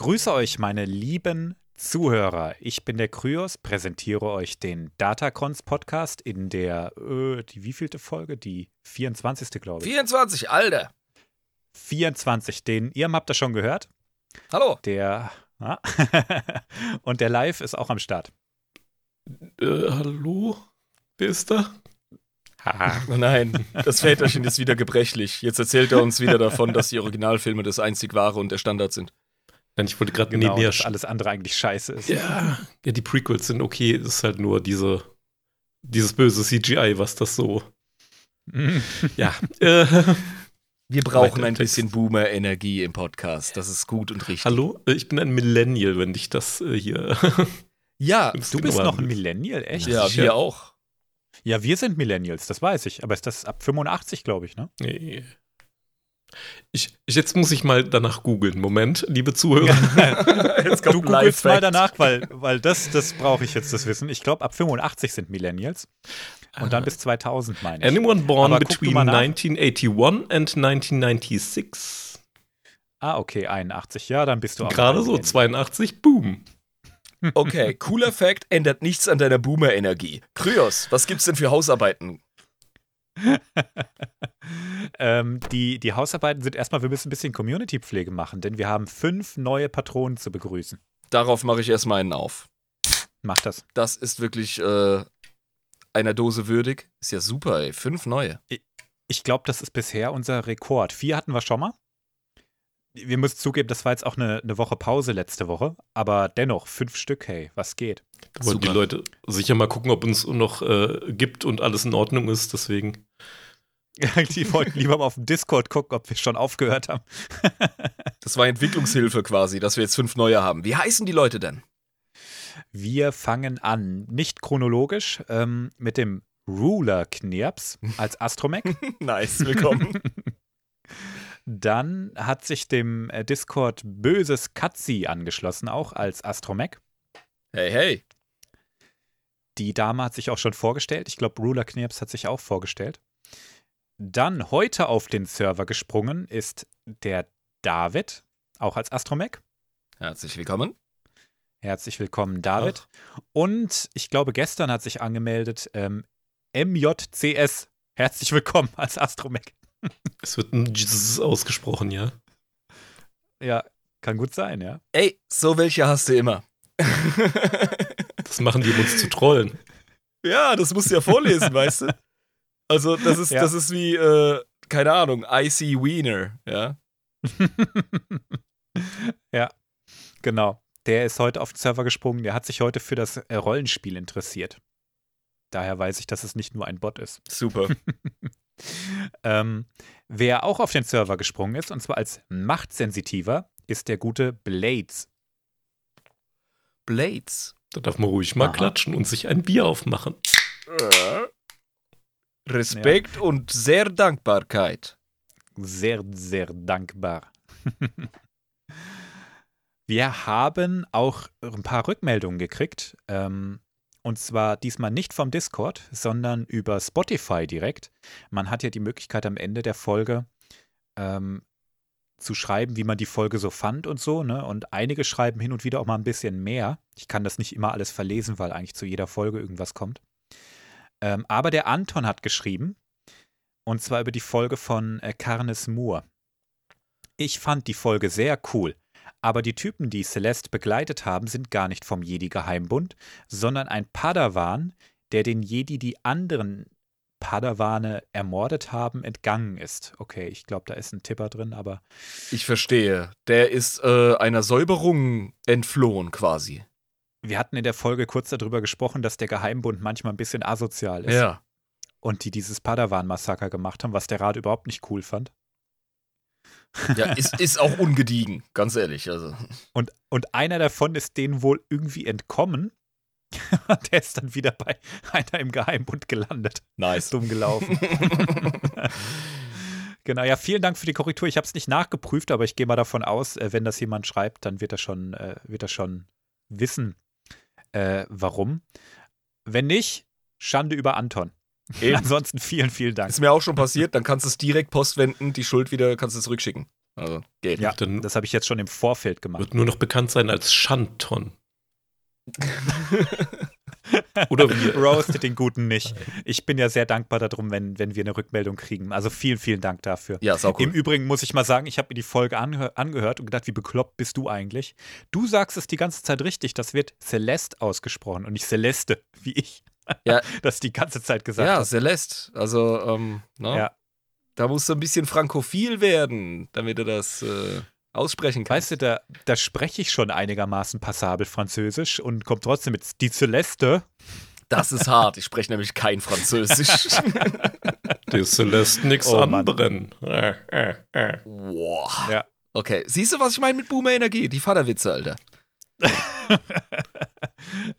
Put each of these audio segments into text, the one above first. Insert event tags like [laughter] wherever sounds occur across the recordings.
Grüße euch, meine lieben Zuhörer. Ich bin der Kryos, präsentiere euch den Datacons Podcast in der, äh, die wievielte Folge? Die 24. glaube ich. 24, Alter. 24, den ihr habt das schon gehört. Hallo. Der, [laughs] ah, und der Live ist auch am Start. Äh, hallo? Wer ist da? Haha. Oh [laughs] nein, das Väterchen ist wieder gebrechlich. Jetzt erzählt er uns wieder davon, dass die [laughs] Originalfilme das einzig wahre und der Standard sind. Nein, ich wollte gerade genau, nebenher dass alles andere eigentlich scheiße ist. Ja, ja, die Prequels sind okay. Es ist halt nur diese, dieses böse CGI, was das so. Ja. [laughs] äh, Wir brauchen ein bisschen Boomer-Energie im Podcast. Das ist gut und richtig. hallo? Äh, Ich bin ein Millennial, wenn dich das äh, hier. [laughs] Ja, Du bist noch ein. Millennial, echt? ja, wir auch. Ja, wir sind Millennials, das weiß ich. Aber ist das ab 85, glaube ich, ne? Nee. Ich, ich, jetzt muss ich mal danach googeln. Moment, liebe Zuhörer. [laughs] Jetzt Du googelst mal danach, weil, weil das, das brauche ich jetzt das Wissen. Ich glaube, ab 85 sind Millennials. Und dann bis 2000, meine ich. Anyone born Aber between mal nach. 1981 and 1996. Ah, okay, 81. Ja, dann bist du auch. Gerade so, Millennial. 82, boom. Okay, cooler Fact, ändert nichts an deiner Boomer-Energie. Kryos, was gibt's denn für Hausarbeiten? [laughs] ähm, die, die Hausarbeiten sind erstmal, wir müssen ein bisschen Community-Pflege machen, denn wir haben fünf neue Patronen zu begrüßen. Darauf mache ich erstmal einen auf. Mach das. Das ist wirklich äh, einer Dose würdig. Ist ja super, ey. Fünf neue. Ich glaube, das ist bisher unser Rekord. Vier hatten wir schon mal. Wir müssen zugeben, das war jetzt auch eine, eine Woche Pause letzte Woche. Aber dennoch, fünf Stück, hey, was geht? Da wollen die. Leute sicher mal gucken, ob uns noch äh, gibt und alles in Ordnung ist. Deswegen. [laughs] Die wollten lieber mal auf dem Discord gucken, ob wir schon aufgehört haben. [laughs] Das war Entwicklungshilfe quasi, dass wir jetzt fünf neue haben. Wie heißen die Leute denn? Wir fangen an, nicht chronologisch, ähm, mit dem Ruler-Knirps als Astromech. [laughs] nice, willkommen. Dann hat sich dem äh, Discord Böses Katzi angeschlossen, auch als Astromech. Hey, hey. Die Dame hat sich auch schon vorgestellt. Ich glaube, Ruler Knirps hat sich auch vorgestellt. Dann heute auf den Server gesprungen ist der David, auch als Astromech. Herzlich willkommen. Herzlich willkommen, David. Und ich glaube, gestern hat sich angemeldet ähm, MJCS. Herzlich willkommen als Astromech. [laughs] Es wird ein Jesus ausgesprochen, ja. Ja, kann gut sein, ja. Ey, so welche hast du immer. [laughs] Das machen die, um uns zu trollen. ja, das musst du ja vorlesen, weißt du? Also, das ist, Ja. das ist wie, äh, keine Ahnung, Icy Wiener, ja? [laughs] ja, genau. Der ist heute auf den Server gesprungen. Der hat sich heute für das äh, Rollenspiel interessiert. Daher weiß ich, dass es nicht nur ein Bot ist. Super. [laughs] Ähm, wer auch auf den Server gesprungen ist, und zwar als Machtsensitiver, ist der gute Blades. Blades. Da darf man ruhig mal Aha. klatschen und sich ein Bier aufmachen. Respekt und sehr Dankbarkeit. Sehr, sehr dankbar. [laughs] Wir haben auch ein paar Rückmeldungen gekriegt. Ähm, und zwar diesmal nicht vom Discord, sondern über Spotify direkt. Man hat ja die Möglichkeit am Ende der Folge ähm, zu schreiben, wie man die Folge so fand und so. Ne? Und einige schreiben hin und wieder auch mal ein bisschen mehr. Ich kann das nicht immer alles verlesen, weil eigentlich zu jeder Folge irgendwas kommt. Ähm, aber der Anton hat geschrieben, und zwar über die Folge von äh, Carnes Moore. Ich fand die Folge sehr cool, aber die Typen, die Celeste begleitet haben, sind gar nicht vom Jedi-Geheimbund, sondern ein Padawan, der den Jedi die anderen Padawane ermordet haben, entgangen ist. Okay, ich glaube, da ist ein Tipper drin, aber Ich verstehe. Der ist äh, einer Säuberung entflohen quasi. wir hatten in der Folge kurz darüber gesprochen, dass der Geheimbund manchmal ein bisschen asozial ist. Ja. Und die dieses Padawan-Massaker gemacht haben, was der Rat überhaupt nicht cool fand. Ja, [laughs] ist, ist auch ungediegen, ganz ehrlich. Also. Und, und einer davon ist denen wohl irgendwie entkommen. [laughs] Der ist dann wieder bei einer im Geheimbund gelandet. Nice. Dumm gelaufen. [laughs] genau, ja, vielen Dank für die Korrektur. Ich habe es nicht nachgeprüft, aber ich gehe mal davon aus, äh, wenn das jemand schreibt, dann wird er schon, äh, wird er schon wissen, äh, warum. Wenn nicht, Schande über Anton. Eben. [laughs] Ansonsten vielen, vielen Dank. Ist mir auch schon passiert, dann kannst du es direkt postwenden, die Schuld wieder kannst du zurückschicken. Also geht. Ja, Dann das habe ich jetzt schon im Vorfeld gemacht. wird nur noch bekannt sein als Schanton. [laughs] Oder wie? Roastet den Guten nicht. Ich bin ja sehr dankbar darum, wenn, wenn wir eine Rückmeldung kriegen. Also vielen, vielen Dank dafür. Ja, sau Im cool. Übrigen muss ich mal sagen, ich habe mir die Folge angeh angehört und gedacht, wie bekloppt bist du eigentlich? Du sagst es die ganze Zeit richtig. Das wird Celeste ausgesprochen und nicht Celeste, wie ich [laughs] Ja. das die ganze Zeit gesagt Ja, habe. Celeste. Also, ähm, ne? Ja. da musst du ein bisschen frankophil werden, damit du das äh, aussprechen kannst. Weißt du, da, da spreche ich schon einigermaßen passabel Französisch und komme trotzdem mit die Celeste. Das ist hart. Ich spreche nämlich kein Französisch. Das lässt nichts Oh, anbrennen. Äh, äh, äh. Boah. Ja. Okay, siehst du, was ich meine mit Boomer Energie? Die Vaterwitze, Alter. [laughs]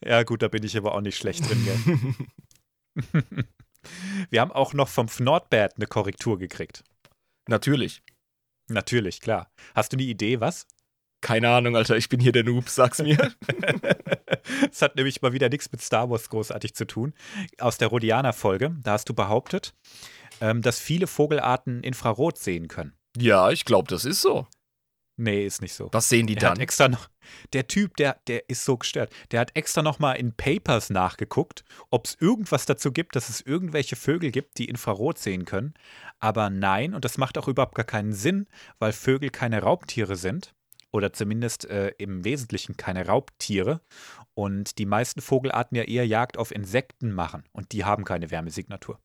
Ja, gut, da bin ich aber auch nicht schlecht drin. Gell? [laughs] Wir haben auch noch vom Nordbad eine Korrektur gekriegt. Natürlich. Natürlich, klar. Hast du eine Idee, was? Keine Ahnung, Alter. Ich bin hier der Noob, sag's mir. [laughs] Es hat nämlich mal wieder nichts mit Star Wars großartig zu tun. Aus der Rodianer-Folge, da hast du behauptet, ähm, dass viele Vogelarten Infrarot sehen können. ja, ich glaube, das ist so. Nee, ist nicht so. Was sehen die hat dann? extra noch, der Typ, der, der ist so gestört. Der hat extra noch mal in Papers nachgeguckt, ob es irgendwas dazu gibt, dass es irgendwelche Vögel gibt, die Infrarot sehen können. Aber nein, und das macht auch überhaupt gar keinen Sinn, weil Vögel keine Raubtiere sind. Oder zumindest äh, im Wesentlichen keine Raubtiere. Und die meisten Vogelarten ja eher Jagd auf Insekten machen. Und die haben keine Wärmesignatur.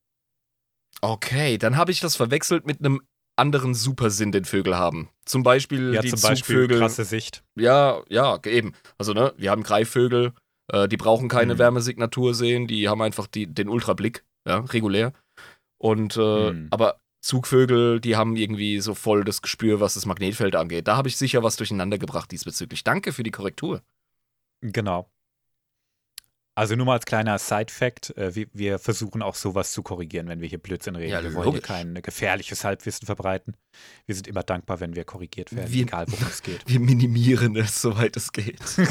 Okay, dann habe ich das verwechselt mit einem anderen Supersinn, den Vögel haben. Zum Beispiel Ja, die zum Beispiel Zugvögel. krasse Sicht. Ja, ja, eben. Also, ne, wir haben Greifvögel, äh, die brauchen keine Mhm. Wärmesignatur sehen, die haben einfach die, den Ultrablick, ja, regulär. Und, äh, Mhm. aber Zugvögel, die haben irgendwie so voll das Gespür, was das Magnetfeld angeht. Da habe ich sicher was durcheinander gebracht diesbezüglich. Danke für die Korrektur. Genau. Also nur mal als kleiner Side-Fact, äh, wir, wir versuchen auch sowas zu korrigieren, wenn wir hier Blödsinn reden. Ja, wir wollen hier kein gefährliches Halbwissen verbreiten. Wir sind immer dankbar, wenn wir korrigiert werden, Wir- egal worum es geht. [laughs] Wir minimieren es, soweit es geht. [laughs]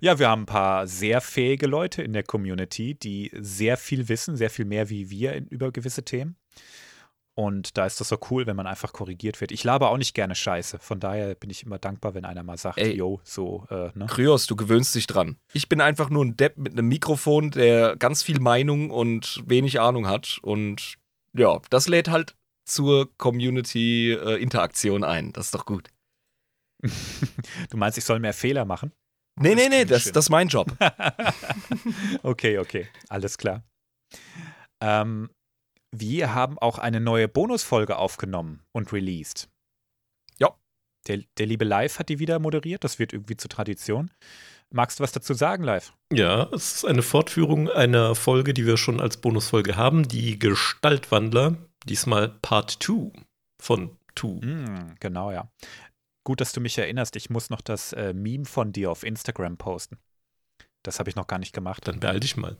Ja, wir haben ein paar sehr fähige Leute in der Community, die sehr viel wissen, sehr viel mehr wie wir in, über gewisse Themen. Und da ist das so cool, wenn man einfach korrigiert wird. Ich laber auch nicht gerne Scheiße. Von daher bin ich immer dankbar, wenn einer mal sagt, Ey. yo, so, äh, ne? Kryos, du gewöhnst dich dran. Ich bin einfach nur ein Depp mit einem Mikrofon, der ganz viel Meinung und wenig Ahnung hat. Und ja, das lädt halt zur Community-Interaktion ein. Das ist doch gut. [laughs] Du meinst, ich soll mehr Fehler machen? Nee, Das nee, nee, das, das ist mein Job. [laughs] okay, okay, alles klar. Ähm, wir haben auch eine neue Bonusfolge aufgenommen und released. Ja. Der, der liebe Live hat die wieder moderiert, das wird irgendwie zur Tradition. Magst du was dazu sagen, Live? Ja, es ist eine Fortführung einer Folge, die wir schon als Bonusfolge haben, die Gestaltwandler, diesmal Part 2 von 2. Mm, genau, ja. Gut, dass du mich erinnerst. Ich muss noch das äh, Meme von dir auf Instagram posten. Das habe ich noch gar nicht gemacht. Dann beeil dich mal.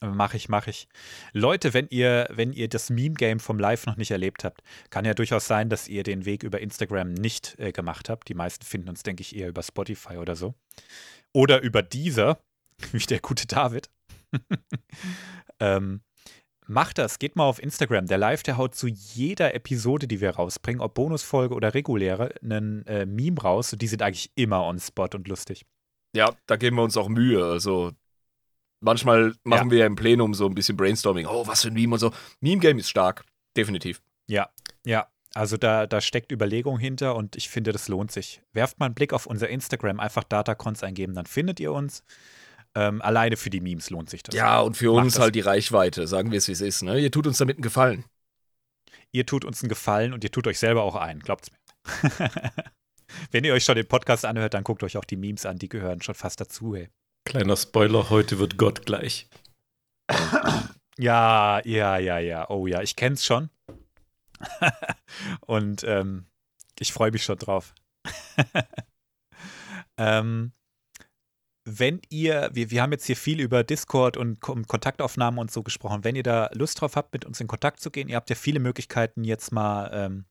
Mache ich, mache ich. Leute, wenn ihr, wenn ihr das Meme-Game vom Live noch nicht erlebt habt, kann ja durchaus sein, dass ihr den Weg über Instagram nicht äh, gemacht habt. Die meisten finden uns, denke ich, eher über Spotify oder so. Oder über dieser, [laughs] wie der gute David. [laughs] ähm, macht das, geht mal auf Instagram. Der Live, der haut zu jeder Episode, die wir rausbringen, ob Bonusfolge oder reguläre, einen äh, Meme raus. Die sind eigentlich immer on spot und lustig. Ja, da geben wir uns auch Mühe. Also manchmal machen wir ja im Plenum so ein bisschen Brainstorming. Oh, was für ein Meme und so. Meme-Game ist stark. Definitiv. Ja, ja. Also da, da steckt Überlegung hinter und ich finde, das lohnt sich. Werft mal einen Blick auf unser Instagram, einfach Datacons eingeben, dann findet ihr uns. Ähm, alleine für die Memes lohnt sich das. Ja, und für Macht uns das. halt die Reichweite. Sagen wir es, wie es ist. Ne? Ihr tut uns damit einen Gefallen. Ihr tut uns einen Gefallen und ihr tut euch selber auch ein, glaubt's mir. [laughs] Wenn ihr euch schon den Podcast anhört, dann guckt euch auch die Memes an, die gehören schon fast dazu, hey. Kleiner Spoiler, heute wird Gott gleich. Ja, ja, ja, ja. Oh ja, ich kenn's schon. [laughs] Und ähm, ich freue mich schon drauf. [laughs] ähm, wenn ihr, wir, wir haben jetzt hier viel über Discord und Ko- Kontaktaufnahmen und so gesprochen. Wenn ihr da Lust drauf habt, mit uns in Kontakt zu gehen, ihr habt ja viele Möglichkeiten, jetzt mal ähm,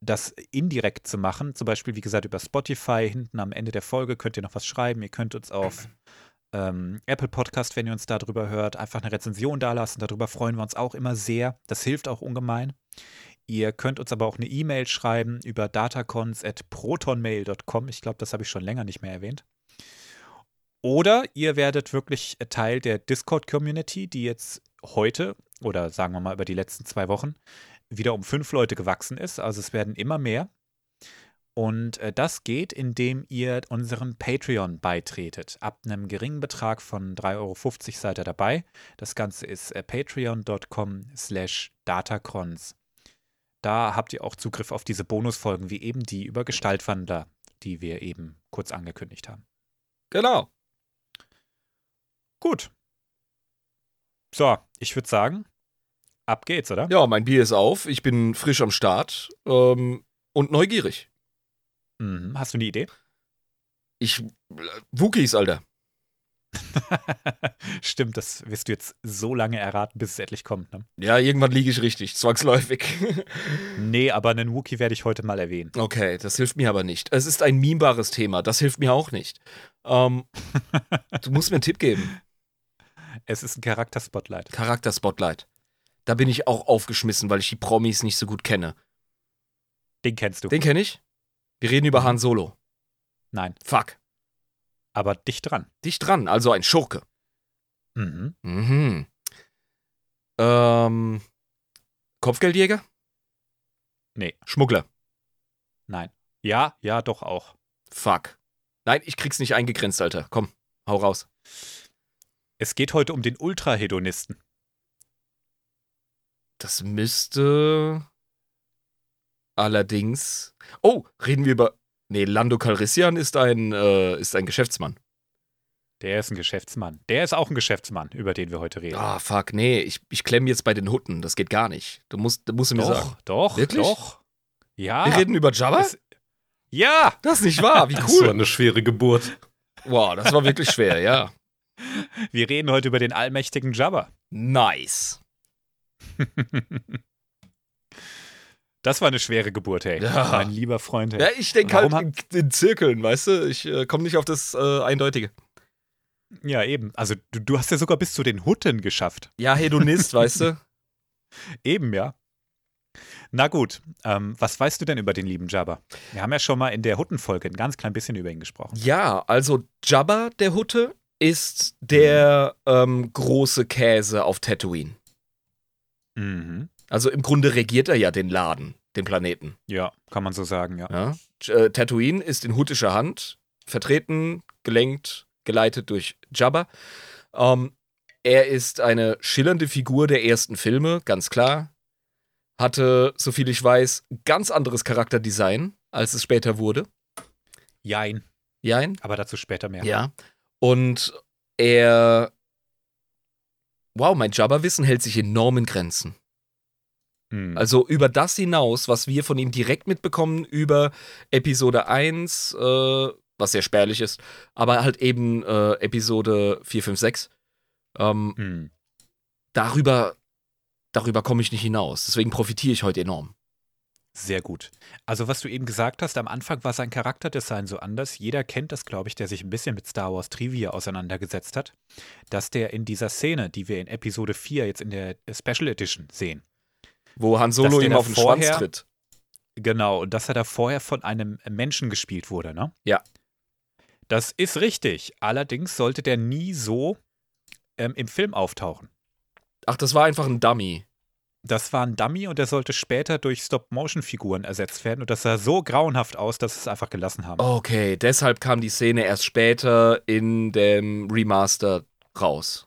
das indirekt zu machen. Zum Beispiel, wie gesagt, über Spotify. Hinten am Ende der Folge könnt ihr noch was schreiben. Ihr könnt uns auf ähm, Apple Podcast, wenn ihr uns darüber hört, einfach eine Rezension dalassen. Darüber freuen wir uns auch immer sehr. Das hilft auch ungemein. Ihr könnt uns aber auch eine E-Mail schreiben über datacons.protonmail.com. Ich glaube, das habe ich schon länger nicht mehr erwähnt. Oder ihr werdet wirklich Teil der Discord-Community, die jetzt heute oder sagen wir mal über die letzten zwei Wochen wieder um fünf Leute gewachsen ist. Also es werden immer mehr. Und äh, das geht, indem ihr unseren Patreon beitretet. Ab einem geringen Betrag von 3,50 Euro seid ihr dabei. Das Ganze ist äh, patreon.com slash datacrons. Da habt ihr auch Zugriff auf diese Bonusfolgen, wie eben die über Gestaltwandler, die wir eben kurz angekündigt haben. Genau. Gut. So, ich würde sagen, ab geht's, oder? Ja, mein Bier ist auf. Ich bin frisch am Start ähm, und neugierig. Mhm. Hast du eine Idee? Ich. Wookies, Alter. [laughs] Stimmt, das wirst du jetzt so lange erraten, bis es endlich kommt. Ne? Ja, irgendwann liege ich richtig, zwangsläufig. [laughs] nee, aber einen Wookie werde ich heute mal erwähnen. Okay, das hilft mir aber nicht. Es ist ein memebares Thema, das hilft mir auch nicht. Ähm, [laughs] du musst mir einen Tipp geben. Es ist ein Charakter-Spotlight. Charakter-Spotlight. Da bin ich auch aufgeschmissen, weil ich die Promis nicht so gut kenne. Den kennst du. Den kenne ich? Wir reden über Han Solo. Nein. Fuck. Aber dicht dran. Dicht dran, also ein Schurke. Mhm. Mhm. Ähm, Kopfgeldjäger? Nee. Schmuggler? Nein. Ja, ja, doch auch. Fuck. Nein, ich krieg's nicht eingegrenzt, Alter. Komm, hau raus. Es geht heute um den Ultrahedonisten. Das müsste allerdings. Oh, reden wir über. Nee, Lando Calrissian ist ein, äh, ist ein Geschäftsmann. Der ist ein Geschäftsmann. Der ist auch ein Geschäftsmann, über den wir heute reden. Ah, fuck, nee, ich, ich klemme jetzt bei den Hutten. Das geht gar nicht. Du musst, du musst mir doch, sagen. doch, Wirklich? doch. Ja. Wir reden über Jabba? Es- ja, das ist nicht wahr. Wie Das war cool. eine schwere Geburt. Wow, das war wirklich schwer, ja. [laughs] wir reden heute über den allmächtigen Jabba. Nice. [laughs] Das war eine schwere Geburt, hey. Ja. Mein lieber Freund. Hey. Ja, ich denke halt in, in Zirkeln, weißt du? Ich äh, komme nicht auf das äh, Eindeutige. Ja, eben. Also du, du hast ja sogar bis zu den Hutten geschafft. Ja, Hedonist, [laughs] weißt du? Eben, ja. Na gut, ähm, was weißt du denn über den lieben Jabba? Wir haben ja schon mal in der Huttenfolge ein ganz klein bisschen über ihn gesprochen. Ja, also Jabba, der Hutte, ist der ähm, große Käse auf Tatooine. Mhm. Also im Grunde regiert er ja den Laden, den Planeten. Ja, kann man so sagen, ja. Ja? Äh, Tatooine ist in huttischer Hand, vertreten, gelenkt, geleitet durch Jabba. Ähm, er ist eine schillernde Figur der ersten Filme, ganz klar. Hatte, soviel ich weiß, ganz anderes Charakterdesign, als es später wurde. Jein, Jein? aber dazu später mehr. Ja. Und er. Wow, mein Jabba-Wissen hält sich enorm in Grenzen. Mhm. Also über das hinaus, was wir von ihm direkt mitbekommen, über Episode 1, äh, was sehr spärlich ist, aber halt eben äh, Episode 4, 5, 6. Ähm, Mhm. darüber darüber komme ich nicht hinaus. Deswegen profitiere ich heute enorm. Sehr gut. Also, was du eben gesagt hast, am Anfang war sein Charakterdesign so anders. Jeder kennt das, glaube ich, der sich ein bisschen mit Star Wars Trivia auseinandergesetzt hat, dass der in dieser Szene, die wir in Episode 4 jetzt in der Special Edition sehen, Wo Han Solo ihm auf den vorher- Schwanz tritt. Genau, und dass er da vorher von einem Menschen gespielt wurde, ne? Ja. Das ist richtig. Allerdings sollte der nie so ähm, im Film auftauchen. Ach, das war einfach ein Dummy. Das war ein Dummy und der sollte später durch Stop-Motion-Figuren ersetzt werden. Und das sah so grauenhaft aus, dass sie es einfach gelassen haben. Okay, deshalb kam die Szene erst später in dem Remaster raus.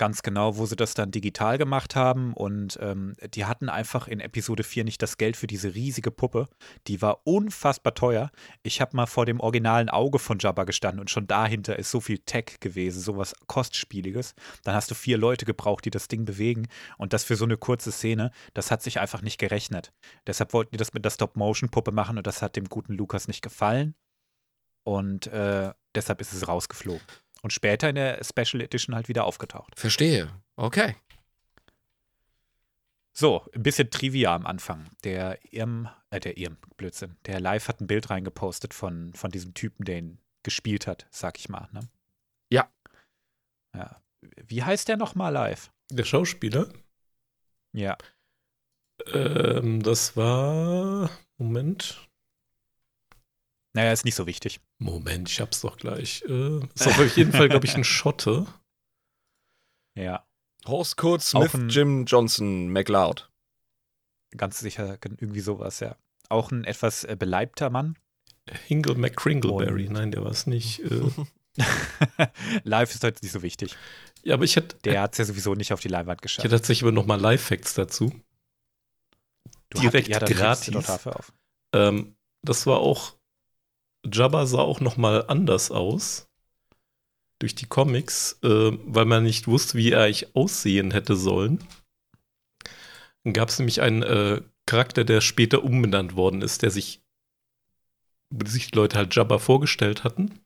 Ganz genau, wo sie das dann digital gemacht haben. Und ähm, die hatten einfach in Episode 4 nicht das Geld für diese riesige Puppe. Die war unfassbar teuer. Ich habe mal vor dem originalen Auge von Jabba gestanden und schon dahinter ist so viel Tech gewesen, sowas Kostspieliges. Dann hast du vier Leute gebraucht, die das Ding bewegen. Und das für so eine kurze Szene, das hat sich einfach nicht gerechnet. Deshalb wollten die das mit der Stop-Motion-Puppe machen und das hat dem guten Lukas nicht gefallen. Und äh, deshalb ist es rausgeflogen. Und später in der Special Edition halt wieder aufgetaucht. Verstehe. Okay. So, ein bisschen Trivia am Anfang. Der Irm, äh, der Irm, Blödsinn. Der Live hat ein Bild reingepostet von, von diesem Typen, der ihn gespielt hat, sag ich mal. Ne? Ja. Ja. Wie heißt der nochmal live? Der Schauspieler? Ja. Ähm, das war. Moment. Naja, ist nicht so wichtig. Moment, ich hab's doch gleich. Äh, ist auf jeden Fall, glaube ich, ein Schotte. [laughs] Ja, Horst Kurt Smith, Jim Johnson, McLeod. ganz sicher irgendwie sowas, ja. Auch ein etwas äh, beleibter Mann. Hingle McCringleberry. Und- Nein, der war es nicht. Äh, [laughs] Live ist heute nicht so wichtig. ja, aber ich hätte, Der hat es ja sowieso nicht auf die Leinwand ich geschafft. hätte tatsächlich aber nochmal Live-Facts dazu. Du direkt ja, dann gratis. dafür auf. Ähm, das war auch. Jabba sah auch nochmal anders aus. Durch die Comics, äh, weil man nicht wusste, wie er eigentlich aussehen hätte sollen. Dann gab es nämlich einen äh, Charakter, der später umbenannt worden ist, der sich, sich die Leute halt Jabba vorgestellt hatten.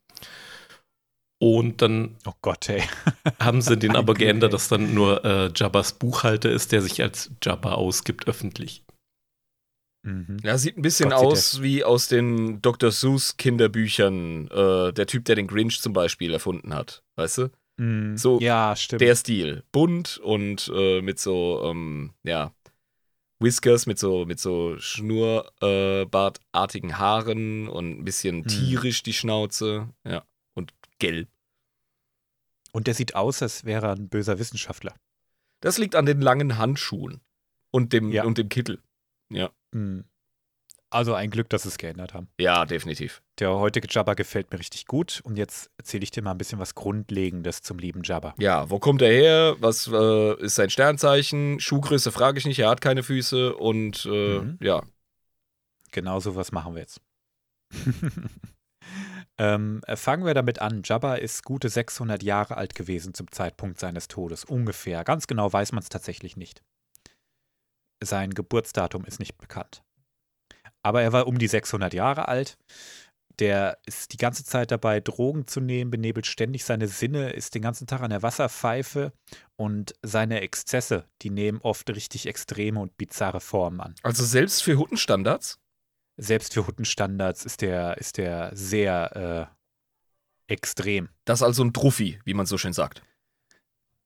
Und dann Oh Gott, ey. [laughs] haben sie den aber geändert, dass dann nur äh, Jabbas Buchhalter ist, der sich als Jabba ausgibt öffentlich. Mhm. Ja, sieht ein bisschen Gott, aus wie aus den Dr. Seuss Kinderbüchern. Äh, der Typ, der den Grinch zum Beispiel erfunden hat. Weißt du? Mhm. So, ja, stimmt. Der Stil. Bunt und äh, mit so, ähm, ja, Whiskers, mit so, mit so schnurrbartartigen Haaren und ein bisschen Hm. tierisch die Schnauze. Ja. Und gelb. Und der sieht aus, als wäre er ein böser Wissenschaftler. Das liegt an den langen Handschuhen und dem, Ja. und dem Kittel. Mhm. Also ein Glück, dass sie es geändert haben. Ja, definitiv. Der heutige Jabba gefällt mir richtig gut. Und jetzt erzähle ich dir mal ein bisschen was Grundlegendes zum lieben Jabba. Ja, wo kommt er her? Was äh, ist sein Sternzeichen? Schuhgröße frage ich nicht, er hat keine Füße und äh, Mhm. ja. Genau so was machen wir jetzt. [laughs] ähm, äh, fangen wir damit an. Jabba ist gute 600 Jahre alt gewesen zum Zeitpunkt seines Todes. Ungefähr. Ganz genau weiß man es tatsächlich nicht. Sein Geburtsdatum ist nicht bekannt. Aber er war um die 600 Jahre alt. Der ist die ganze Zeit dabei, Drogen zu nehmen, benebelt ständig seine Sinne, ist den ganzen Tag an der Wasserpfeife und seine Exzesse, die nehmen oft richtig extreme und bizarre Formen an Also selbst für Huttenstandards? selbst für Huttenstandards ist der, ist der sehr äh, extrem. Das ist also ein Druffi, wie man so schön sagt.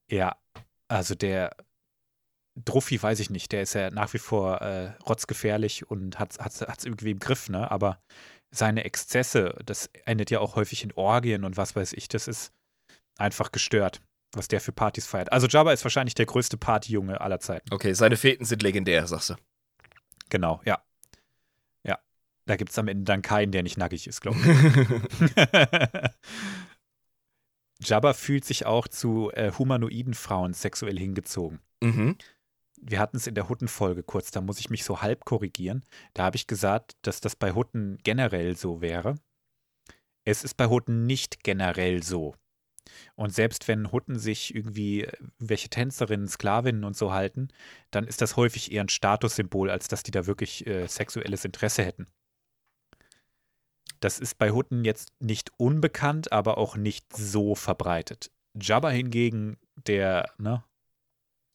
Ja, also der Druffi weiß ich nicht, der ist ja nach wie vor äh, rotzgefährlich und hat es irgendwie im Griff, ne? Aber seine Exzesse, das endet ja auch häufig in Orgien und was weiß ich, das ist einfach gestört, was der für Partys feiert. Also Jabba ist wahrscheinlich der größte Partyjunge aller Zeiten. Okay, seine Feten sind legendär, sagst du. Genau, ja. Ja. Da gibt es am Ende dann keinen, der nicht nackig ist, glaube [laughs] ich. [laughs] Jabba fühlt sich auch zu äh, humanoiden Frauen sexuell hingezogen. mhm. Wir hatten es in der Hutten-Folge kurz, da muss ich mich so halb korrigieren. Da habe ich gesagt, dass das bei Hutten generell so wäre. Es ist bei Hutten nicht generell so. Und selbst wenn Hutten sich irgendwie äh, welche Tänzerinnen, Sklavinnen und so halten, dann ist das häufig eher ein Statussymbol, als dass die da wirklich äh, sexuelles Interesse hätten. Das ist bei Hutten jetzt nicht unbekannt, aber auch nicht so verbreitet. Jabba hingegen, der, ne,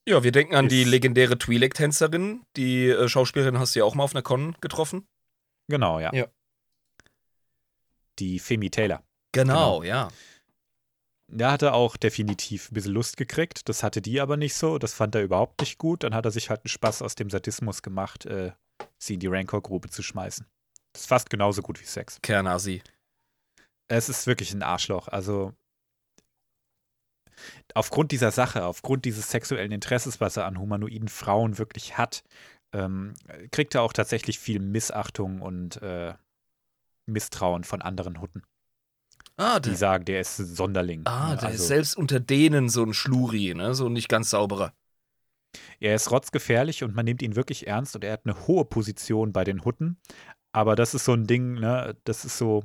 Ja, wir denken an die legendäre Twi'lek-Tänzerin. Die äh, Schauspielerin hast du ja auch mal auf einer Con getroffen. genau, ja. Ja. Die Femi Taylor. Genau, ja. Da hat er auch definitiv ein bisschen Lust gekriegt. Das hatte die aber nicht so. Das fand er überhaupt nicht gut. Dann hat er sich halt einen Spaß aus dem Sadismus gemacht, äh, sie in die Rancor-Grube zu schmeißen. Das ist fast genauso gut wie Sex. Kernasi. Es ist wirklich ein Arschloch. Also aufgrund dieser Sache, aufgrund dieses sexuellen Interesses, was er an humanoiden Frauen wirklich hat, ähm, kriegt er auch tatsächlich viel Missachtung und äh, Misstrauen von anderen Hutten. Ah, Die der, sagen, der ist Sonderling. ah, ne? der Also- ist selbst unter denen so ein Schluri, ne? So ein nicht ganz sauberer. Er ist rotzgefährlich und man nimmt ihn wirklich ernst und er hat eine hohe Position bei den Hutten. Aber das ist so ein Ding, ne, das ist so,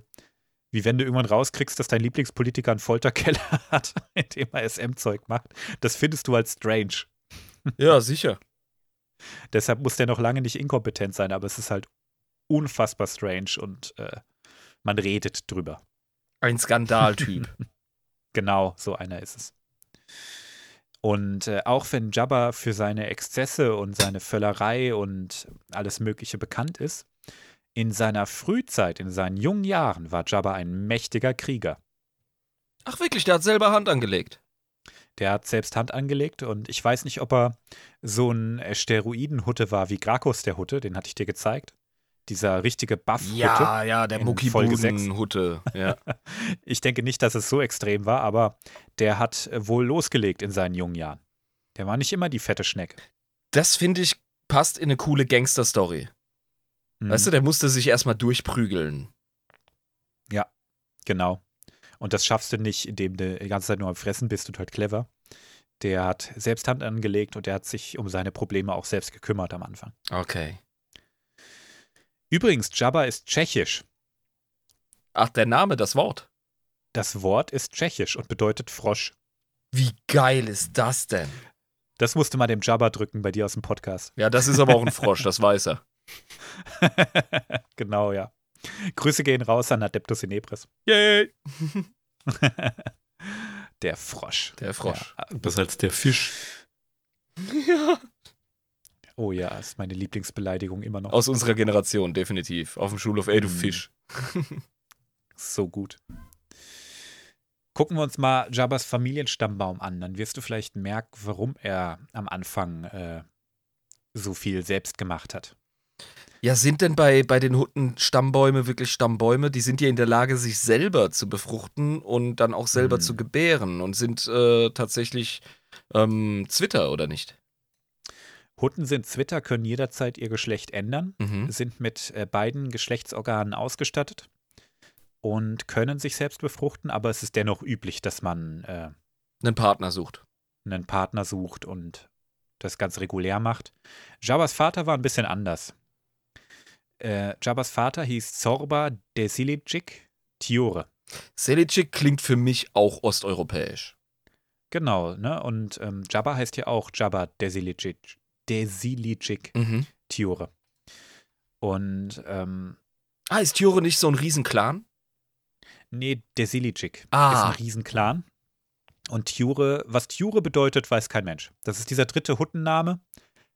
wie wenn du irgendwann rauskriegst, dass dein Lieblingspolitiker einen Folterkeller [laughs] hat, in dem er SM-Zeug macht. Das findest du als strange. Ja, sicher. [laughs] Deshalb muss der noch lange nicht inkompetent sein, aber es ist halt unfassbar strange und äh, man redet drüber. Ein Skandaltyp. [laughs] Genau, so einer ist es. Und äh, auch wenn Jabba für seine Exzesse und seine Völlerei und alles Mögliche bekannt ist, in seiner Frühzeit, in seinen jungen Jahren, war Jabba ein mächtiger Krieger. Ach wirklich, der hat selber Hand angelegt. Der hat selbst Hand angelegt und ich weiß nicht, ob er so ein Steroidenhutte war wie Grakos der Hutte, den hatte ich dir gezeigt. Dieser richtige Buff-Hutte. Ja, ja, der. Muckibuden-Hutte. Ja. [laughs] Ich denke nicht, dass es so extrem war, aber der hat wohl losgelegt in seinen jungen Jahren. Der war nicht immer die fette Schnecke. Das finde ich passt in eine coole Gangster-Story. Mhm. Weißt du, der musste sich erstmal durchprügeln. Genau. Und das schaffst du nicht, indem du die ganze Zeit nur am Fressen bist und halt clever. Der hat selbst Hand angelegt und der hat sich um seine Probleme auch selbst gekümmert am Anfang. Okay. Übrigens, Jabba ist tschechisch. Ach, der Name, das Wort. Das Wort ist tschechisch und bedeutet Frosch. Wie geil ist das denn? Das musste mal dem Jabba drücken bei dir aus dem Podcast. Ja, das ist aber auch ein Frosch, das weiß er. [laughs] genau, ja. Grüße gehen raus an Adeptus Inebris. Yay! [laughs] Der Frosch. Der Frosch. Ja. Besser als der Fisch. [laughs] Ja. Oh ja, ist meine Lieblingsbeleidigung immer noch. Aus unserer Generation, definitiv. Auf dem Schulhof, ey, du Mhm. Fisch. So gut. Gucken wir uns mal Jabbas Familienstammbaum an. Dann wirst du vielleicht merken, warum er am Anfang äh, so viel selbst gemacht hat. Ja, sind denn bei, bei den Hutten Stammbäume wirklich Stammbäume? Die sind ja in der Lage, sich selber zu befruchten und dann auch selber Hm. zu gebären und sind äh, tatsächlich ähm, Zwitter, oder nicht? Hutten sind Zwitter, können jederzeit ihr Geschlecht ändern, Mhm. sind mit äh, beiden Geschlechtsorganen ausgestattet und können sich selbst befruchten, aber es ist dennoch üblich, dass man äh, Einen Partner sucht. einen Partner sucht und das ganz regulär macht. Jabbas Vater war ein bisschen anders. Äh, Jabbas Vater hieß Zorba Desilicic Tiore. Selicic klingt für mich auch osteuropäisch. Genau, ne? Und ähm, Jabba heißt ja auch Jabba Desilicic. Desilicic Mhm. Tiore. Und ähm, Ah, ist Tjure nicht so ein Riesenclan? nee, Desilicic Ah. ist ein Riesenclan. Und Tiure, was Tiure bedeutet, weiß kein Mensch. Das ist dieser dritte Huttenname.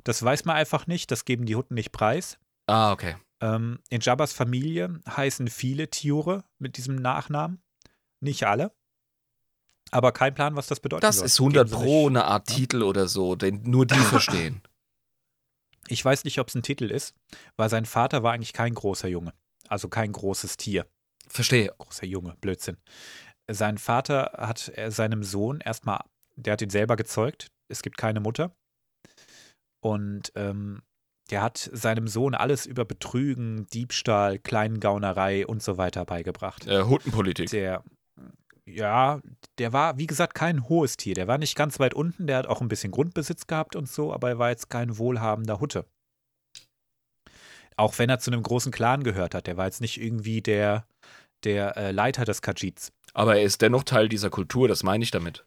Das weiß man einfach nicht, das geben die Hutten nicht preis. Ah, okay. Ähm, in Jabbas Familie heißen viele Tiure mit diesem Nachnamen. Nicht alle. Aber kein Plan, was das bedeutet. Das ist 100 Pro eine Art Titel oder so, den nur die [laughs] verstehen. Ich weiß nicht, ob es ein Titel ist, weil sein Vater war eigentlich kein großer Junge. Also kein großes Tier. Verstehe. Großer Junge, Blödsinn. Sein Vater hat äh, seinem Sohn erstmal, der hat ihn selber gezeugt. Es gibt keine Mutter. Und ähm, der hat seinem Sohn alles über Betrügen, Diebstahl, Kleingaunerei und so weiter beigebracht. Äh, Huttenpolitik. Der, ja, der war, wie gesagt, kein hohes Tier. Der war nicht ganz weit unten. Der hat auch ein bisschen Grundbesitz gehabt und so, aber er war jetzt kein wohlhabender Hutte. Auch wenn er zu einem großen Clan gehört hat. Der war jetzt nicht irgendwie der, der äh, Leiter des Kajits. Aber er ist dennoch Teil dieser Kultur, das meine ich damit.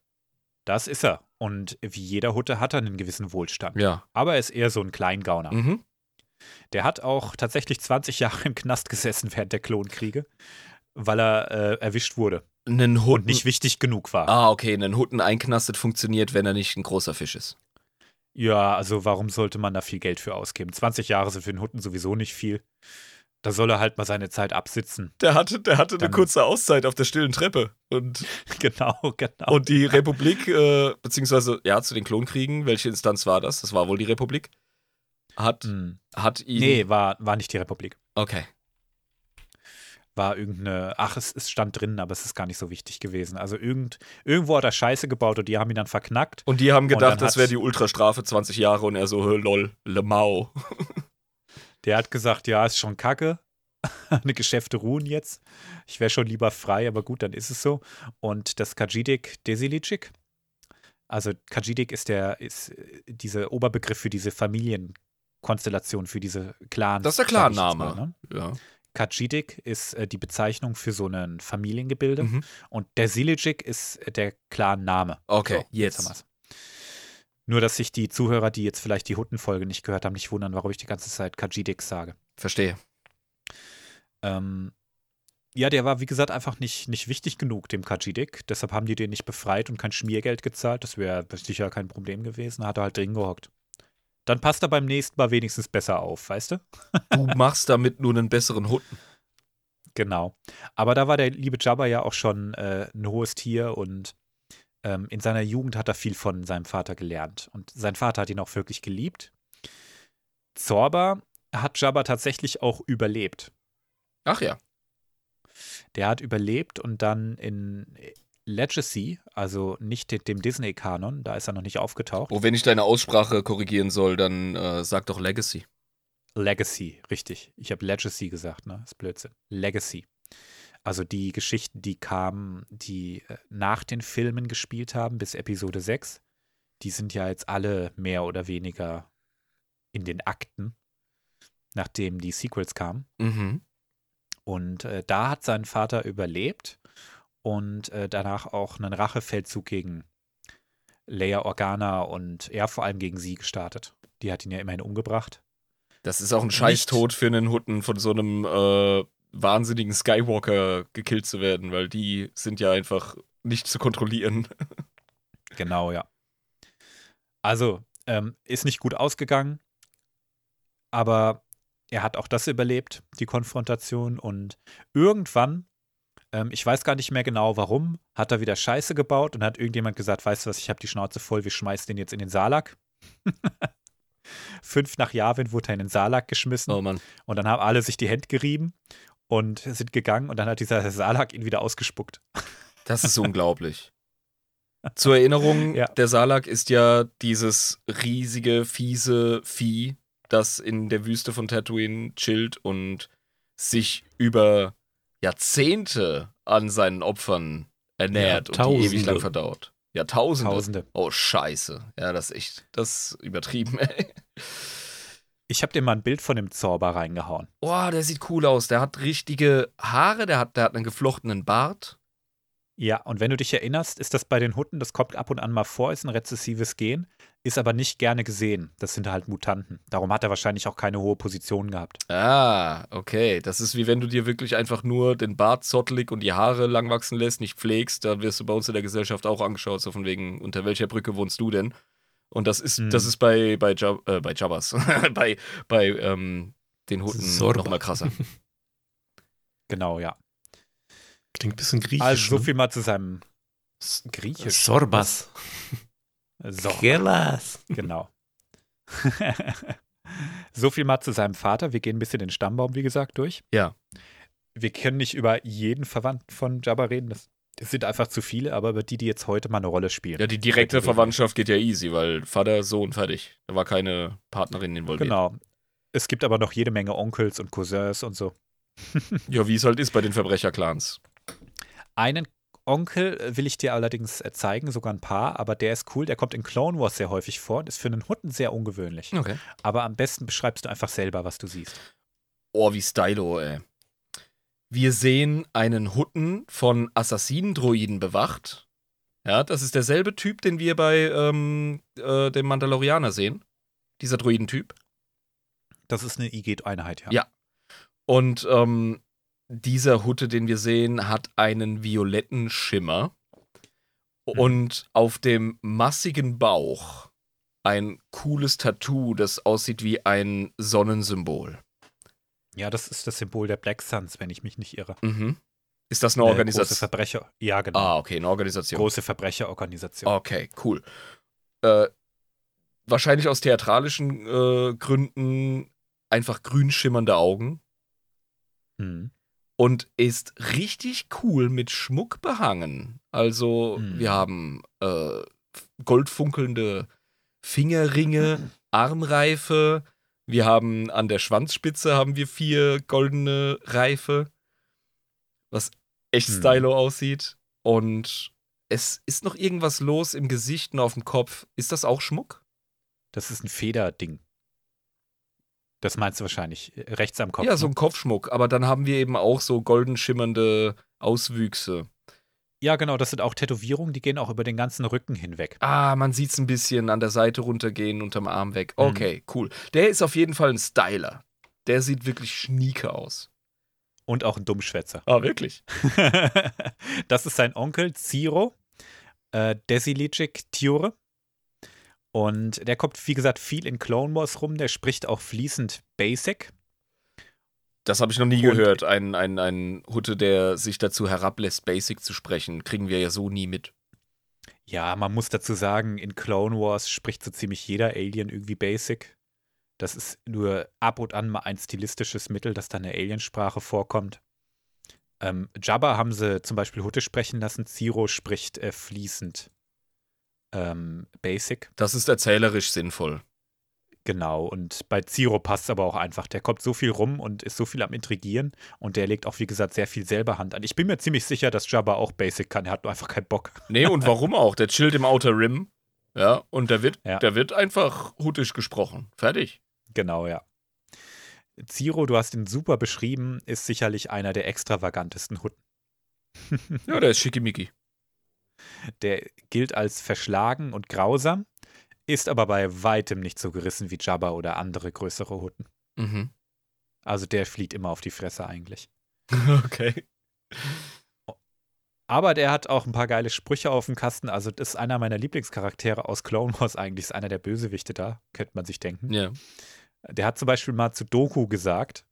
Das ist er. Und wie jeder Hutte hat er einen gewissen Wohlstand. Ja. Aber er ist eher so ein Kleingauner. Mhm. Der hat auch tatsächlich 20 Jahre im Knast gesessen während der Klonkriege, weil er äh, erwischt wurde Einen Hutten. und nicht wichtig genug war. ah, okay, einen Hutten einknastet funktioniert, wenn er nicht ein großer Fisch ist. Ja, also warum sollte man da viel Geld für ausgeben? 20 Jahre sind für den Hutten sowieso nicht viel. Da soll er halt mal seine Zeit absitzen. Der hatte, der hatte eine kurze Auszeit auf der stillen Treppe. Und, [laughs] genau, genau. und die Republik, äh, beziehungsweise, ja, zu den Klonkriegen, welche Instanz war das? Das war wohl die Republik. Hat, Hm. hat ihn. Nee, war, war nicht die Republik. Okay. War irgendeine, ach, es, es stand drin, aber es ist gar nicht so wichtig gewesen. Also irgend, irgendwo hat er Scheiße gebaut und die haben ihn dann verknackt. Und die haben gedacht, das wäre die Ultrastrafe 20 Jahre und er so, "Hä, lol, Le Mau. [laughs] Der hat gesagt, ja, ist schon kacke. [laughs] Eine Geschäfte ruhen jetzt. Ich wäre schon lieber frei, aber gut, dann ist es so. Und das Kajidik Desilicic, also Kajidik ist der, ist äh, dieser Oberbegriff für diese Familienkonstellation, für diese Clans. Das ist der jetzt Clanname. ne? Ja. Kajidik ist äh, die Bezeichnung für so ein Familiengebilde Mhm. und Desilicic ist äh, der Clan-Name. Okay, So, jetzt. wir's. Nur, dass sich die Zuhörer, die jetzt vielleicht die Huttenfolge nicht gehört haben, nicht wundern, warum ich die ganze Zeit Kajidik sage. Verstehe. Ähm, ja, der war, wie gesagt, einfach nicht, nicht wichtig genug, dem Kajidik. Deshalb haben die den nicht befreit und kein Schmiergeld gezahlt. Das wäre sicher kein Problem gewesen. Da hat er halt drin gehockt. Dann passt er beim nächsten Mal wenigstens besser auf, weißt du? Du machst damit nur einen besseren Hutten. Genau. Aber da war der liebe Jabba ja auch schon äh, ein hohes Tier und ähm, in seiner Jugend hat er viel von seinem Vater gelernt. Und sein Vater hat ihn auch wirklich geliebt. Zorba hat Jabba tatsächlich auch überlebt. Ach ja. Der hat überlebt und dann in Legacy, also nicht dem Disney-Kanon, da ist er noch nicht aufgetaucht. Oh, wenn ich deine Aussprache korrigieren soll, dann äh, sag doch Legacy. Legacy, richtig. Ich habe Legacy gesagt, ne? Das ist Blödsinn. Legacy. Also die Geschichten, die kamen, die äh, nach den Filmen gespielt haben, bis Episode 6, die sind ja jetzt alle mehr oder weniger in den Akten, nachdem die Sequels kamen. Mhm. Und äh, da hat sein Vater überlebt und äh, danach auch einen Rachefeldzug gegen Leia Organa und er vor allem gegen sie gestartet. Die hat ihn ja immerhin umgebracht. Das ist auch ein Scheißtod für einen Hutten von so einem äh, wahnsinnigen Skywalker gekillt zu werden, weil die sind ja einfach nicht zu kontrollieren. [laughs] Genau, ja. Also, ähm, ist nicht gut ausgegangen, aber er hat auch das überlebt, die Konfrontation. Und irgendwann, ähm, ich weiß gar nicht mehr genau warum, hat er wieder Scheiße gebaut und hat irgendjemand gesagt, weißt du was, ich habe die Schnauze voll, wir schmeißen den jetzt in den Salak. [laughs] Fünf nach Yavin wurde er in den Salak geschmissen. Oh Mann. Und dann haben alle sich die Hände gerieben und sind gegangen und dann hat dieser Salak ihn wieder ausgespuckt. Das ist [laughs] unglaublich. Zur Erinnerung, Ja. der Salak ist ja dieses riesige, fiese Vieh, das in der Wüste von Tatooine chillt und sich über Jahrzehnte an seinen Opfern ernährt und die ewig lang verdaut. Jahrtausende. Tausende. Oh, scheiße. Ja, das ist echt, das ist übertrieben, ey. Ich habe dir mal ein Bild von dem Zorba reingehauen. Boah, der sieht cool aus. Der hat richtige Haare, der hat, der hat einen geflochtenen Bart. Ja, und wenn du dich erinnerst, ist das bei den Hutten, das kommt ab und an mal vor, ist ein rezessives Gen, ist aber nicht gerne gesehen. Das sind halt Mutanten. Darum hat er wahrscheinlich auch keine hohe Position gehabt. Ah, okay. Das ist wie wenn du dir wirklich einfach nur den Bart zottelig und die Haare lang wachsen lässt, nicht pflegst, dann wirst du bei uns in der Gesellschaft auch angeschaut, so von wegen, unter welcher Brücke wohnst du denn? Und das ist, Hm. das ist bei, bei, Jab, äh, bei Jabbas, [laughs] bei, bei ähm, den Sorba. nochmal krasser. [laughs] Genau, ja. Klingt ein bisschen griechisch. Also so ne? viel mal zu seinem Griechisch. Sorbas. [laughs] So, Gelas. genau. so viel mal zu seinem Vater. Wir gehen ein bisschen den Stammbaum, wie gesagt, durch. Ja. Wir können nicht über jeden Verwandten von Jabba reden. Das, das sind einfach zu viele, aber über die, die jetzt heute mal eine Rolle spielen. Ja, die direkte Verwandtschaft geht ja easy, weil Vater, Sohn, fertig. Da war keine Partnerin involviert. Genau. Es gibt aber noch jede Menge Onkels und Cousins und so. [laughs] Ja, wie es halt ist bei den Verbrecherclans. Einen Onkel will ich dir allerdings äh, zeigen, sogar ein paar, aber der ist cool. Der kommt in Clone Wars sehr häufig vor und ist für einen Hutten sehr ungewöhnlich. Okay. Aber am besten beschreibst du einfach selber, was du siehst. Oh, wie stylo, ey. Wir sehen einen Hutten von Assassinendroiden bewacht. Ja, das ist derselbe Typ, den wir bei ähm, äh, dem Mandalorianer sehen. Dieser Droidentyp. Das ist eine IG-Einheit, ja. Ja. Und ähm, dieser Hutte, den wir sehen, hat einen violetten Schimmer. Und auf dem massigen Bauch ein cooles Tattoo, das aussieht wie ein Sonnensymbol. Ja, das ist das Symbol der Black Suns, wenn ich mich nicht irre. Mhm. Ist das eine Große Organisation? Verbrecher. Ja, genau. Ah, okay, eine Organisation. Große Verbrecherorganisation. Okay, cool. Äh, wahrscheinlich aus theatralischen äh, Gründen einfach grün schimmernde Augen Hm. und ist richtig cool mit Schmuck behangen. Also, Hm. wir haben äh, goldfunkelnde Fingerringe, [laughs] Armreife. Wir haben an der Schwanzspitze haben wir vier goldene Reife, was echt Hm. stylo aussieht. Und es ist noch irgendwas los im Gesicht und auf dem Kopf. Ist das auch Schmuck? Das ist ein Federding. Das meinst du wahrscheinlich. äh, Rechts am Kopf. ja, so ne? ein Kopfschmuck. Aber dann haben wir eben auch so golden schimmernde Auswüchse. Ja, genau. Das sind auch Tätowierungen, die gehen auch über den ganzen Rücken hinweg. Ah, man sieht es ein bisschen an der Seite runtergehen, unterm Arm weg. Mhm. Okay, cool. Der ist auf jeden Fall ein Styler. Der sieht wirklich schnieke aus. Und auch ein Dummschwätzer. Ah, wirklich? [laughs] das ist sein Onkel Ziro, äh, Desilicic Tiure. Und der kommt, wie gesagt, viel in Clone Wars rum. Der spricht auch fließend Basic. Das habe ich noch nie Und- gehört. Ein, ein, ein Hutte, der sich dazu herablässt, Basic zu sprechen, kriegen wir ja so nie mit. Ja, man muss dazu sagen, in Clone Wars spricht so ziemlich jeder Alien irgendwie Basic. Das ist nur ab und an mal ein stilistisches Mittel, dass da eine Aliensprache vorkommt. Ähm, Jabba haben sie zum Beispiel Hutte sprechen lassen, Ziro spricht äh, fließend ähm, Basic. Das ist erzählerisch sinnvoll. Genau, und bei Ziro passt es aber auch einfach. Der kommt so viel rum und ist so viel am Intrigieren und der legt auch, wie gesagt, sehr viel selber Hand an. Ich bin mir ziemlich sicher, dass Jabba auch Basic kann. Er hat nur einfach keinen Bock. Nee, und warum auch? Der chillt im Outer Rim. Ja, und der wird, Ja. der wird einfach huttisch gesprochen. Fertig. Genau, ja. Ziro, du hast ihn super beschrieben, ist sicherlich einer der extravagantesten Hutten. Ja, der ist schickimicki. Der gilt als verschlagen und grausam, ist aber bei weitem nicht so gerissen wie Jabba oder andere größere Hutten. Mhm. Also der fliegt immer auf die Fresse eigentlich. [laughs] Okay. Aber der hat auch ein paar geile Sprüche auf dem Kasten. Also das ist einer meiner Lieblingscharaktere aus Clone Wars eigentlich. Ist einer der Bösewichte da, könnte man sich denken. Ja. Der hat zum Beispiel mal zu Doku gesagt,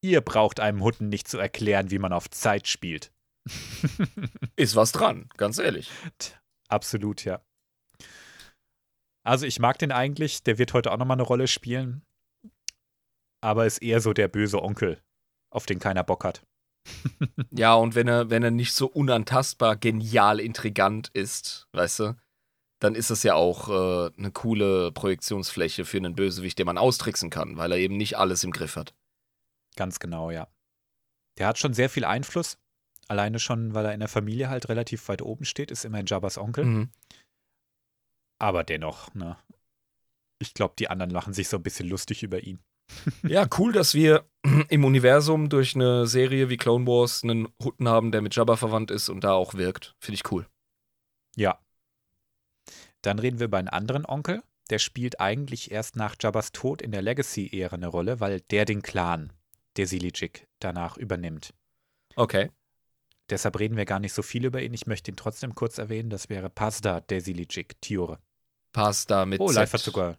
ihr braucht einem Hutten nicht zu erklären, wie man auf Zeit spielt. [laughs] Ist was dran, ganz ehrlich. Absolut, ja. Also ich mag den eigentlich, der wird heute auch nochmal eine Rolle spielen. Aber ist eher so der böse Onkel, auf den keiner Bock hat. [laughs] Ja, und wenn er, wenn er nicht so unantastbar genial intrigant ist, weißt du, dann ist das ja auch äh, eine coole Projektionsfläche für einen Bösewicht, den man austricksen kann, weil er eben nicht alles im Griff hat. Ganz genau, ja. Der hat schon sehr viel Einfluss. Alleine schon, weil er in der Familie halt relativ weit oben steht, ist immerhin Jabbas Onkel. Mhm. Aber dennoch, ne. Ich glaube, die anderen machen sich so ein bisschen lustig über ihn. [laughs] Ja, cool, dass wir [clears throat] im Universum durch eine Serie wie Clone Wars einen Hutten haben, der mit Jabba verwandt ist und da auch wirkt. Finde ich cool. Ja. Dann reden wir über einen anderen Onkel. Der spielt eigentlich erst nach Jabbas Tod in der Legacy-Ära eine Rolle, weil der den Clan der Silijik danach übernimmt. Okay. Deshalb reden wir gar nicht so viel über ihn. Ich möchte ihn trotzdem kurz erwähnen. Das wäre Pasda der Silijik, Tiore. Pasta mit Oh, Z. live hat sogar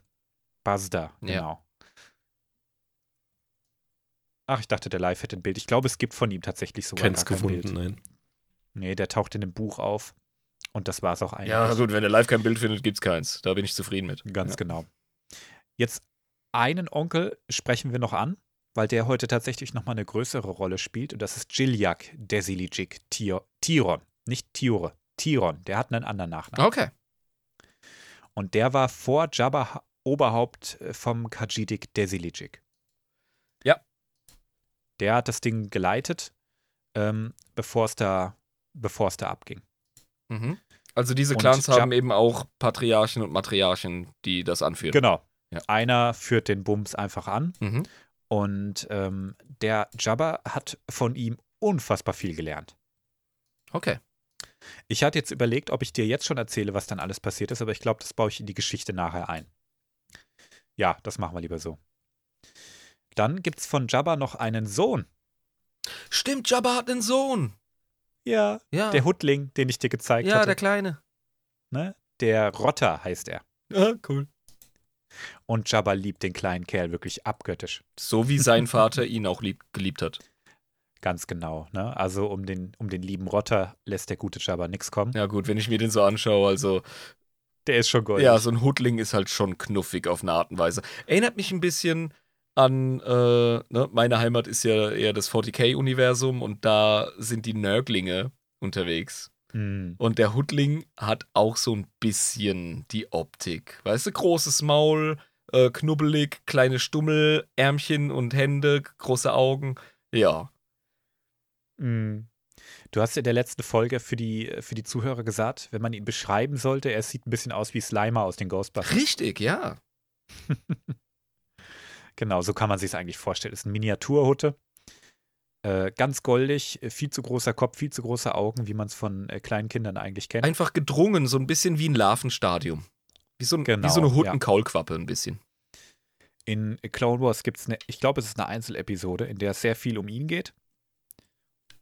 Pasda, Ja. genau. Ach, ich dachte, der Live hätte ein Bild. Ich glaube, es gibt von ihm tatsächlich sogar Keins gar kein gefunden, Bild. nein. Nee, der taucht in dem Buch auf. Und das war es auch eigentlich. Ja, gut, wenn er live kein Bild findet, gibt's keins. Da bin ich zufrieden mit. Ganz ja. genau. Jetzt einen Onkel sprechen wir noch an, weil der heute tatsächlich nochmal eine größere Rolle spielt. Und das ist Giljak Desilijik Tio- Tiron. Nicht Tiore, Tiron. Der hat einen anderen Nachnamen. Okay. Und der war vor Jabba Ha- Oberhaupt äh, vom Kajidik Desilijik. Ja. Der hat das Ding geleitet, ähm, bevor es da, bevor es da abging. Mhm. Also diese Clans haben eben auch Patriarchen und Matriarchen, die das anführen. Genau. Ja. Einer führt den Bums einfach an Mhm. und ähm, der Jabba hat von ihm unfassbar viel gelernt. Okay. Ich hatte jetzt überlegt, ob ich dir jetzt schon erzähle, was dann alles passiert ist, aber ich glaube, das baue ich in die Geschichte nachher ein. Ja, das machen wir lieber so. Dann gibt es von Jabba noch einen Sohn. Stimmt, Jabba hat einen Sohn. Ja. Ja. Der Hutling, den ich dir gezeigt ja, hatte. der Kleine. ne? der Rotter heißt er. Ja, cool. Und Jabba liebt den kleinen Kerl wirklich abgöttisch. So wie sein Vater ihn auch lieb, geliebt hat. Ganz genau. Ne? Also um den, um den lieben Rotter lässt der gute Jabba nichts kommen. Ja, gut, wenn ich mir den so anschaue, also. Der ist schon goldig. Ja, so ein Hutling ist halt schon knuffig auf eine Art und Weise. Erinnert mich ein bisschen an, äh, ne, meine Heimat ist ja eher das 40k-Universum und da sind die Nörglinge unterwegs. Hm. Und der Hutling hat auch so ein bisschen die Optik. Weißt du, großes Maul, äh, knubbelig, kleine Stummel, Ärmchen und Hände, große Augen. Ja. Mm. Du hast in der letzten Folge für die, für die Zuhörer gesagt, wenn man ihn beschreiben sollte, er sieht ein bisschen aus wie Slimer aus den Ghostbusters. Richtig, ja. [laughs] Genau, so kann man sich es eigentlich vorstellen. Ist ein Miniaturhutte. Äh, ganz goldig, äh, viel zu großer Kopf, viel zu große Augen, wie man es von äh, kleinen Kindern eigentlich kennt. Einfach gedrungen, so ein bisschen wie ein Larvenstadium. Wie so, ein, Genau, wie so eine ja. Huttenkaulquappe ein bisschen. In Clone Wars gibt es eine, ich glaube, es ist eine Einzelepisode, in der es sehr viel um ihn geht.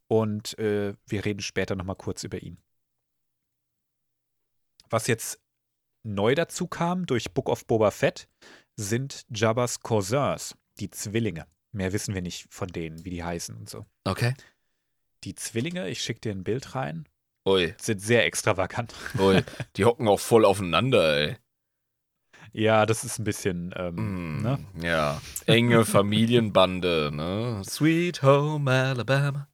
Und äh, wir reden später nochmal kurz über ihn. Was jetzt neu dazu kam durch Book of Boba Fett, sind Jabbas Cousins, die Zwillinge. Mehr wissen wir nicht von denen, wie die heißen und so. Okay. Die Zwillinge, ich schicke dir ein Bild rein, Ui, sind sehr extravagant. ui. [laughs] Die hocken auch voll aufeinander, ey. Ja, das ist ein bisschen, ähm, Mm, ne? Ja. Enge Familienbande, ne? Sweet Home Alabama.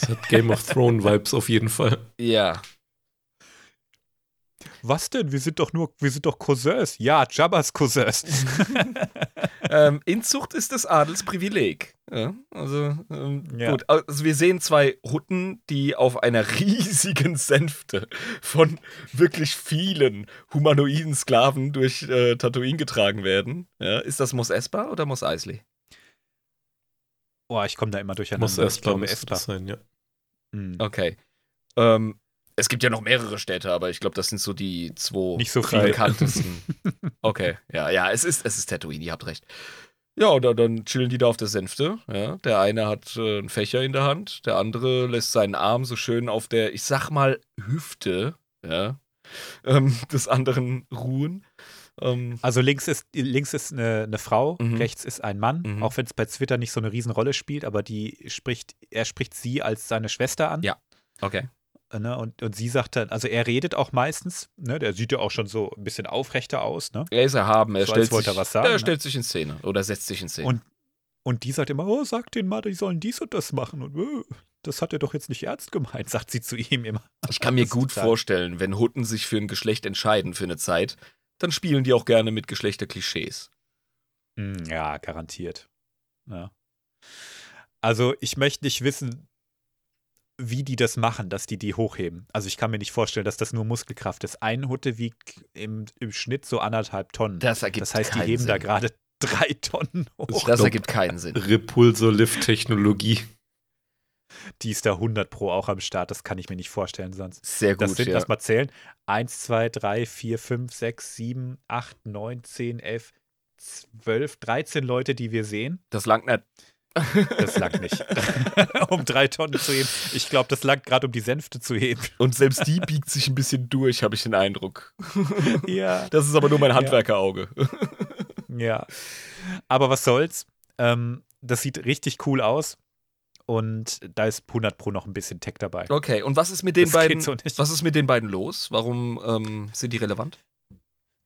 Das hat Game of Thrones Vibes auf jeden Fall. Ja. Was denn? Wir sind doch nur, wir sind doch Cousins. Ja, Jabbas Cousins. [laughs] ähm, Inzucht ist das Adelsprivileg. Ja, also ähm, Ja. gut. Also wir sehen zwei Hutten, die auf einer [laughs] riesigen Sänfte von wirklich vielen humanoiden Sklaven durch äh, Tatooine getragen werden. Ja, ist das Mos Espa oder Mos Eisley? Boah, ich komme da immer durcheinander. Muss erst ich glaube das sein, ja. Hm. Okay. Ähm, es gibt ja noch mehrere Städte, aber ich glaube, das sind so die zwei Nicht so viele. bekanntesten. [laughs] okay, ja, ja, es ist, es ist Tatooine, ihr habt recht. Ja, und dann, dann chillen die da auf der Sänfte. Ja. Der eine hat äh, einen Fächer in der Hand, der andere lässt seinen Arm so schön auf der, ich sag mal, Hüfte ja, ähm, des anderen ruhen. Ähm, Also links ist, links ist eine, eine Frau, Mhm. rechts ist ein Mann, Mhm. auch wenn es bei Twitter nicht so eine Riesenrolle spielt, aber die spricht, er spricht sie als seine Schwester an. Ja. okay. Äh, Ne? Und, und sie sagt dann, also er redet auch meistens, ne? der sieht ja auch schon so ein bisschen aufrechter aus, ne? Er ist erhaben, er, So, stellt, sich, er was sagen, er ne? stellt sich in Szene oder setzt sich in Szene. Und, und die sagt immer, oh, sag denen mal, die sollen dies und das machen. Und äh, das hat er doch jetzt nicht ernst gemeint, [laughs] sagt sie zu ihm immer. Ich kann mir gut vorstellen, wenn Hutten sich für ein Geschlecht entscheiden für eine Zeit, dann spielen die auch gerne mit Geschlechterklischees. Hm, Ja, garantiert. Ja. Also ich möchte nicht wissen, wie die das machen, dass die die hochheben. Also ich kann mir nicht vorstellen, dass das nur Muskelkraft ist. Ein Hutte wiegt im, im Schnitt so anderthalb Tonnen. Das ergibt das heißt, die heben Sinn. da gerade [laughs] drei Tonnen hoch. Das ergibt keinen Sinn. Repulsor-Lift-Technologie. Die ist da 100 pro auch am Start. Das kann ich mir nicht vorstellen sonst. Sehr Das gut, sind, ja. lass mal zählen, 1, 2, 3, 4, 5, 6, 7, 8, 9, 10, 11, 12, 13 Leute, die wir sehen. Das langt nicht. [laughs] Das langt nicht. [laughs] um drei Tonnen zu heben. Ich glaube, das langt gerade, um die Sänfte zu heben. Und selbst die biegt sich ein bisschen durch, habe ich den Eindruck. [laughs] Ja. Das ist aber nur mein Handwerkerauge. Ja. Aber was soll's? Ähm, das sieht richtig cool aus. Und da ist 100 Pro noch ein bisschen Tech dabei. Okay, und was ist mit den Das beiden? so. Was ist mit den beiden los? Warum ähm, sind die relevant?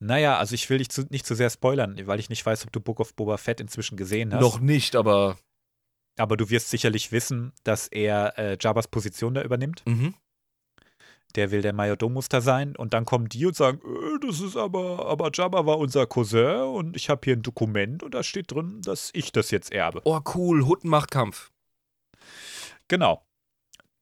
Naja, also ich will dich zu, nicht zu sehr spoilern, weil ich nicht weiß, ob du Book of Boba Fett inzwischen gesehen hast. Noch nicht, aber Aber du wirst sicherlich wissen, dass er äh, Jabba's Position da übernimmt. mhm. Der will der Majordomus da sein. Und dann kommen die und sagen, äh, das ist aber, aber Jabba war unser Cousin und ich habe hier ein Dokument und da steht drin, dass ich das jetzt erbe. oh cool, Hutten macht Kampf. Genau.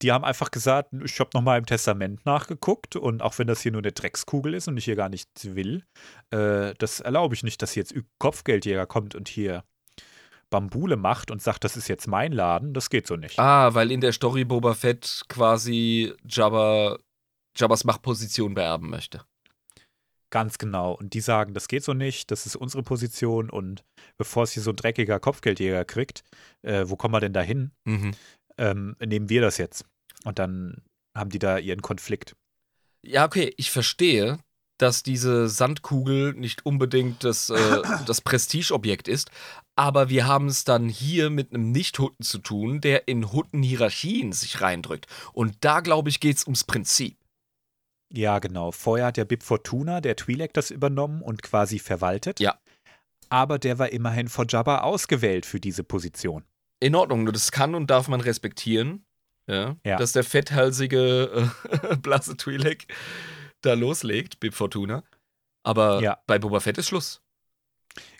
Die haben einfach gesagt, ich habe nochmal im Testament nachgeguckt und auch wenn das hier nur eine Dreckskugel ist und ich hier gar nichts will, äh, das erlaube ich nicht, dass jetzt Kopfgeldjäger kommt und hier Bambule macht und sagt, das ist jetzt mein Laden. Das geht so nicht. Ah, weil in der Story Boba Fett quasi Jabba Jabbas Machtposition beerben möchte. Ganz genau. Und die sagen, das geht so nicht, das ist unsere Position und bevor es hier so ein dreckiger Kopfgeldjäger kriegt, äh, wo kommen wir denn da hin? Mhm. Ähm, nehmen wir das jetzt. Und dann haben die da ihren Konflikt. Ja, okay, ich verstehe, dass diese Sandkugel nicht unbedingt das, äh, [coughs] das Prestigeobjekt ist, aber wir haben es dann hier mit einem Nicht-Hutten zu tun, der in Hutten-Hierarchien sich reindrückt. Und da, glaube ich, geht es ums Prinzip. Ja, genau. Vorher hat ja Bib Fortuna, der Twi'lek, das übernommen und quasi verwaltet. Ja. Aber der war immerhin von Jabba ausgewählt für diese Position. In Ordnung, das kann und darf man respektieren. Ja, Ja. Dass der fetthalsige äh, [laughs] blasse Twi'lek da loslegt, Bib Fortuna. Aber Ja. bei Boba Fett ist Schluss.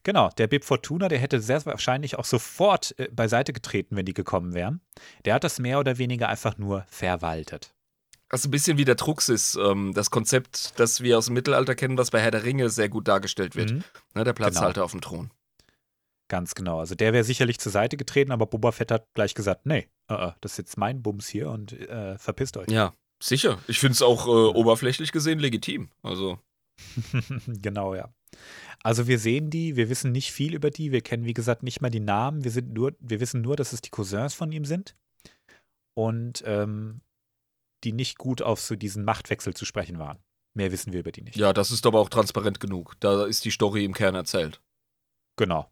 Genau, der Bib Fortuna, der hätte sehr wahrscheinlich auch sofort äh, beiseite getreten, wenn die gekommen wären. Der hat das mehr oder weniger einfach nur verwaltet. Das ist ein bisschen wie der Truxis, ähm, das Konzept, das wir aus dem Mittelalter kennen, was bei Herr der Ringe sehr gut dargestellt wird. Mhm. Ne, der Platzhalter auf dem Thron. Ganz genau. Also der wäre sicherlich zur Seite getreten, aber Boba Fett hat gleich gesagt, nee, äh, äh, das ist jetzt mein Bums hier und äh, verpisst euch. Ja, sicher. Ich finde es auch äh, oberflächlich gesehen legitim. Also, [laughs] genau, ja. Also wir sehen die, wir wissen nicht viel über die, wir kennen wie gesagt nicht mal die Namen, wir sind nur, wir wissen nur, dass es die Cousins von ihm sind und ähm, die nicht gut auf so diesen Machtwechsel zu sprechen waren. Mehr wissen wir über die nicht. ja, das ist aber auch transparent genug. Da ist die Story im Kern erzählt. Genau.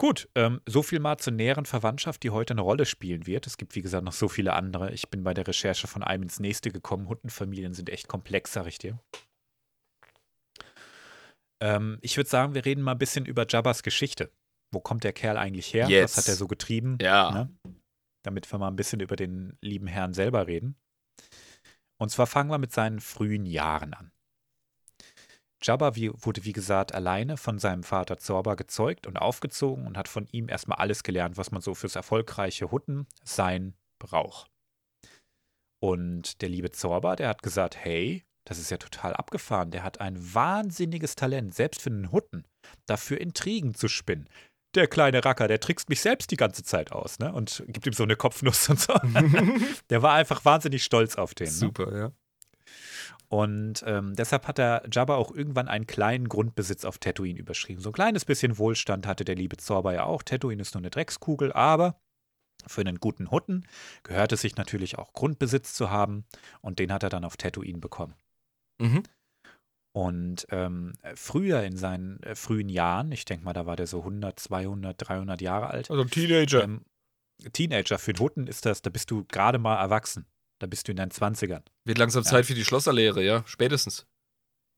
Gut, ähm, so viel mal zur näheren Verwandtschaft, die heute eine Rolle spielen wird. Es gibt, wie gesagt, noch so viele andere. Ich bin bei der Recherche von einem ins nächste gekommen. Hundenfamilien sind echt komplex, sag ich dir. Ähm, ich würde sagen, wir reden mal ein bisschen über Jabbas Geschichte. Wo kommt der Kerl eigentlich her? Jetzt. Was hat er so getrieben? Ja. Ne? Damit wir mal ein bisschen über den lieben Herrn selber reden. Und zwar fangen wir mit seinen frühen Jahren an. Jabba wurde, wie gesagt, alleine von seinem Vater Zorba gezeugt und aufgezogen und hat von ihm erstmal alles gelernt, was man so fürs erfolgreiche Hutten sein braucht. Und der liebe Zorba, der hat gesagt, hey, das ist ja total abgefahren. Der hat ein wahnsinniges Talent, selbst für einen Hutten, dafür Intrigen zu spinnen. Der kleine Racker, der trickst mich selbst die ganze Zeit aus, ne? Und gibt ihm so eine Kopfnuss und so. [laughs] der war einfach wahnsinnig stolz auf den. Ne? Super, ja. Und ähm, deshalb hat der Jabba auch irgendwann einen kleinen Grundbesitz auf Tatooine überschrieben. So ein kleines bisschen Wohlstand hatte der liebe Zorba ja auch. Tatooine ist nur eine Dreckskugel, aber für einen guten Hutten gehört es sich natürlich auch Grundbesitz zu haben. Und den hat er dann auf Tatooine bekommen. Mhm. Und ähm, früher in seinen äh, frühen Jahren, ich denke mal, da war der so 100, 200, 300 Jahre alt. Also Teenager. Ähm, Teenager, für einen Hutten ist das, da bist du gerade mal erwachsen. Da bist du in deinen 20ern. Wird langsam Ja. Zeit für die Schlosserlehre, ja. Spätestens.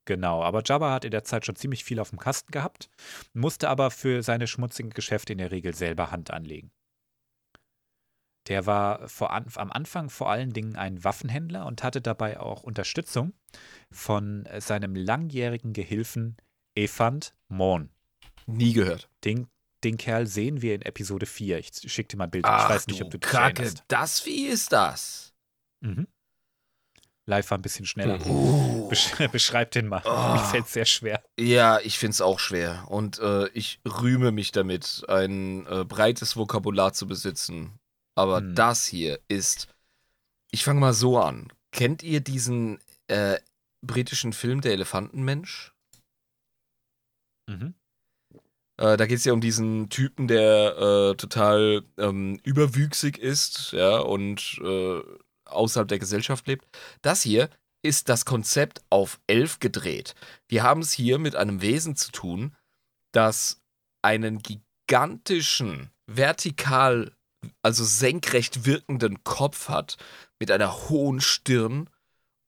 Genau, aber Jabba hat in der Zeit schon ziemlich viel auf dem Kasten gehabt, musste aber für seine schmutzigen Geschäfte in der Regel selber Hand anlegen. Der war vor am Anfang vor allen Dingen ein Waffenhändler und hatte dabei auch Unterstützung von seinem langjährigen Gehilfen Ephant Morn. Nie gehört. Den, den Kerl sehen wir in Episode 4. Ich schicke dir mal ein Bild. ich weiß nicht, ob du Kacke, erinnerst. das Vieh ist das. Mhm. Live war ein bisschen schneller. [laughs] Besch beschreib den mal. Oh. Mir fällt sehr schwer. Ja, ich find's auch schwer. Und äh, ich rühme mich damit, ein äh, breites Vokabular zu besitzen. Aber Hm. das hier ist. Ich fange mal so an. Kennt ihr diesen äh, britischen Film Der Elefantenmensch? Mhm. Äh, da geht es ja um diesen Typen, der äh, total ähm, überwüchsig ist, ja, und äh, außerhalb der Gesellschaft lebt. Das hier ist das Konzept auf elf gedreht. Wir haben es hier mit einem Wesen zu tun, das einen gigantischen, vertikal, also senkrecht wirkenden Kopf hat, mit einer hohen Stirn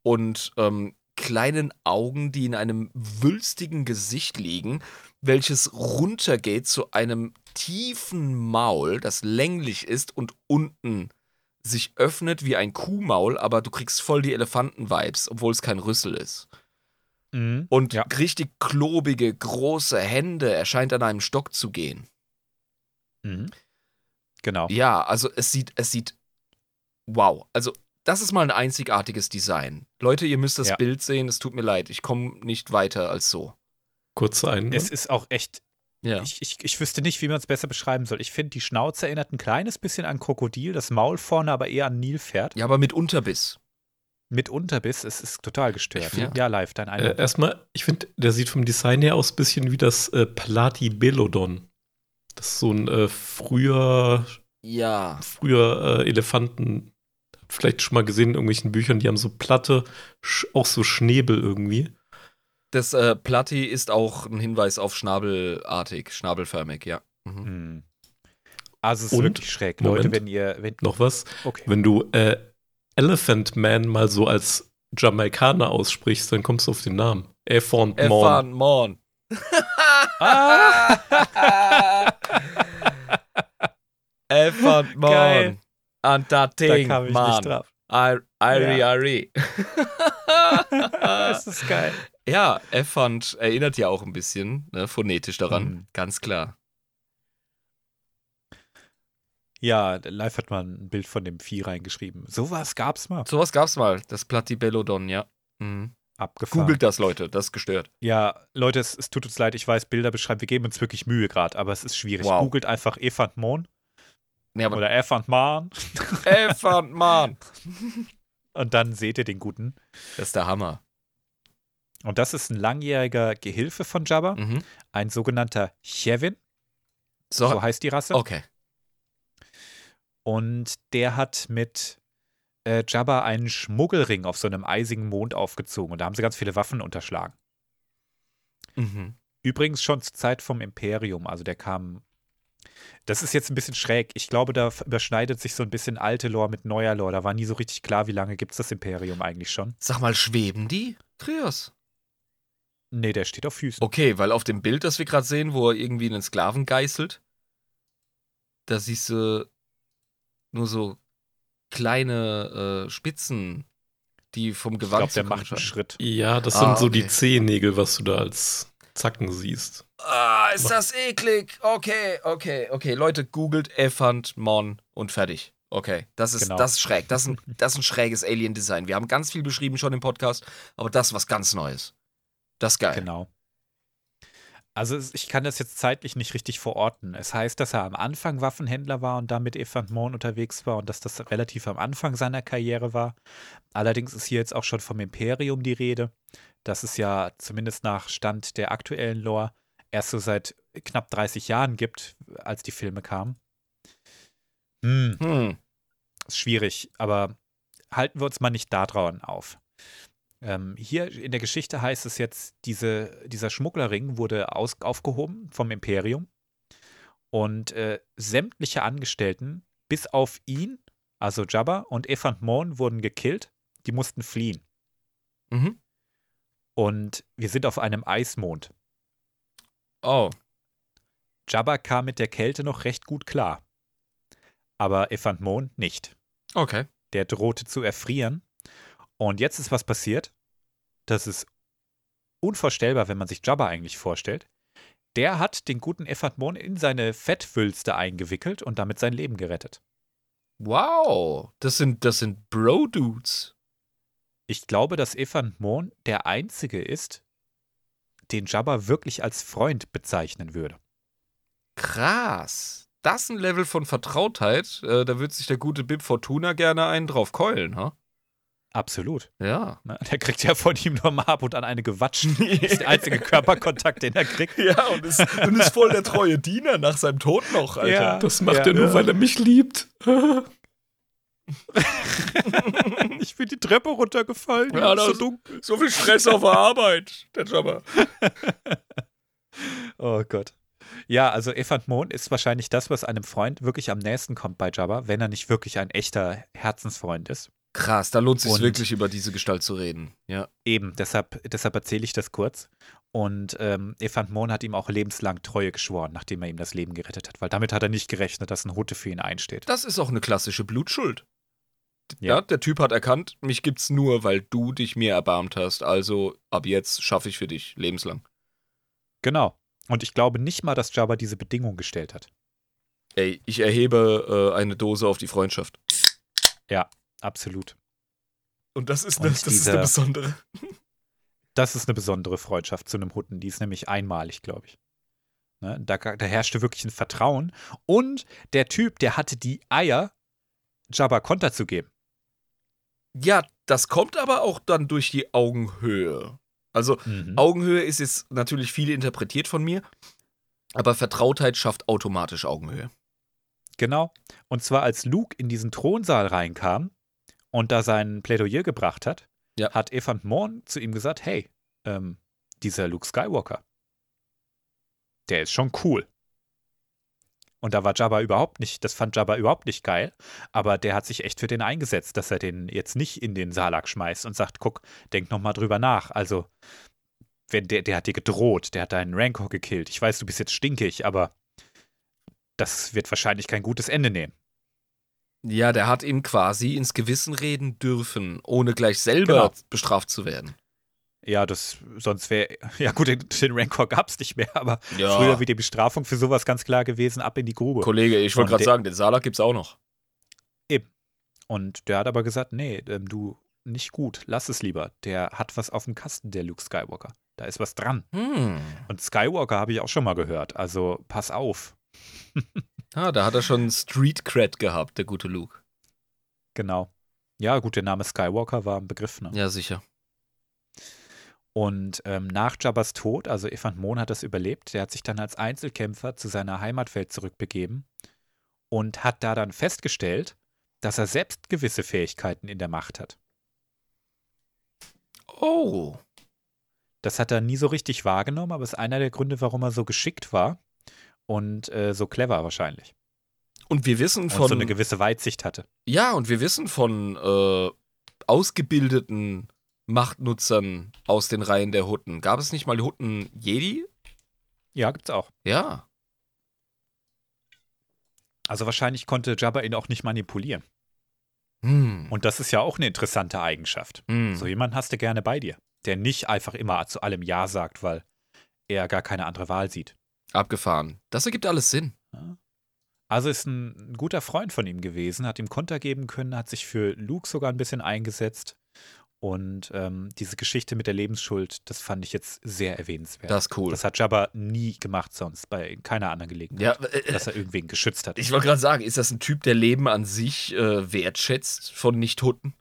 und ähm, kleinen Augen, die in einem wülstigen Gesicht liegen, welches runtergeht zu einem tiefen Maul, das länglich ist und unten sich öffnet wie ein Kuhmaul, aber du kriegst voll die Elefanten-Vibes, obwohl es kein Rüssel ist. Mhm. Und Ja. richtig klobige, große Hände, er scheint an einem Stock zu gehen. Mhm. Genau. Ja, also es sieht, es sieht, wow. Also das ist mal ein einzigartiges Design. Leute, ihr müsst das Ja. Bild sehen, es tut mir leid, ich komme nicht weiter als so. Kurzer Einwand. Es ist auch echt, Ja. ich, ich, ich wüsste nicht, wie man es besser beschreiben soll. Ich finde, die Schnauze erinnert ein kleines bisschen an Krokodil, das Maul vorne aber eher an Nilpferd. ja, aber mit Unterbiss. Mit Unterbiss, es ist total gestört. Find- ja, live, dein Äh, Eindruck. erstmal, ich finde, der sieht vom Design her aus ein bisschen wie das äh, Platybelodon. Das ist so ein äh, früher, Ja. früher äh, Elefanten. Vielleicht schon mal gesehen in irgendwelchen Büchern, die haben so platte, auch so Schnäbel irgendwie. Das äh, Platti ist auch ein Hinweis auf schnabelartig, schnabelförmig, ja. Mhm. Hm. Also es ist Und? wirklich schräg, Moment. Leute, wenn ihr, wenn, Noch was? okay. Wenn du äh, Elephant Man mal so als Jamaikaner aussprichst, dann kommst du auf den Namen. Elephant Man. Erfahren Morn. Ah! Elfant Morn. Das Da kam ich Mann. nicht drauf. Ari, Ari, Ja. Ari. [laughs] das ist geil. ja, Elfant erinnert ja auch ein bisschen ne, phonetisch daran, Mhm. ganz klar. Ja, live hat man ein Bild von dem Vieh reingeschrieben. Sowas gab's mal. Sowas gab's mal, das Platybelodon, ja. Mhm. Abgefahren. Googelt das, Leute, das ist gestört. Ja, Leute, es, es tut uns leid, ich weiß, Bilder beschreiben, wir geben uns wirklich Mühe gerade, aber es ist schwierig. Wow. Googelt einfach Efant Mon Nee, oder Efant Man Elfant, Mann. [laughs] und dann seht ihr den Guten. Das ist der Hammer. Und das ist ein langjähriger Gehilfe von Jabba, Mhm. ein sogenannter Chevin, So, so heißt die Rasse. okay. Und der hat mit äh, Jabba einen Schmuggelring auf so einem eisigen Mond aufgezogen und da haben sie ganz viele Waffen unterschlagen. Mhm. Übrigens schon zur Zeit vom Imperium, also der kam Das ist jetzt ein bisschen schräg. Ich glaube, da überschneidet sich so ein bisschen alte Lore mit neuer Lore. Da war nie so richtig klar, wie lange gibt es das Imperium eigentlich schon. Sag mal, schweben die? Krios. Nee, der steht auf Füßen. Okay, weil auf dem Bild, das wir gerade sehen, wo er irgendwie einen Sklaven geißelt, da siehst du nur so kleine äh, Spitzen, die vom ich Gewand glaube, der macht einen. Schritt. Ja, das Ah, sind so okay. die Zehennägel, was du da als Zacken siehst. Ah, ist das eklig. Okay, okay, okay. Leute, googelt Elefant, Mon und fertig. Okay, das ist, Genau. das ist schräg. Das ist, ein, das ist ein schräges Alien-Design. Wir haben ganz viel beschrieben schon im Podcast, aber das ist was ganz Neues. Das ist geil. Genau. Also ich kann das jetzt zeitlich nicht richtig verorten. Es heißt, dass er am Anfang Waffenhändler war und damit Evant Mon unterwegs war und dass das relativ am Anfang seiner Karriere war. Allerdings ist hier jetzt auch schon vom Imperium die Rede. Das es ja zumindest nach Stand der aktuellen Lore erst so seit knapp 30 Jahren gibt, als die Filme kamen. Hm, Hm. ist schwierig, aber halten wir uns mal nicht daran auf. Ähm, hier in der Geschichte heißt es jetzt, diese, dieser Schmugglerring wurde aus, aufgehoben vom Imperium und äh, sämtliche Angestellten, bis auf ihn, also Jabba und Ephant Mon, wurden gekillt. Die mussten fliehen. Mhm. Und wir sind auf einem Eismond. Oh. Jabba kam mit der Kälte noch recht gut klar. Aber Ephant Mon nicht. Okay. der drohte zu erfrieren. Und jetzt ist was passiert. Das ist unvorstellbar, wenn man sich Jabba eigentlich vorstellt. Der hat den guten Ephantmon in seine Fettwülste eingewickelt und damit sein Leben gerettet. Wow. Das sind, das sind Bro-Dudes. Ich glaube, dass Ephantmon der einzige ist, den Jabba wirklich als Freund bezeichnen würde. Krass. Das ist ein Level von Vertrautheit. Äh, da würde sich der gute Bib Fortuna gerne einen drauf keulen, ha? Absolut. Ja. Ne? Der kriegt ja von ihm nur mal ab und an eine gewatscht. [laughs] Das ist der einzige Körperkontakt, den er kriegt. Ja, und ist, und ist voll der treue Diener nach seinem Tod noch, Alter. Ja. Das macht Ja. er nur, weil er mich liebt. [laughs] [laughs] Ich bin die Treppe runtergefallen. Ja, ist so dunkel. So viel Stress auf der Arbeit, der Jabba. [laughs] Oh Gott. Ja, also Ephant Mon ist wahrscheinlich das, was einem Freund wirklich am nächsten kommt bei Jabba, wenn er nicht wirklich ein echter Herzensfreund ist. Krass, da lohnt es sich wirklich über diese Gestalt zu reden. Ja. Eben, deshalb, deshalb erzähle ich das kurz. Und ähm, Ephant Mon hat ihm auch lebenslang Treue geschworen, nachdem er ihm das Leben gerettet hat, weil damit hat er nicht gerechnet, dass ein Hutte für ihn einsteht. Das ist auch eine klassische Blutschuld. Ja. Ja. der Typ hat erkannt, mich gibt's nur, weil du dich mir erbarmt hast. Also ab jetzt schaffe ich für dich lebenslang. Genau. Und ich glaube nicht mal, dass Jabba diese Bedingung gestellt hat. Ey, ich erhebe äh, eine Dose auf die Freundschaft. Absolut. Und das ist, Und eine, das ist dieser- eine besondere. [laughs] Das ist eine besondere Freundschaft zu einem Hutten. Die ist nämlich einmalig, glaube ich. Ne? Da, da herrschte wirklich ein Vertrauen. Und der Typ, der hatte die Eier, Jabba Konter zu geben. Ja, das kommt aber auch dann durch die Augenhöhe. Also Mhm. Augenhöhe ist jetzt natürlich viel interpretiert von mir, aber Vertrautheit schafft automatisch Augenhöhe. Genau. Und zwar als Luke in diesen Thronsaal reinkam und da sein Plädoyer gebracht hat, Ja. hat Ephant Morn zu ihm gesagt, hey, ähm, dieser Luke Skywalker, der ist schon cool. Und da war Jabba überhaupt nicht, das fand Jabba überhaupt nicht geil, aber der hat sich echt für den eingesetzt, dass er den jetzt nicht in den Salak schmeißt und sagt, guck, denk noch mal drüber nach. Also, wenn der, der hat dir gedroht, der hat deinen Rancor gekillt. Ich weiß, du bist jetzt stinkig, aber das wird wahrscheinlich kein gutes Ende nehmen. Ja, der hat ihm quasi ins Gewissen reden dürfen, ohne gleich selber Genau. bestraft zu werden. Ja, das, sonst wäre, [laughs] ja gut, den, den Rancor gab es nicht mehr, aber Ja. früher wäre die Bestrafung für sowas ganz klar gewesen, ab in die Grube. Kollege, ich wollte gerade sagen, den Salak gibt's auch noch. Und der hat aber gesagt, nee, ähm, du, nicht gut, lass es lieber. Der hat was auf dem Kasten, der Luke Skywalker. Da ist was dran. Hm. Und Skywalker habe ich auch schon mal gehört, also pass auf. [laughs] Ah, da hat er schon Street Cred gehabt, der gute Luke. Genau. Ja, gut, der Name Skywalker war ein Begriff, ne? Ja, sicher. Und ähm, nach Jabbas Tod, also Ephant Mon hat das überlebt, der hat sich dann als Einzelkämpfer zu seiner Heimatwelt zurückbegeben und hat da dann festgestellt, dass er selbst gewisse Fähigkeiten in der Macht hat. Oh. Das hat er nie so richtig wahrgenommen, aber ist einer der Gründe, warum er so geschickt war und äh, so clever wahrscheinlich. Und wir wissen Und von. so eine gewisse Weitsicht hatte. ja, und wir wissen von äh, ausgebildeten Machtnutzern aus den Reihen der Hutten. Gab es nicht mal die Hutten Jedi? Ja, gibt's auch. Ja. Also wahrscheinlich konnte Jabba ihn auch nicht manipulieren. Hm. Und das ist ja auch eine interessante Eigenschaft. hm. So jemanden hast du gerne bei dir, der nicht einfach immer zu allem Ja sagt, weil er gar keine andere Wahl sieht. Abgefahren. Das ergibt alles Sinn. Also ist ein guter Freund von ihm gewesen, hat ihm Konter geben können, hat sich für Luke sogar ein bisschen eingesetzt. Und ähm, diese Geschichte mit der Lebensschuld, das fand ich jetzt sehr erwähnenswert. Das ist cool. Das hat Jabba nie gemacht sonst, bei keiner anderen Gelegenheit, ja, äh, dass er irgendwen geschützt hat. ich wollte gerade sagen, ist das ein Typ, der Leben an sich äh, wertschätzt von Nicht-Hutten?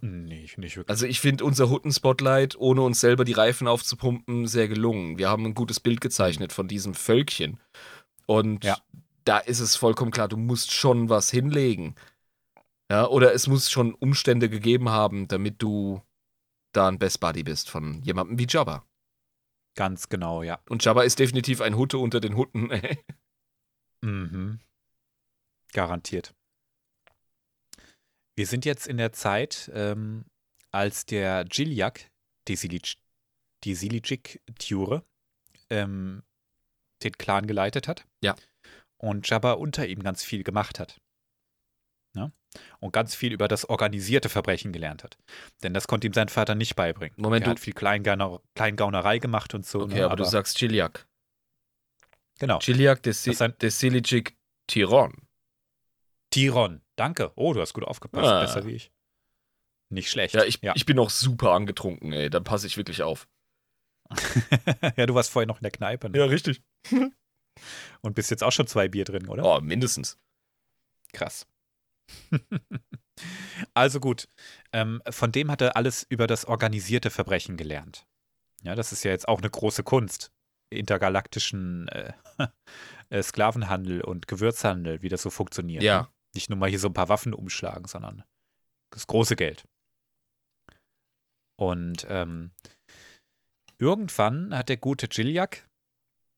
nee, nicht wirklich. Also ich finde unser Hutten-Spotlight, ohne uns selber die Reifen aufzupumpen, sehr gelungen. Wir haben ein gutes Bild gezeichnet von diesem Völkchen. Und Ja. da ist es vollkommen klar, du musst schon was hinlegen. Ja, oder es muss schon Umstände gegeben haben, damit du da ein Best Buddy bist von jemandem wie Jabba. Ganz genau, ja. Und Jabba ist definitiv ein Hutte unter den Hutten. [laughs] Mhm. Garantiert. Wir sind jetzt in der Zeit, ähm, als der Giljak, die, Silic, die ähm, den Clan geleitet hat. Ja. Und Jabba unter ihm ganz viel gemacht hat. Ja? Und ganz viel über das organisierte Verbrechen gelernt hat. Denn das konnte ihm sein Vater nicht beibringen. Moment, er du- hat viel Kleingauner, Kleingaunerei gemacht und so. Okay, ne? aber, du sagst Chiliak. Genau. Chiliak des Silijik Tiron. Tiron, danke. Oh, du hast gut aufgepasst. Ah. Besser wie ich. Nicht schlecht. Ja ich, ich bin auch super angetrunken, ey. Dann passe ich wirklich auf. [laughs] ja, du warst vorher noch in der Kneipe ne? richtig. [laughs] und bist jetzt auch schon zwei Bier drin, oder? Oh, mindestens. Krass. [laughs] also gut, ähm, von dem hat er alles über das organisierte Verbrechen gelernt. Ja, das ist ja jetzt auch eine große Kunst. Intergalaktischen äh, [laughs] äh, Sklavenhandel und Gewürzhandel, wie das so funktioniert. Ja. Ne? Nicht nur mal hier so ein paar Waffen umschlagen, sondern das große Geld. Und ähm, irgendwann hat der gute Giljak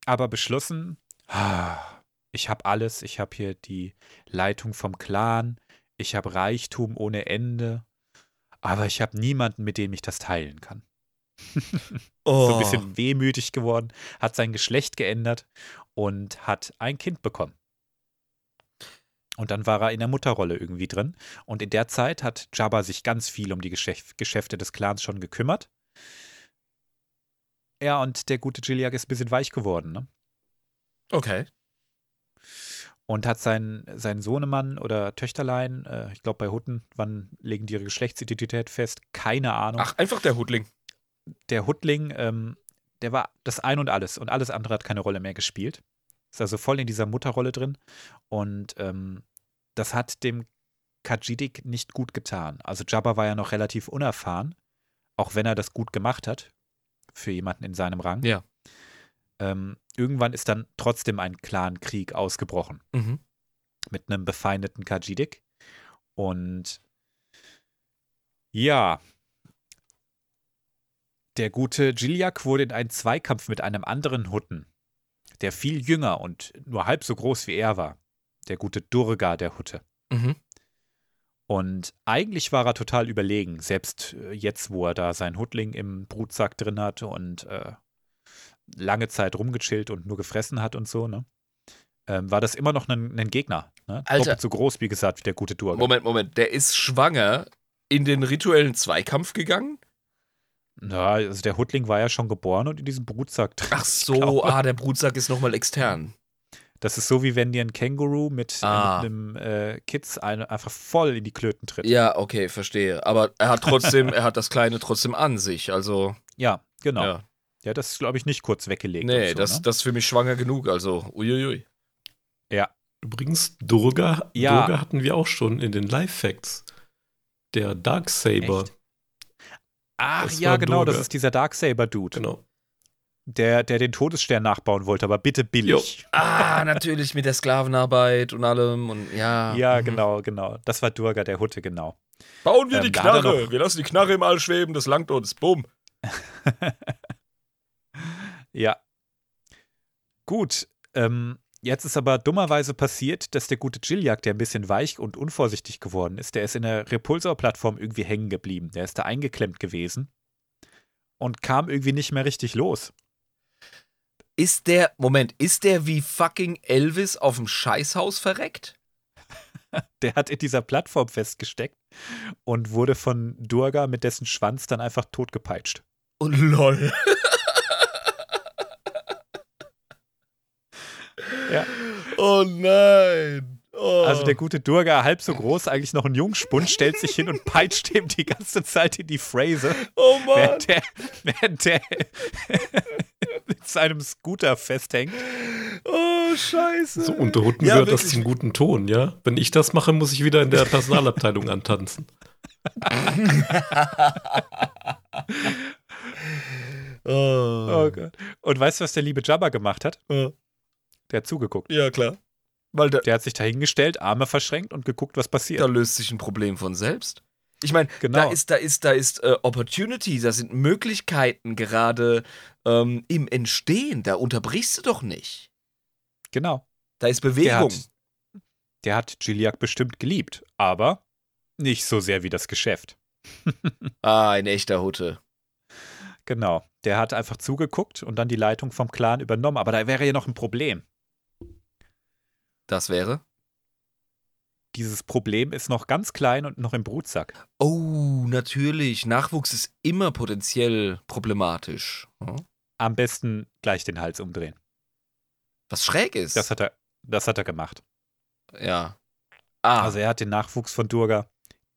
aber beschlossen, ah, ich habe alles, ich habe hier die Leitung vom Clan, ich habe Reichtum ohne Ende, aber ich habe niemanden, mit dem ich das teilen kann. Oh. [laughs] So ein bisschen wehmütig geworden, hat sein Geschlecht geändert und hat ein Kind bekommen. Und dann war er in der Mutterrolle irgendwie drin. Und in der Zeit hat Jabba sich ganz viel um die Geschäf Geschäfte des Clans schon gekümmert. Ja, und der gute Gilead ist ein bisschen weich geworden, ne? Okay. Und hat seinen, seinen Sohnemann oder Töchterlein, äh, ich glaube bei Hutten, wann legen die ihre Geschlechtsidentität fest? Keine Ahnung. Ach, einfach der Hudling. der Hutling, ähm, der war das Ein und Alles und alles andere hat keine Rolle mehr gespielt. Ist also voll in dieser Mutterrolle drin und ähm, das hat dem Kajidik nicht gut getan. Also Jabba war ja noch relativ unerfahren, auch wenn er das gut gemacht hat für jemanden in seinem Rang. Ja. Ähm, irgendwann ist dann trotzdem ein Clankrieg ausgebrochen Mhm. mit einem befeindeten Kajidik. Und ja, der gute Giljak wurde in einen Zweikampf mit einem anderen Hutten, der viel jünger und nur halb so groß wie er war. Der gute Durga der Hutte. Mhm. Und eigentlich war er total überlegen, selbst äh, jetzt, wo er da seinen Huttling im Brutsack drin hat und äh, lange Zeit rumgechillt und nur gefressen hat und so, ne? Ähm, war das immer noch ein, ein Gegner. Ne? Alter. Doppelt so groß, wie gesagt, wie der gute Durga. Moment, Moment. Der ist schwanger in den rituellen Zweikampf gegangen? Ja, also der Huttling war ja schon geboren und in diesem Brutsack drin. Ach [laughs] so, ah, der Brutsack ist nochmal extern. Das ist so, wie wenn dir ein Känguru mit, Ah. mit einem äh, Kids eine, einfach voll in die Klöten tritt. Ja, okay, verstehe. Aber er hat trotzdem, er hat das Kleine trotzdem an sich. Also, Ja, genau. ja. Ja, das ist, glaube ich, nicht kurz weggelegt. Nee, so, das, ne? das ist für mich schwanger genug. Also, uiuiui. Ja, Übrigens, Durga, Ja. Durga hatten wir auch schon in den Live-Facts. Der Darksaber. Echt? Ach Das ja, genau, das Durga. ist dieser Darksaber-Dude, Genau. der, der den Todesstern nachbauen wollte, aber bitte billig. Ah, natürlich mit der Sklavenarbeit und allem und ja. Ja, mhm. genau, genau. Das war Durga, der Hutte, genau. Bauen wir Ähm, die Knarre. noch- Wir lassen die Knarre im All schweben, das langt uns. Bumm. [laughs] Ja. Gut. ähm, jetzt ist aber dummerweise passiert, dass der gute Jilliak, der ein bisschen weich und unvorsichtig geworden ist, der ist in der Repulsor-Plattform irgendwie hängen geblieben. Der ist da eingeklemmt gewesen und kam irgendwie nicht mehr richtig los. Ist der, Moment, ist der wie fucking Elvis auf dem Scheißhaus verreckt? [laughs] Der hat in dieser Plattform festgesteckt und wurde von Durga mit dessen Schwanz dann einfach totgepeitscht. Und lol. [laughs] Ja. Oh nein. Oh. Also der gute Durga, halb so groß, eigentlich noch ein Jungspund, stellt sich hin und peitscht ihm die ganze Zeit in die Phrase, oh Mann. während der, während der [laughs] mit seinem Scooter festhängt. Oh, scheiße. So unter Hutten Ja, gehört das zum guten Ton, ja? Wenn ich das mache, muss ich wieder in der Personalabteilung antanzen. [laughs] oh. Oh Gott. Und weißt du, was der liebe Jabba gemacht hat? Ja. Der hat zugeguckt. Ja, klar. Weil da, Der hat sich dahingestellt, Arme verschränkt und geguckt, was passiert. da löst sich ein Problem von selbst. Ich meine, Genau. da ist, da ist, da ist äh, Opportunity, da sind Möglichkeiten gerade ähm, im Entstehen. Da unterbrichst du doch nicht. Genau. Da ist Der Bewegung. hat, der hat Gilliak bestimmt geliebt, aber nicht so sehr wie das Geschäft. [laughs] Ah, ein echter Hutte. Genau. Der hat einfach zugeguckt und dann die Leitung vom Clan übernommen. Aber da wäre ja noch ein Problem. Das wäre. Dieses Problem ist noch ganz klein und noch im Brutsack. Oh, natürlich. Nachwuchs ist immer potenziell problematisch. Hm? Am besten gleich den Hals umdrehen. Was schräg ist. Das hat er, das hat er gemacht. ja. Ah, Also er hat den Nachwuchs von Durga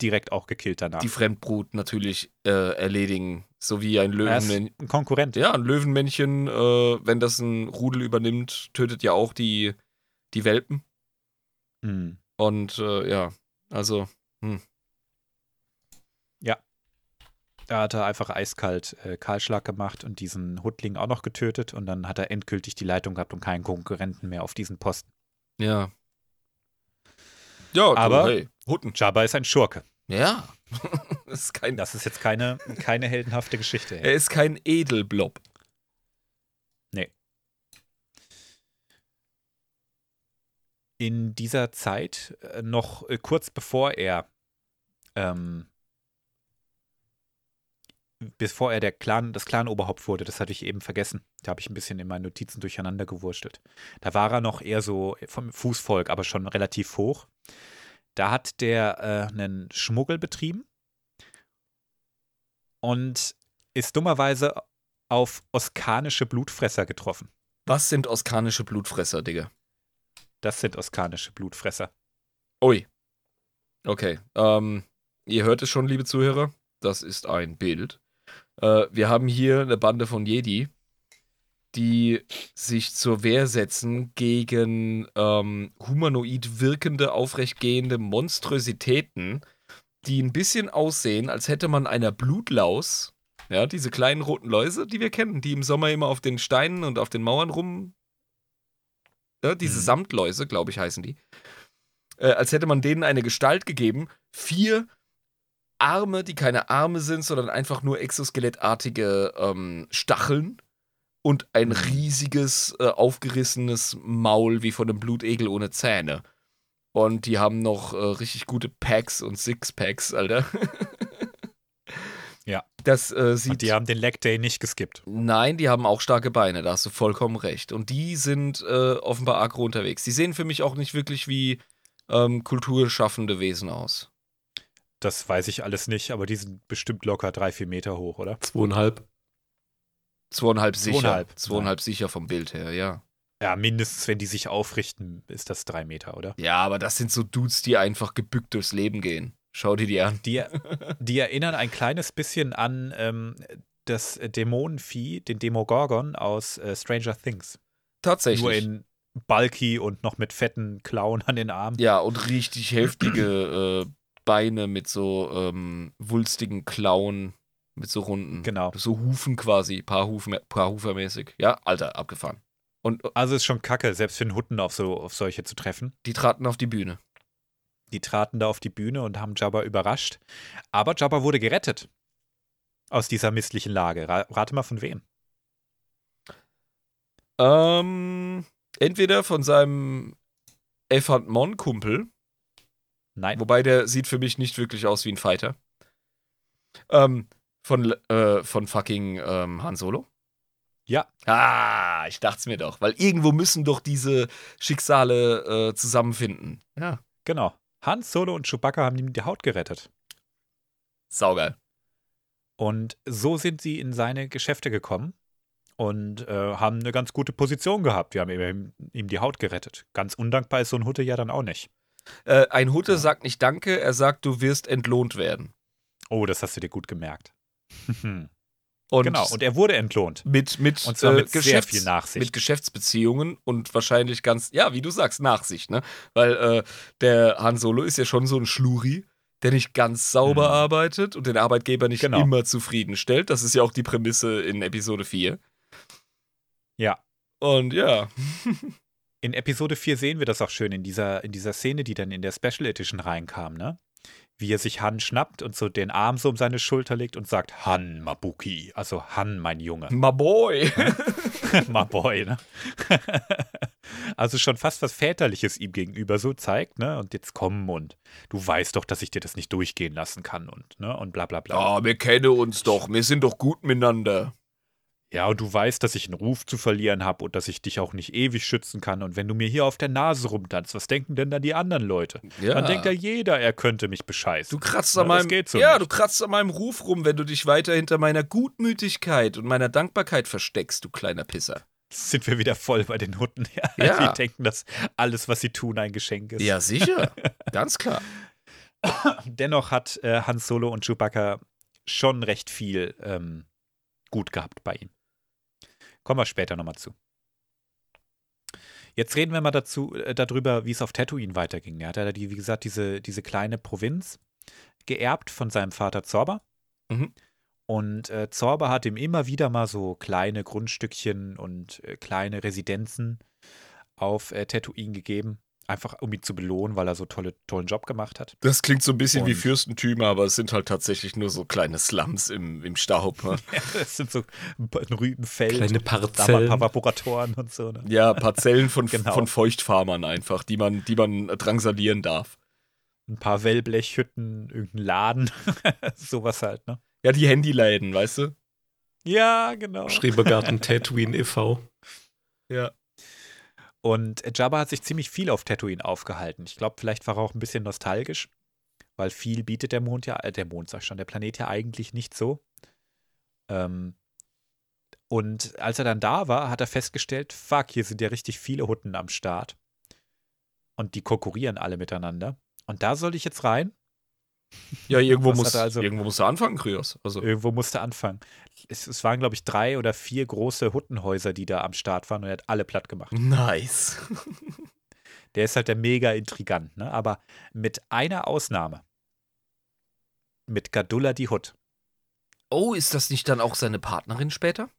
direkt auch gekillt danach. die Fremdbrut natürlich äh, erledigen. So wie ein Löwenmännchen. ein Konkurrent. Ja, ein Löwenmännchen, äh, wenn das ein Rudel übernimmt, tötet ja auch die, die Welpen. Hm. Und äh, ja, also, Da hat er einfach eiskalt äh, Kahlschlag gemacht und diesen Huttling auch noch getötet. Und dann hat er endgültig die Leitung gehabt und keinen Konkurrenten mehr auf diesen Posten. ja. Ja, Aber- hey, Hutten. Jabba ist ein Schurke. Ja. [laughs] das ist kein, Das ist jetzt keine, keine heldenhafte Geschichte. er ist kein Edelblob. In dieser Zeit, äh, noch äh, kurz bevor er, ähm, bevor er der Clan, das Clan-Oberhaupt wurde, das hatte ich eben vergessen. Da habe ich ein bisschen in meinen Notizen durcheinander gewurstelt. Da war er noch eher so vom Fußvolk, aber schon relativ hoch. Da hat der äh, einen Schmuggel betrieben und ist dummerweise auf oskanische Blutfresser getroffen. Was sind oskanische Blutfresser, Digga? Das sind oskanische Blutfresser. Ui. Okay. Ähm, ihr hört es schon, liebe Zuhörer. Das ist ein Bild. Äh, wir haben hier eine Bande von Jedi, die sich zur Wehr setzen gegen ähm, humanoid wirkende, aufrechtgehende Monstrositäten, die ein bisschen aussehen, als hätte man einer Blutlaus, ja, diese kleinen roten Läuse, die wir kennen, die im Sommer immer auf den Steinen und auf den Mauern rum. Ja, diese Mhm. Samtläuse, glaube ich, heißen die äh, als hätte man denen eine Gestalt gegeben. Vier Arme, die keine Arme sind, sondern einfach nur exoskelettartige ähm, Stacheln. Und ein Mhm. riesiges, äh, aufgerissenes Maul wie von einem Blutegel ohne Zähne. Und die haben noch äh, richtig gute Packs und Sixpacks, Alter. [laughs] Das äh, sieht. Und die haben den Leg Day nicht geskippt. Nein, die haben auch starke Beine, da hast du vollkommen recht. Und die sind äh, offenbar aggro unterwegs. Die sehen für mich auch nicht wirklich wie ähm, kulturschaffende Wesen aus. Das weiß ich alles nicht, aber die sind bestimmt locker drei, vier Meter hoch, oder? Zweieinhalb. Zweieinhalb sicher. Zweieinhalb. Zweieinhalb sicher vom Bild her, ja. Ja, mindestens, wenn die sich aufrichten, ist das drei Meter, oder? Ja, aber das sind so Dudes, die einfach gebückt durchs Leben gehen. Schau dir die an. Die, die erinnern ein kleines bisschen an ähm, das Dämonenvieh, den Demogorgon aus äh, Stranger Things. Tatsächlich. Nur in bulky und noch mit fetten Klauen an den Armen. ja, und richtig heftige äh, Beine mit so ähm, wulstigen Klauen, mit so runden. Genau. So Hufen quasi, paar, Hufen, paar Hufermäßig. Ja, Alter, abgefahren. Und äh, Also ist schon kacke, selbst für einen Hutten auf, so, auf solche zu treffen. die traten auf die Bühne. Die traten da auf die Bühne und haben Jabba überrascht. Aber Jabba wurde gerettet aus dieser misslichen Lage. Ra rate mal von wem. Ähm, Entweder von seinem Elfant Mon-Kumpel, Nein. wobei der sieht für mich nicht wirklich aus wie ein Fighter. Ähm, von, äh, von fucking ähm, Han Solo. Ja. Ah, ich dachte es mir doch, weil irgendwo müssen doch diese Schicksale äh, zusammenfinden. Ja. Genau. Han Solo und Chewbacca haben ihm die Haut gerettet. Saugeil. Und so sind sie in seine Geschäfte gekommen und äh, haben eine ganz gute Position gehabt. Wir haben ihm, ihm die Haut gerettet. Ganz undankbar ist so ein Hutte ja dann auch nicht. Äh, ein Hutte Ja. sagt nicht Danke, er sagt, du wirst entlohnt werden. Oh, das hast du dir gut gemerkt. [laughs] Und genau, und er wurde entlohnt. mit, mit, Und zwar äh, mit sehr Geschäfts- viel Nachsicht. Mit Geschäftsbeziehungen und wahrscheinlich ganz, ja, wie du sagst, Nachsicht, ne? Weil äh, der Han Solo ist ja schon so ein Schluri, der nicht ganz sauber Mhm. arbeitet und den Arbeitgeber nicht Genau. immer zufriedenstellt. Das ist ja auch die Prämisse in Episode 4. Ja. Und ja. In Episode 4 sehen wir das auch schön in dieser, in dieser Szene, die dann in der Special Edition reinkam, ne? Wie er sich Han schnappt und so den Arm so um seine Schulter legt und sagt, Han Mabuki, also Han, mein Junge. My boy. [laughs] My boy, ne? [laughs] also schon fast was Väterliches ihm gegenüber so zeigt, ne? Und jetzt komm und du weißt doch, dass ich dir das nicht durchgehen lassen kann und, ne? Und bla bla bla. Ah, wir kennen uns doch. Wir sind doch gut miteinander. Ja, und du weißt, dass ich einen Ruf zu verlieren habe und dass ich dich auch nicht ewig schützen kann. Und wenn du mir hier auf der Nase rumtanzt, was denken denn dann die anderen Leute? Ja. Dann denkt ja jeder, er könnte mich bescheißen. Du kratzt an meinem, geht so ja, nicht. du kratzt an meinem Ruf rum, wenn du dich weiter hinter meiner Gutmütigkeit und meiner Dankbarkeit versteckst, du kleiner Pisser. Sind wir wieder voll bei den Hunden. Ja. [laughs] Ja. Die denken, dass alles, was sie tun, ein Geschenk ist. Ja, sicher. [laughs] Ganz klar. Dennoch hat äh, Han Solo und Chewbacca schon recht viel ähm, gut gehabt bei ihm. Kommen wir später nochmal zu. Jetzt reden wir mal dazu, äh, darüber, wie es auf Tatooine weiterging. Er hat ja, die, wie gesagt, diese, diese kleine Provinz geerbt von seinem Vater Zorba. Mhm. Und äh, Zorba hat ihm immer wieder mal so kleine Grundstückchen und äh, kleine Residenzen auf äh, Tatooine gegeben. Einfach um ihn zu belohnen, weil er so tolle, tollen Job gemacht hat. Das klingt so ein bisschen wie Und- Fürstentümer, aber es sind halt tatsächlich nur so kleine Slums im, im Staub. Ne? [laughs] Das sind so ein Rübenfeld, Kleine da mal ein Parzellen. paar Vaporatoren und so. Ne? Ja, Parzellen von, [laughs] Genau. von Feuchtfarmern einfach, die man, die man drangsalieren darf. Ein paar Wellblechhütten, irgendein Laden, [laughs] sowas halt, ne? Ja, die Handyläden, weißt du? Ja, genau. Schrebergarten Tatooine e.V. Ja. Und Jabba hat sich ziemlich viel auf Tatooine aufgehalten. Ich glaube, vielleicht war er auch ein bisschen nostalgisch, weil viel bietet der Mond ja, äh, der Mond sag ich schon, der Planet ja eigentlich nicht so. Ähm, und als er dann da war, hat er festgestellt, fuck, hier sind ja richtig viele Hutten am Start. Und die konkurrieren alle miteinander. Und da soll ich jetzt rein. Ja, irgendwo muss, er also- irgendwo musst du anfangen, Kryos. Also, Irgendwo musste anfangen. Es, es waren, glaube ich, drei oder vier große Huttenhäuser, die da am Start waren und er hat alle platt gemacht. nice. [laughs] Der ist halt der mega Intrigant, ne? Aber mit einer Ausnahme. Mit Gadulla die Hutt. Oh, ist das nicht dann auch seine Partnerin später?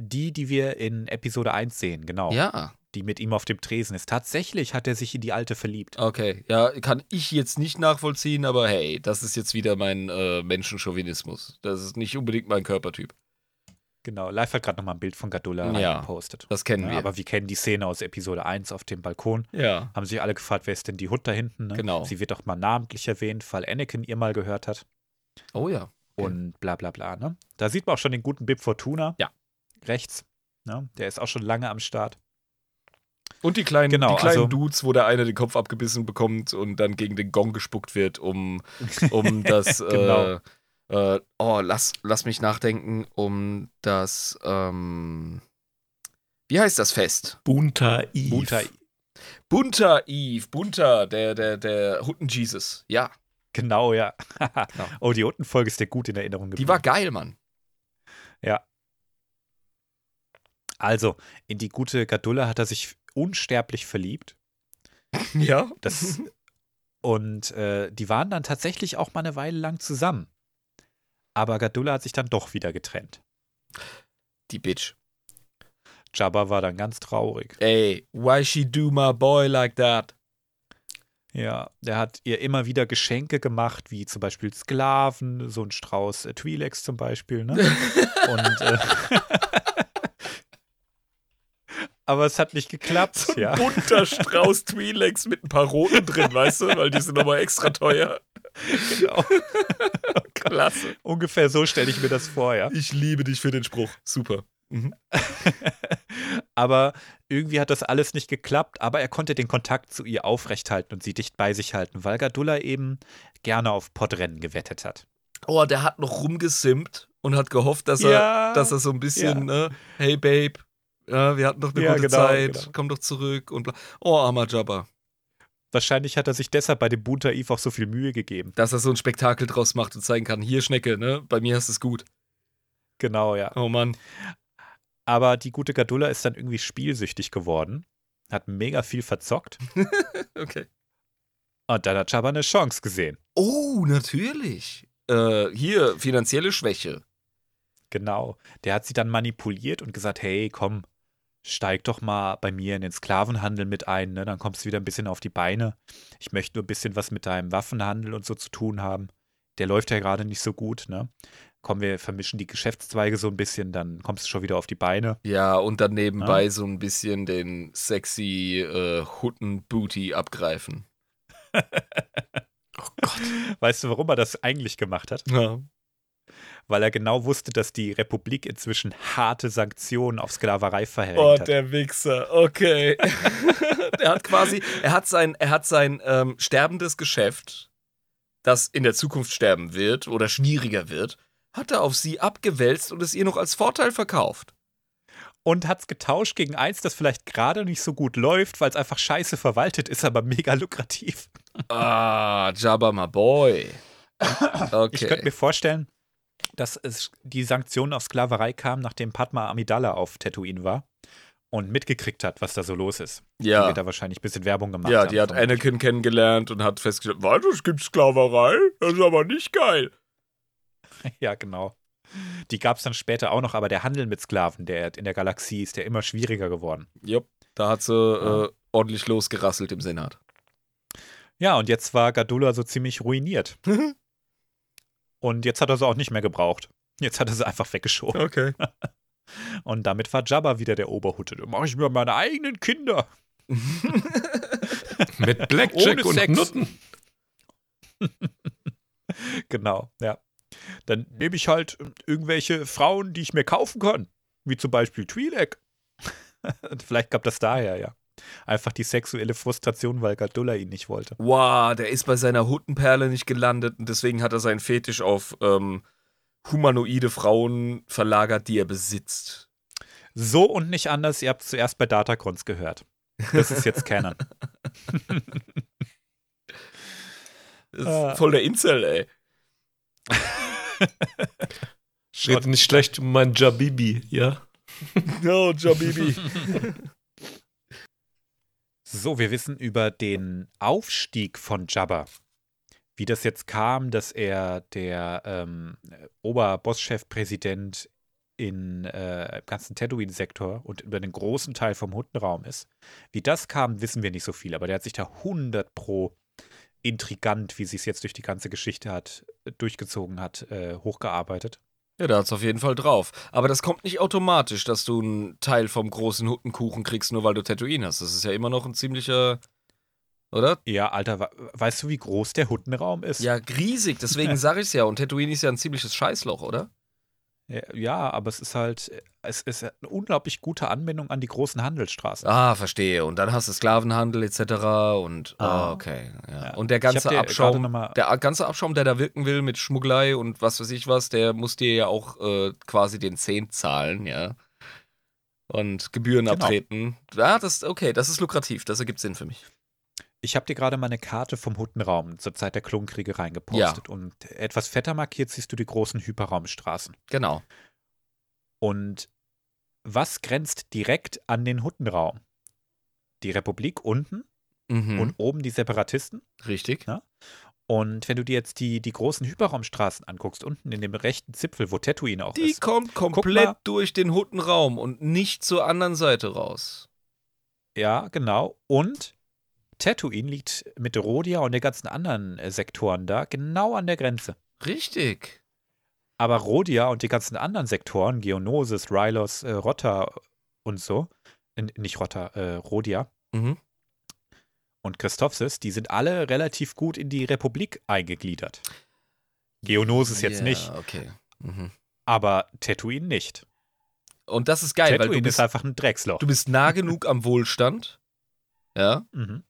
Die, die wir in Episode 1 sehen, genau. Ja. Die mit ihm auf dem Tresen ist. Tatsächlich hat er sich in die Alte verliebt. Okay, ja, kann ich jetzt nicht nachvollziehen, aber hey, das ist jetzt wieder mein äh, Menschenchauvinismus. Das ist nicht unbedingt mein Körpertyp. Genau. Live hat gerade nochmal ein Bild von Gadulla Ja, gepostet. Das kennen wir. aber wir kennen die Szene aus Episode 1 auf dem Balkon. ja, Haben sich alle gefragt, wer ist denn die Hutt da hinten? Ne? Genau. Sie wird doch mal namentlich erwähnt, weil Anakin ihr mal gehört hat. oh ja. Okay. und bla bla bla. Ne? Da sieht man auch schon den guten Bib Fortuna. Ja. Rechts. Ne? Der ist auch schon lange am Start. Und die kleinen, Genau, die kleinen also- Dudes, wo der eine den Kopf abgebissen bekommt und dann gegen den Gong gespuckt wird, um, um [laughs] das. Genau. äh, äh, oh, lass, lass mich nachdenken, um das. Ähm, wie heißt das Fest? Bunta Eve. Bunter, Bunter Eve, Bunter, der, der, der Hutten-Jesus. Ja, genau, ja. [laughs] Oh, die Huttenfolge ist dir gut in Erinnerung die geblieben. war geil, Mann. Also, in die gute Gadulla hat er sich unsterblich verliebt. [laughs] Ja. Das, und äh, die waren dann tatsächlich auch mal eine Weile lang zusammen. Aber Gadulla hat sich dann doch wieder getrennt. Die Bitch. Jabba war dann ganz traurig. Ey, why she do my boy like that? Ja, der hat ihr immer wieder Geschenke gemacht, wie zum Beispiel Sklaven, so ein Strauß äh, Twi'leks zum Beispiel, ne? [laughs] Und äh, [laughs] Aber es hat nicht geklappt, So ein ja. bunter Strauß Twi'leks mit ein paar roten drin, weißt du? Weil die sind nochmal extra teuer. Genau. [laughs] Klasse. Ungefähr so stelle ich mir das vor, ja. Ich liebe dich für den Spruch. Super. Mhm. [laughs] aber irgendwie hat das alles nicht geklappt, aber er konnte den Kontakt zu ihr aufrechthalten und sie dicht bei sich halten, weil Gadullah eben gerne auf Podrennen gewettet hat. Oh, der hat noch rumgesimpt und hat gehofft, dass er, Ja. dass er so ein bisschen, ne, hey Babe, ja, wir hatten doch eine Ja, gute genau, Zeit, genau. komm doch zurück und bla. Oh, armer Jabba. Wahrscheinlich hat er sich deshalb bei dem Buntaif auch so viel Mühe gegeben. Dass er so ein Spektakel draus macht und zeigen kann, hier Schnecke, ne, bei mir hast du es gut. Genau, ja. Oh Mann. Aber die gute Gadullah ist dann irgendwie spielsüchtig geworden, hat mega viel verzockt [laughs] Okay. und dann hat Jabba eine Chance gesehen. Oh, natürlich. Äh, hier, finanzielle Schwäche. Genau. Der hat sie dann manipuliert und gesagt, hey, komm, steig doch mal bei mir in den Sklavenhandel mit ein, ne? Dann kommst du wieder ein bisschen auf die Beine. Ich möchte nur ein bisschen was mit deinem Waffenhandel und so zu tun haben. Der läuft ja gerade nicht so gut, ne? Komm, wir vermischen die Geschäftszweige so ein bisschen, dann kommst du schon wieder auf die Beine. Ja, und dann nebenbei so ein bisschen den sexy äh, Hutten-Booty abgreifen. [laughs] Oh Gott. Weißt du, warum er das eigentlich gemacht hat? Ja. Weil er genau wusste, dass die Republik inzwischen harte Sanktionen auf Sklaverei verhängt Oh, hat. der Wichser, okay. [laughs] [laughs] er hat quasi, er hat sein, er hat sein ähm, sterbendes Geschäft, das in der Zukunft sterben wird oder schwieriger wird, hat er auf sie abgewälzt und es ihr noch als Vorteil verkauft. und hat es getauscht gegen eins, das vielleicht gerade nicht so gut läuft, weil es einfach scheiße verwaltet ist, aber [laughs] mega lukrativ. Ah, Jabba, my boy. Okay. Ich könnte mir vorstellen, dass es die Sanktionen auf Sklaverei kamen, nachdem Padma Amidala auf Tatooine war und mitgekriegt hat, was da so los ist. Die ja. wird da wahrscheinlich ein bisschen Werbung gemacht Ja, die hat. Anakin kennengelernt und hat festgestellt, was, es gibt Sklaverei? Das ist aber nicht geil. [laughs] Ja, genau. Die gab es dann später auch noch, aber der Handel mit Sklaven, der in der Galaxie ist, der immer schwieriger geworden. Jupp, da hat sie Ja. äh, ordentlich losgerasselt im Senat. Ja, und jetzt war Gadullah so ziemlich ruiniert. [laughs] und jetzt hat er sie auch nicht mehr gebraucht. Jetzt hat er sie einfach weggeschoben. Okay. [laughs] Und damit war Jabba wieder der Oberhutte. Da mache ich mir meine eigenen Kinder. [laughs] Mit Blackjack Ohne und Sex. Nutten. [laughs] Genau, ja. Dann nehme ich halt irgendwelche Frauen, die ich mir kaufen kann. Wie zum Beispiel Twi'lek. Vielleicht gab das daher, ja. Einfach die sexuelle Frustration, weil Gadullah ihn nicht wollte. Wow, der ist bei seiner Huttenperle nicht gelandet und deswegen hat er seinen Fetisch auf ähm, humanoide Frauen verlagert, die er besitzt. So und nicht anders, ihr habt es zuerst bei Datacrons gehört. Das ist jetzt Canon. [laughs] Das ist Ah. voll der Incel, ey. Redet nicht schlecht um mein Jabibi, ja? No, Jabibi. [laughs] So, wir wissen über den Aufstieg von Jabba. Wie das jetzt kam, dass er der ähm, Oberbosschef-Präsident in äh, im ganzen Tatooine-Sektor und über den großen Teil vom Huttenraum ist. Wie das kam, wissen wir nicht so viel, aber der hat sich da 100 pro intrigant, wie sie es jetzt durch die ganze Geschichte hat, durchgezogen hat, äh, hochgearbeitet. Ja, da hat's auf jeden Fall drauf. Aber das kommt nicht automatisch, dass du einen Teil vom großen Huttenkuchen kriegst, nur weil du Tatooine hast. Das ist ja immer noch ein ziemlicher. Oder? Ja, Alter, we- weißt du, wie groß der Huttenraum ist? Ja, riesig, deswegen [laughs] sag ich's ja. Und Tatooine ist ja ein ziemliches Scheißloch, oder? Ja, aber es ist halt, es ist eine unglaublich gute Anbindung an die großen Handelsstraßen. Ah, verstehe. Und dann hast du Sklavenhandel etc. und ah, Ah. okay. Ja. Ja. Und der ganze Abschaum, der ganze Abschaum, der da wirken will mit Schmugglei und was weiß ich was, der muss dir ja auch äh, quasi den Zehnt zahlen, ja. Und Gebühren Genau. abtreten. Ja, das okay, das ist lukrativ, das ergibt Sinn für mich. Ich habe dir gerade mal eine Karte vom Huttenraum zur Zeit der Klonkriege reingepostet und etwas fetter markiert siehst du die großen Hyperraumstraßen. Genau. Und was grenzt direkt an den Huttenraum? Die Republik unten Mhm. und oben die Separatisten. Richtig. Ja. Und wenn du dir jetzt die, die großen Hyperraumstraßen anguckst, unten in dem rechten Zipfel, wo Tatooine auch Die ist. kommt komplett mal. durch den Huttenraum und nicht zur anderen Seite raus. Ja, genau. Und Tatooine liegt mit Rodia und den ganzen anderen äh, Sektoren da genau an der Grenze. Richtig. Aber Rodia und die ganzen anderen Sektoren, Geonosis, Rylos, äh, Rotta und so, nicht Rotter, äh, Rodia Mhm. und Christophsis, die sind alle relativ gut in die Republik eingegliedert. Geonosis jetzt Ja, nicht, okay. Mhm. aber Tatooine nicht. Und das ist geil, weil du Tatooine ist bist, einfach ein Drecksloch. du bist nah genug am Wohlstand, ja, Mhm.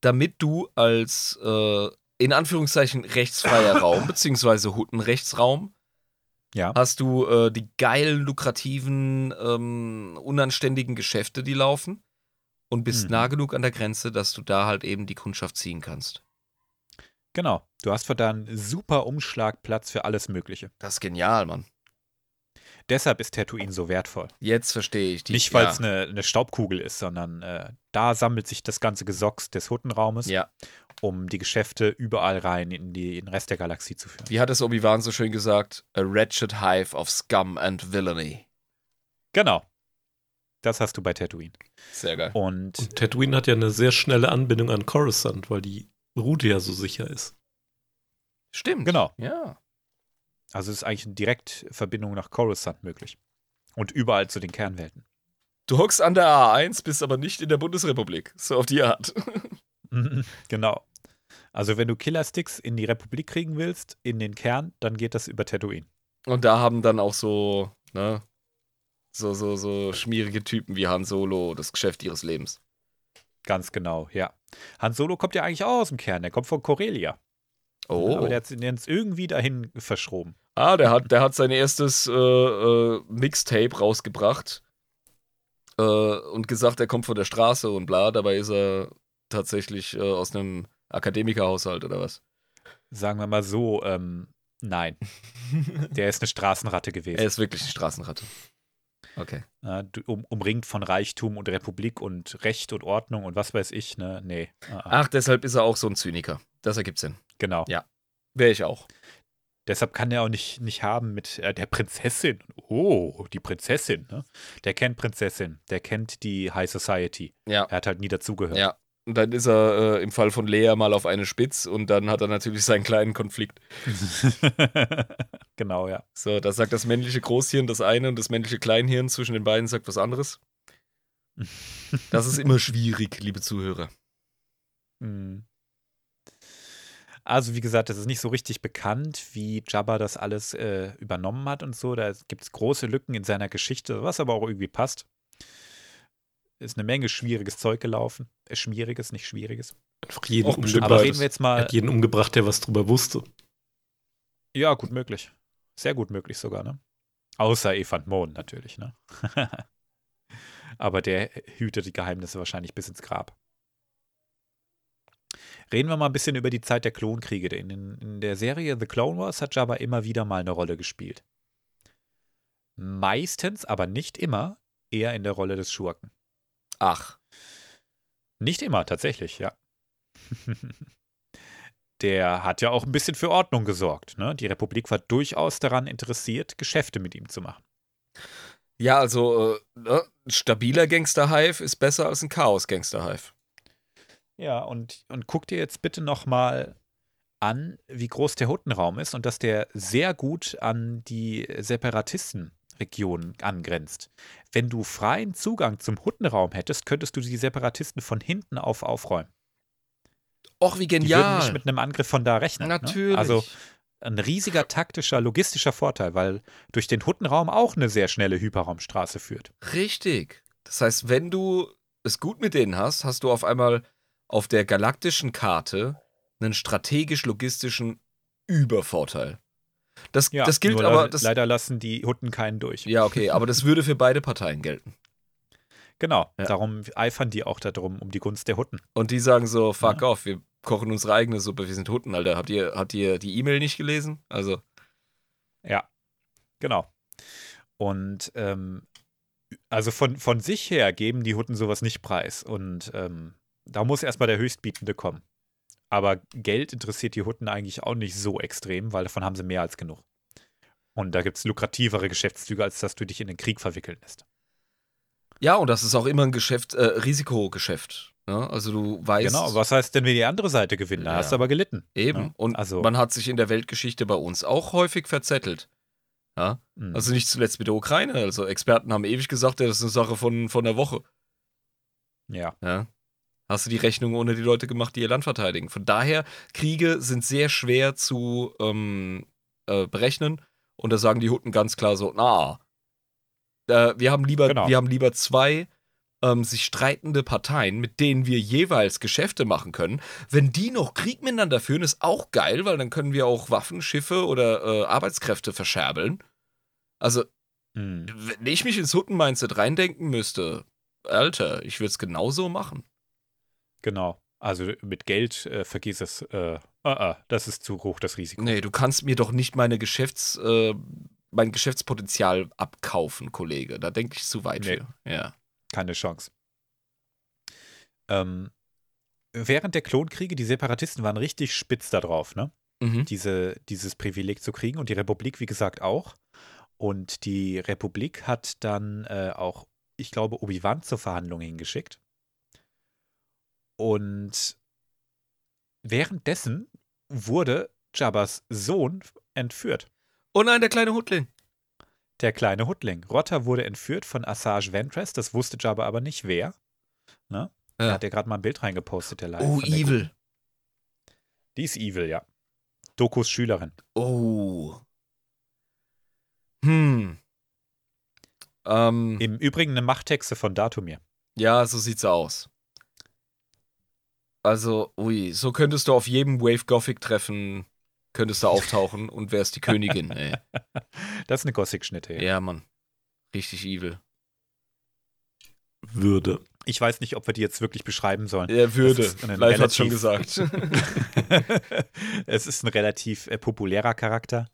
Damit du als äh, in Anführungszeichen rechtsfreier [laughs] Raum, beziehungsweise Huttenrechtsraum, Ja. hast du äh, die geilen, lukrativen, ähm, unanständigen Geschäfte, die laufen und bist Mhm. nah genug an der Grenze, dass du da halt eben die Kundschaft ziehen kannst. Genau. Du hast für da einen super Umschlagplatz für alles Mögliche. Das ist genial, Mann. Deshalb ist Tatooine so wertvoll. Jetzt verstehe ich die. Nicht, weil ja. es eine, eine Staubkugel ist, sondern äh, da sammelt sich das ganze Gesocks des Huttenraumes, Ja, um die Geschäfte überall rein in, die, in den Rest der Galaxie zu führen. wie hat es Obi-Wan so schön gesagt? A wretched hive of scum and villainy. Genau. Das hast du bei Tatooine. Sehr geil. Und Und Tatooine hat ja eine sehr schnelle Anbindung an Coruscant, weil die Route ja so sicher ist. Stimmt. genau. Ja. Also ist eigentlich eine Direktverbindung nach Coruscant möglich. Und überall zu den Kernwelten. Du hockst an der A1, bist aber nicht in der Bundesrepublik. So auf die Art. Mhm, genau. Also wenn du Killersticks in die Republik kriegen willst, in den Kern, dann geht das über Tatooine. Und da haben dann auch so, ne, so, so, so schmierige Typen wie Han Solo das Geschäft ihres Lebens. Ganz genau, ja. Han Solo kommt ja eigentlich auch aus dem Kern, der kommt von Corellia. Oh. Aber der hat jetzt irgendwie dahin verschroben. ah, der hat, der hat sein erstes äh, äh, Mixtape rausgebracht äh, und gesagt, er kommt von der Straße und bla. Dabei ist er tatsächlich äh, aus einem Akademikerhaushalt oder was. Sagen wir mal so, ähm, nein. [laughs] Der ist eine Straßenratte Er gewesen. ist wirklich eine Straßenratte. Okay. Um, umringt von Reichtum und Republik und Recht und Ordnung und was weiß ich, ne? Nee. ah, ah. Ach, deshalb ist er auch so ein Zyniker. Das ergibt Sinn. Genau. Ja. Wäre ich auch. Deshalb kann er auch nicht, nicht haben mit äh, der Prinzessin. Oh, die Prinzessin, ne? Der kennt Prinzessin, der kennt die High Society. Ja. Er hat halt nie dazugehört. Ja. Und dann ist er äh, im Fall von Lea mal auf eine Spitz und dann hat er natürlich seinen kleinen Konflikt. [laughs] genau, ja. So, da sagt das männliche Großhirn das eine und das männliche Kleinhirn zwischen den beiden sagt was anderes. [laughs] Das ist immer schwierig, liebe Zuhörer. Mhm. Also, wie gesagt, es ist nicht so richtig bekannt, wie Jabba das alles äh, übernommen hat und so. Da gibt es große Lücken in seiner Geschichte, was aber auch irgendwie passt. Ist eine Menge schwieriges Zeug gelaufen. Äh, schmieriges, nicht schwieriges. Einfach jeden, umgebracht. Aber reden wir jetzt er mal. hat jeden umgebracht, der was drüber wusste. Ja, gut möglich. Sehr gut möglich sogar, ne? Außer Evand Mohn natürlich, ne? [laughs] Aber der hütet die Geheimnisse wahrscheinlich bis ins Grab. Reden wir mal ein bisschen über die Zeit der Klonkriege. Denn in, in der Serie The Clone Wars hat Jabba immer wieder mal eine Rolle gespielt. Meistens, aber nicht immer, eher in der Rolle des Schurken. Ach, Nicht immer, tatsächlich, ja. [laughs] Der hat ja auch ein bisschen für Ordnung gesorgt. Ne? Die Republik war durchaus daran interessiert, Geschäfte mit ihm zu machen. ja, also äh, ne? ein stabiler Gangster-Hive ist besser als ein Chaos-Gangster-Hive. Ja, und, und guck dir jetzt bitte nochmal an, wie groß der Huttenraum ist und dass der sehr gut an die Separatistenregion angrenzt. Wenn du freien Zugang zum Huttenraum hättest, könntest du die Separatisten von hinten auf aufräumen. Och, wie Die würden genial. nicht mit einem Angriff von da rechnen. Natürlich. Ne? Also ein riesiger taktischer, logistischer Vorteil, weil durch den Huttenraum auch eine sehr schnelle Hyperraumstraße führt. Richtig. Das heißt, wenn du es gut mit denen hast, hast du auf einmal auf der galaktischen Karte einen strategisch-logistischen Übervorteil. Das, Ja, das gilt aber. Das, leider lassen die Hutten keinen durch. ja, okay, aber das würde für beide Parteien gelten. Genau, Ja. darum eifern die auch darum, um die Gunst der Hutten. Und die sagen so: fuck off, wir kochen unsere eigene Suppe, wir sind Hutten, Alter. Habt ihr, habt ihr die E-Mail nicht gelesen? Also, Ja, genau. Und ähm, also von, von sich her geben die Hutten sowas nicht preis. Und ähm, da muss erstmal der Höchstbietende kommen. Aber Geld interessiert die Hutten eigentlich auch nicht so extrem, weil davon haben sie mehr als genug. Und da gibt es lukrativere Geschäftszüge, als dass du dich in den Krieg verwickeln lässt. ja, und das ist auch immer ein Geschäft, äh, Risikogeschäft. Ne? Also, du weißt. Genau, was heißt denn, wenn die andere Seite gewinnt? Da Ja. hast du aber gelitten. Eben. Ja, Und also- man hat sich in der Weltgeschichte bei uns auch häufig verzettelt. Ja? Mhm. Also nicht zuletzt mit der Ukraine. Also Experten haben ewig gesagt, ja, das ist eine Sache von, von der Woche. Ja. Ja. Hast du die Rechnung ohne die Leute gemacht, die ihr Land verteidigen. Von daher, Kriege sind sehr schwer zu ähm, äh, berechnen. Und da sagen die Hutten ganz klar so, na, äh, wir, haben lieber, Genau. wir haben lieber zwei ähm, sich streitende Parteien, mit denen wir jeweils Geschäfte machen können. Wenn die noch Krieg miteinander führen, ist auch geil, weil dann können wir auch Waffen, Schiffe oder äh, Arbeitskräfte verscherbeln. Also, Hm. wenn ich mich ins Hutten-Mindset reindenken müsste, Alter, ich würde es genauso machen. Genau. Also mit Geld äh, vergiss es. Äh, ah, ah, das ist zu hoch, das Risiko. Nee, du kannst mir doch nicht meine Geschäfts, äh, mein Geschäftspotenzial abkaufen, Kollege. Da denke ich zu weit Nee. für. Ja. Keine Chance. Ähm, während der Klonkriege, die Separatisten waren richtig spitz da drauf, ne? Mhm. Diese, dieses Privileg zu kriegen und die Republik, wie gesagt, auch. Und die Republik hat dann äh, auch, ich glaube, Obi-Wan zur Verhandlung hingeschickt. Und währenddessen wurde Jabbas Sohn entführt. Oh nein, der kleine Hutling. Der kleine Hutling. Rotter wurde entführt von Assage Ventress, das wusste Jabba aber nicht wer. Ne? Da Ja. hat er gerade mal ein Bild reingepostet, der live. Oh, evil. Die ist evil, ja. Dokus Schülerin. Oh. Hm. Ähm, Im Übrigen eine Machthexe von Datumir. ja, so sieht's aus. Also, ui, so könntest du auf jedem Wave Gothic Treffen könntest du auftauchen und wärst die Königin, [laughs] ey. Das ist eine Gothic-Schnitte. Ja. Ja, Mann. Richtig evil. Würde. Ich weiß nicht, ob wir die jetzt wirklich beschreiben sollen. Er würde. Live hat's schon gesagt. [laughs] [laughs] es ist ein relativ äh, populärer Charakter.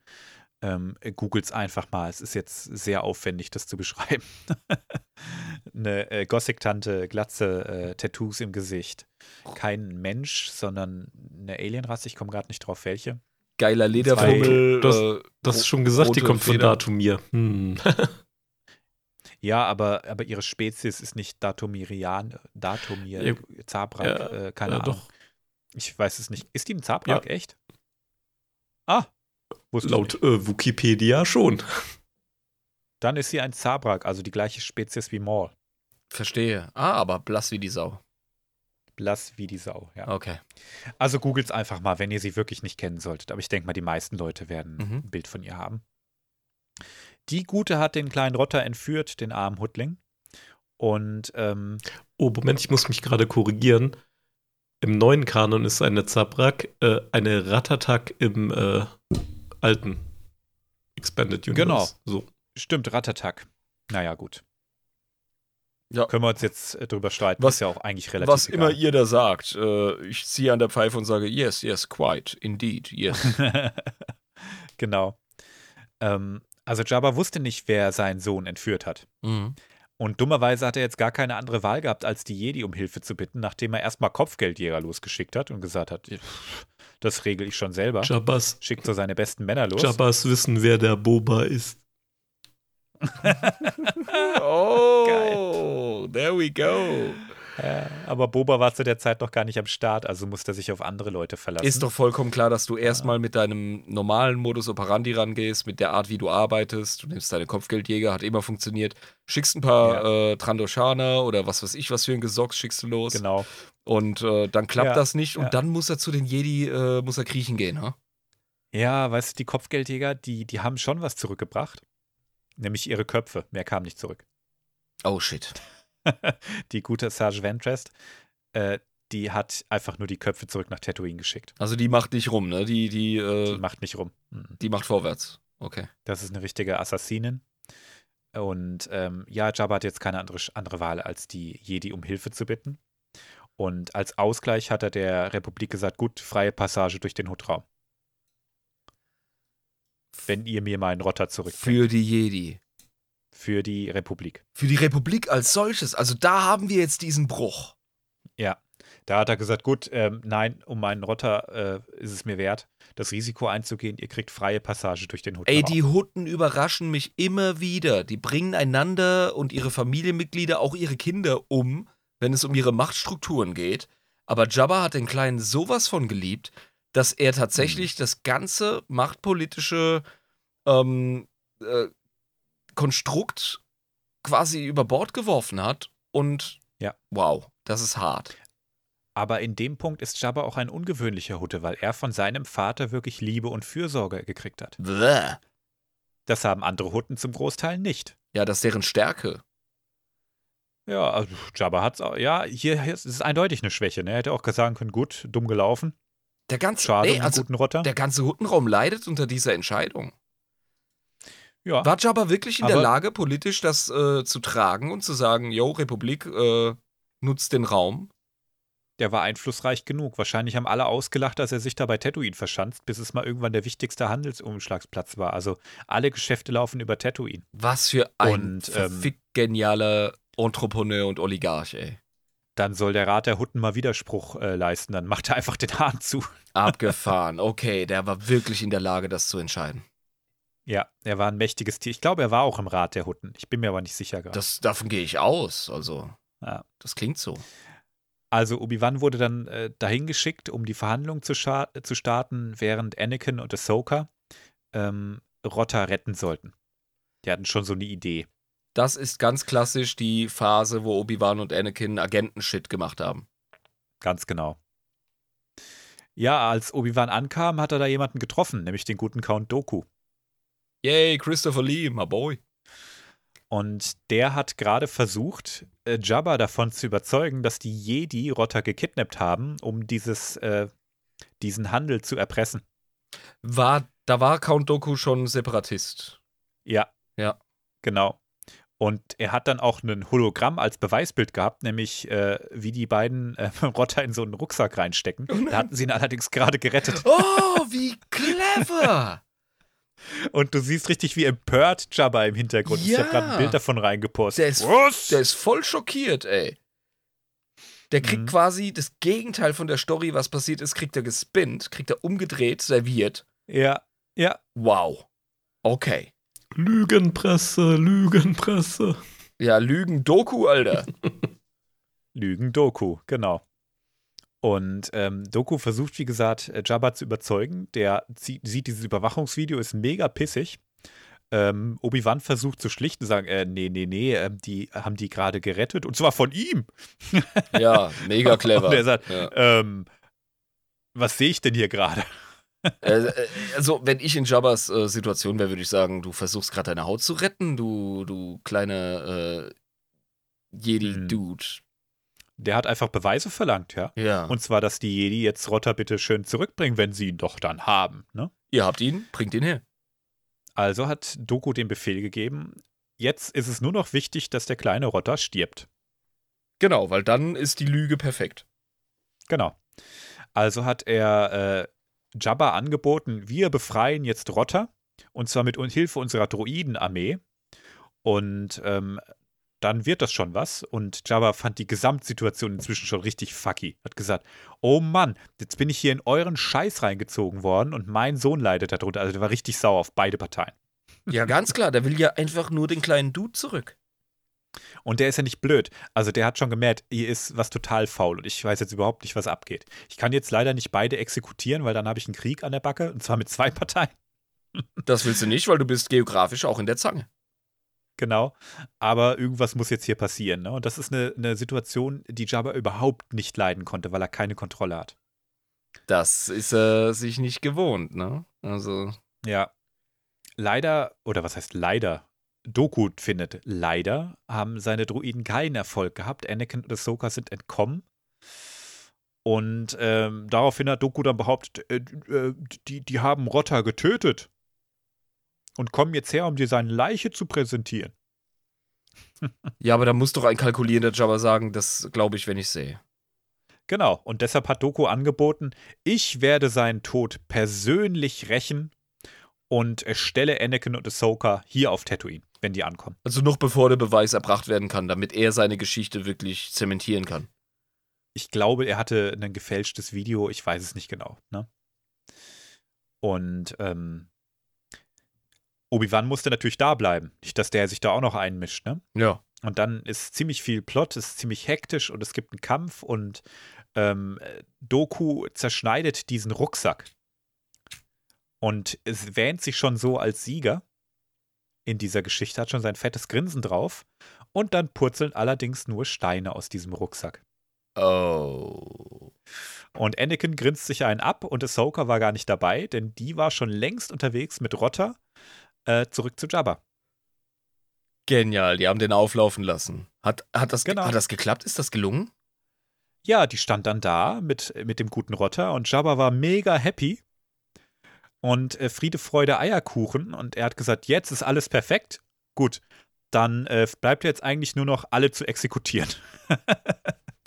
Ähm, Googles einfach mal. Es ist jetzt sehr aufwendig, das zu beschreiben. [laughs] eine äh, Gothic-Tante, Glatze, äh, Tattoos im Gesicht. Kein Mensch, sondern eine Alienrasse. Ich komme gerade nicht drauf, welche. Geiler Lederfummel. Das- äh, Das ist schon gesagt, die kommt von Feder. Datumir. Hm. [laughs] Ja, aber, aber ihre Spezies ist nicht Datomirian, Datomir, Ja, Zabrak, ja, äh, keine ja, Ahnung. doch. Ich weiß es nicht. Ist die ein Zabrak, echt? Ah, wusste Laut äh, Wikipedia schon. Dann ist sie ein Zabrak, also die gleiche Spezies wie Maul. Verstehe. Ah, aber blass wie die Sau. Blass wie die Sau, ja. Okay. Also googelt's einfach mal, wenn ihr sie wirklich nicht kennen solltet. Aber ich denke mal, die meisten Leute werden Mhm. ein Bild von ihr haben. Die Gute hat den kleinen Rotter entführt, den armen Huttling. Und ähm, Oh, Moment, ich muss mich gerade korrigieren. Im neuen Kanon ist eine Zabrak äh, eine Ratatak im äh, alten Expanded Universe. Genau. So. stimmt, Ratatak. Naja, gut. Ja. Können wir uns jetzt äh, drüber streiten. Was- ist ja auch eigentlich relativ Was egal. immer ihr da sagt, äh, ich ziehe an der Pfeife und sage, yes, yes, quite, indeed, yes. [laughs] genau. Ähm, also Jabba wusste nicht, wer seinen Sohn entführt hat. mhm. Und dummerweise hat er jetzt gar keine andere Wahl gehabt, als die Jedi um Hilfe zu bitten, nachdem er erstmal Kopfgeldjäger losgeschickt hat und gesagt hat, "Pff, das regel ich schon selber. Jabbas, Schickt so seine besten Männer los. Jabbas wissen, wer der Boba ist. [laughs] Oh, there we go. Ja, aber Boba war zu der Zeit noch gar nicht am Start, also musste er sich auf andere Leute verlassen. Ist doch vollkommen klar, dass du erstmal mit deinem normalen Modus operandi rangehst, mit der Art, wie du arbeitest. Du nimmst deine Kopfgeldjäger, hat immer funktioniert. Schickst ein paar äh, Trandoshaner oder was weiß ich, was für ein Gesocks schickst du los. Genau. Und äh, dann klappt Ja, das nicht und ja. dann muss er zu den Jedi, äh, muss er kriechen gehen, ha? Ja, weißt du, die Kopfgeldjäger, die, die haben schon was zurückgebracht. Nämlich ihre Köpfe. Mehr kam nicht zurück. Oh shit. [laughs] Die gute Sarge Ventress, äh, die hat einfach nur die Köpfe zurück nach Tatooine geschickt. Also die macht nicht rum, ne? Die, die, Die äh, macht nicht rum. Mhm. die macht vorwärts. Okay. Das ist eine richtige Assassinin. Und ähm, ja, Jabba hat jetzt keine andere, andere Wahl, als die Jedi um Hilfe zu bitten. Und als Ausgleich hat er der Republik gesagt, gut, freie Passage durch den Hutraum. Wenn ihr mir meinen Rotter zurückbringt. Für die Jedi. Für die Republik. Für die Republik als solches. Also da haben wir jetzt diesen Bruch. Ja. Da hat er gesagt, gut, ähm, nein, um meinen Rotter äh, ist es mir wert, das Risiko einzugehen. Ihr kriegt freie Passage durch den Hutraum. Ey, die Hutten überraschen mich immer wieder. Die bringen einander und ihre Familienmitglieder, auch ihre Kinder um, wenn es um ihre Machtstrukturen geht. Aber Jabba hat den Kleinen sowas von geliebt, dass er tatsächlich das ganze machtpolitische ähm, äh, Konstrukt quasi über Bord geworfen hat. Und Ja. wow, Das ist hart. Aber in dem Punkt ist Jabba auch ein ungewöhnlicher Hutte, weil er von seinem Vater wirklich Liebe und Fürsorge gekriegt hat. Bäh. Das haben andere Hutten zum Großteil nicht. Ja, das ist deren Stärke. Ja, also Jabba hat's auch. Ja, hier ist es eindeutig eine Schwäche. Ne? Er hätte auch sagen können, gut, dumm gelaufen. Der ganze, Schade nee, um also guten Rotter. der ganze Huttenraum leidet unter dieser Entscheidung. ja, War Jabba wirklich in der Aber- Lage, politisch das äh, zu tragen und zu sagen, yo, Republik äh, nutzt den Raum? der war einflussreich genug. Wahrscheinlich haben alle ausgelacht, dass er sich da bei Tatooine verschanzt, bis es mal irgendwann der wichtigste Handelsumschlagsplatz war. Also alle Geschäfte laufen über Tatooine. Was für ein Und, ähm, genialer Entrepreneur und Oligarch, ey. Dann soll der Rat der Hutten mal Widerspruch äh, leisten. Dann macht er einfach den Hahn zu. [laughs] Abgefahren. Okay, der war wirklich in der Lage, das zu entscheiden. Ja, er war ein mächtiges Tier. Ich glaube, er war auch im Rat der Hutten. Ich bin mir aber nicht sicher gerade. Das, davon gehe ich aus. Also, Ja. das klingt so. Also Obi-Wan wurde dann äh, dahin geschickt, um die Verhandlungen zu, zu starten, während Anakin und Ahsoka ähm, Rotta retten sollten. Die hatten schon so eine Idee. Das ist ganz klassisch die Phase, wo Obi-Wan und Anakin Agentenshit gemacht haben. Ganz genau. Ja, als Obi-Wan ankam, hat er da jemanden getroffen, nämlich den guten Count Doku. Yay, Christopher Lee, my boy. Und der hat gerade versucht, äh, Jabba davon zu überzeugen, dass die Jedi Rotta gekidnappt haben, um dieses, äh, diesen Handel zu erpressen. War, da war Count Doku schon Separatist. Ja. Ja. Genau. Und er hat dann auch ein Hologramm als Beweisbild gehabt, nämlich äh, wie die beiden äh, [laughs] Rotter in so einen Rucksack reinstecken. Oh da hatten sie ihn allerdings gerade gerettet. Oh, wie clever! [laughs] Und du siehst richtig, wie empört Jabba im Hintergrund ist. Ich habe gerade Ja. ein Bild davon reingepostet. Der ist- Was? Der ist voll schockiert, ey. Der kriegt Mhm. quasi das Gegenteil von der Story, was passiert ist, kriegt er gespinnt, kriegt er umgedreht, serviert. ja, ja. Wow. Okay. Lügenpresse, Lügenpresse. Ja, Lügen Doku, Alter. [laughs] Lügen Doku, genau. Und ähm, Doku versucht, wie gesagt, äh, Jabba zu überzeugen. Der sieht dieses Überwachungsvideo, ist mega pissig. Ähm, Obi-Wan versucht zu schlichten, sagen, äh, nee, nee, nee, ähm, die haben die gerade gerettet. Und zwar von ihm. ja, mega [laughs] clever. Und er sagt, Ja. ähm, was sehe ich denn hier gerade? Äh, äh, also, wenn ich in Jabbas äh, Situation wäre, würde ich sagen, du versuchst gerade deine Haut zu retten, du, du kleine äh, Jedi-Dude. Der hat einfach Beweise verlangt, ja. Ja. Und zwar, dass die Jedi jetzt Rotter bitte schön zurückbringen, wenn sie ihn doch dann haben. Ne? Ihr habt ihn, bringt ihn her. Also hat Doku den Befehl gegeben, jetzt ist es nur noch wichtig, dass der kleine Rotter stirbt. Genau, weil dann ist die Lüge perfekt. Genau. Also hat er äh, Jabba angeboten, wir befreien jetzt Rotter, und zwar mit Hilfe unserer Droidenarmee. Und ähm, dann wird das schon was. Und Jabba fand die Gesamtsituation inzwischen schon richtig fucky. Hat gesagt, oh Mann, jetzt bin ich hier in euren Scheiß reingezogen worden und mein Sohn leidet darunter. Also der war richtig sauer auf beide Parteien. Ja, ganz klar, der will ja einfach nur den kleinen Dude zurück. Und der ist ja nicht blöd. Also der hat schon gemerkt, hier ist was total faul und ich weiß jetzt überhaupt nicht, was abgeht. Ich kann jetzt leider nicht beide exekutieren, weil dann habe ich einen Krieg an der Backe und zwar mit zwei [laughs] Parteien. Das willst du nicht, weil du bist geografisch auch in der Zange. Genau. Aber irgendwas muss jetzt hier passieren. Ne? Und das ist eine, eine Situation, die Jabba überhaupt nicht leiden konnte, weil er keine Kontrolle hat. Das ist er sich nicht gewohnt, ne? Also, Ja. Leider, oder was heißt leider? Doku findet, leider haben seine Druiden keinen Erfolg gehabt. Anakin und Ahsoka sind entkommen. Und ähm, daraufhin hat Doku dann behauptet, äh, äh, die, die haben Rotter getötet. Und kommen jetzt her, um dir seine Leiche zu präsentieren. ja, aber da muss doch ein kalkulierender Jabba sagen, das glaube ich, wenn ich sehe. Genau, und deshalb hat Doku angeboten, ich werde seinen Tod persönlich rächen und stelle Anakin und Ahsoka hier auf Tatooine, wenn die ankommen. Also noch bevor der Beweis erbracht werden kann, damit er seine Geschichte wirklich zementieren kann. Ich glaube, er hatte ein gefälschtes Video, ich weiß es nicht genau. Ne? Und ähm, Obi-Wan musste natürlich da bleiben, nicht, dass der sich da auch noch einmischt. Ne? Ja. Und dann ist ziemlich viel Plot, ist ziemlich hektisch und es gibt einen Kampf und ähm, Doku zerschneidet diesen Rucksack. Und es wähnt sich schon so als Sieger in dieser Geschichte, hat schon sein fettes Grinsen drauf. Und dann purzeln allerdings nur Steine aus diesem Rucksack. Oh. Und Anakin grinst sich einen ab und Ahsoka war gar nicht dabei, denn die war schon längst unterwegs mit Rotter äh, zurück zu Jabba. Genial, die haben den auflaufen lassen. Hat, hat, das, Genau. hat das geklappt? Ist das gelungen? Ja, die stand dann da mit, mit dem guten Rotter und Jabba war mega happy. Und äh, Friede, Freude, Eierkuchen. Und er hat gesagt, jetzt ist alles perfekt. Gut, dann äh, bleibt jetzt eigentlich nur noch alle zu exekutieren. [laughs]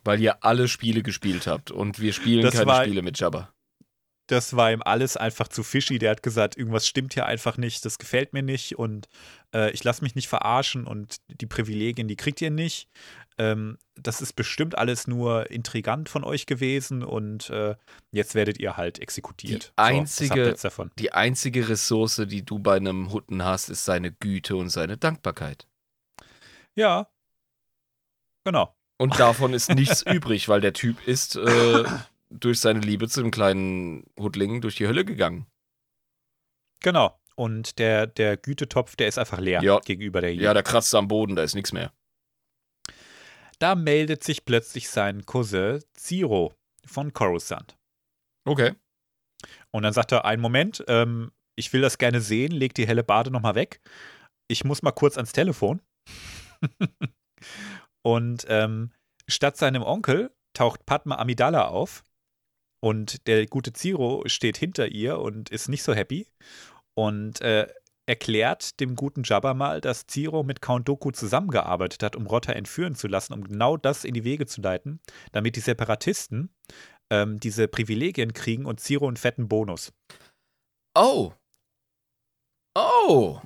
Weil ihr alle Spiele gespielt habt und wir spielen Das keine war- Spiele mit Jabba. Das war ihm alles einfach zu fishy. Der hat gesagt, irgendwas stimmt hier einfach nicht, das gefällt mir nicht und äh, ich lasse mich nicht verarschen und die Privilegien, die kriegt ihr nicht. Ähm, das ist bestimmt alles nur intrigant von euch gewesen und äh, jetzt werdet ihr halt exekutiert. Die so, einzige- davon? Die einzige Ressource, die du bei einem Hutten hast, ist seine Güte und seine Dankbarkeit. Ja. Genau. Und davon ist nichts [laughs] übrig, weil der Typ ist äh, durch seine Liebe zu dem kleinen Huttling durch die Hölle gegangen. Genau. Und der, der Gütetopf, der ist einfach leer Ja. gegenüber der Ja, da kratzt am Boden, da ist nichts mehr. Da meldet sich plötzlich sein Cousin Ziro von Coruscant. Okay. Und dann sagt er, einen Moment, ähm, ich will das gerne sehen, leg die helle Bade nochmal weg. Ich muss mal kurz ans Telefon. [laughs] und ähm, statt seinem Onkel taucht Padma Amidala auf. Und der gute Ziro steht hinter ihr und ist nicht so happy. Und äh, erklärt dem guten Jabba mal, dass Ziro mit Count Dooku zusammengearbeitet hat, um Rotter entführen zu lassen, um genau das in die Wege zu leiten, damit die Separatisten ähm, diese Privilegien kriegen und Ziro einen fetten Bonus. Oh. Oh.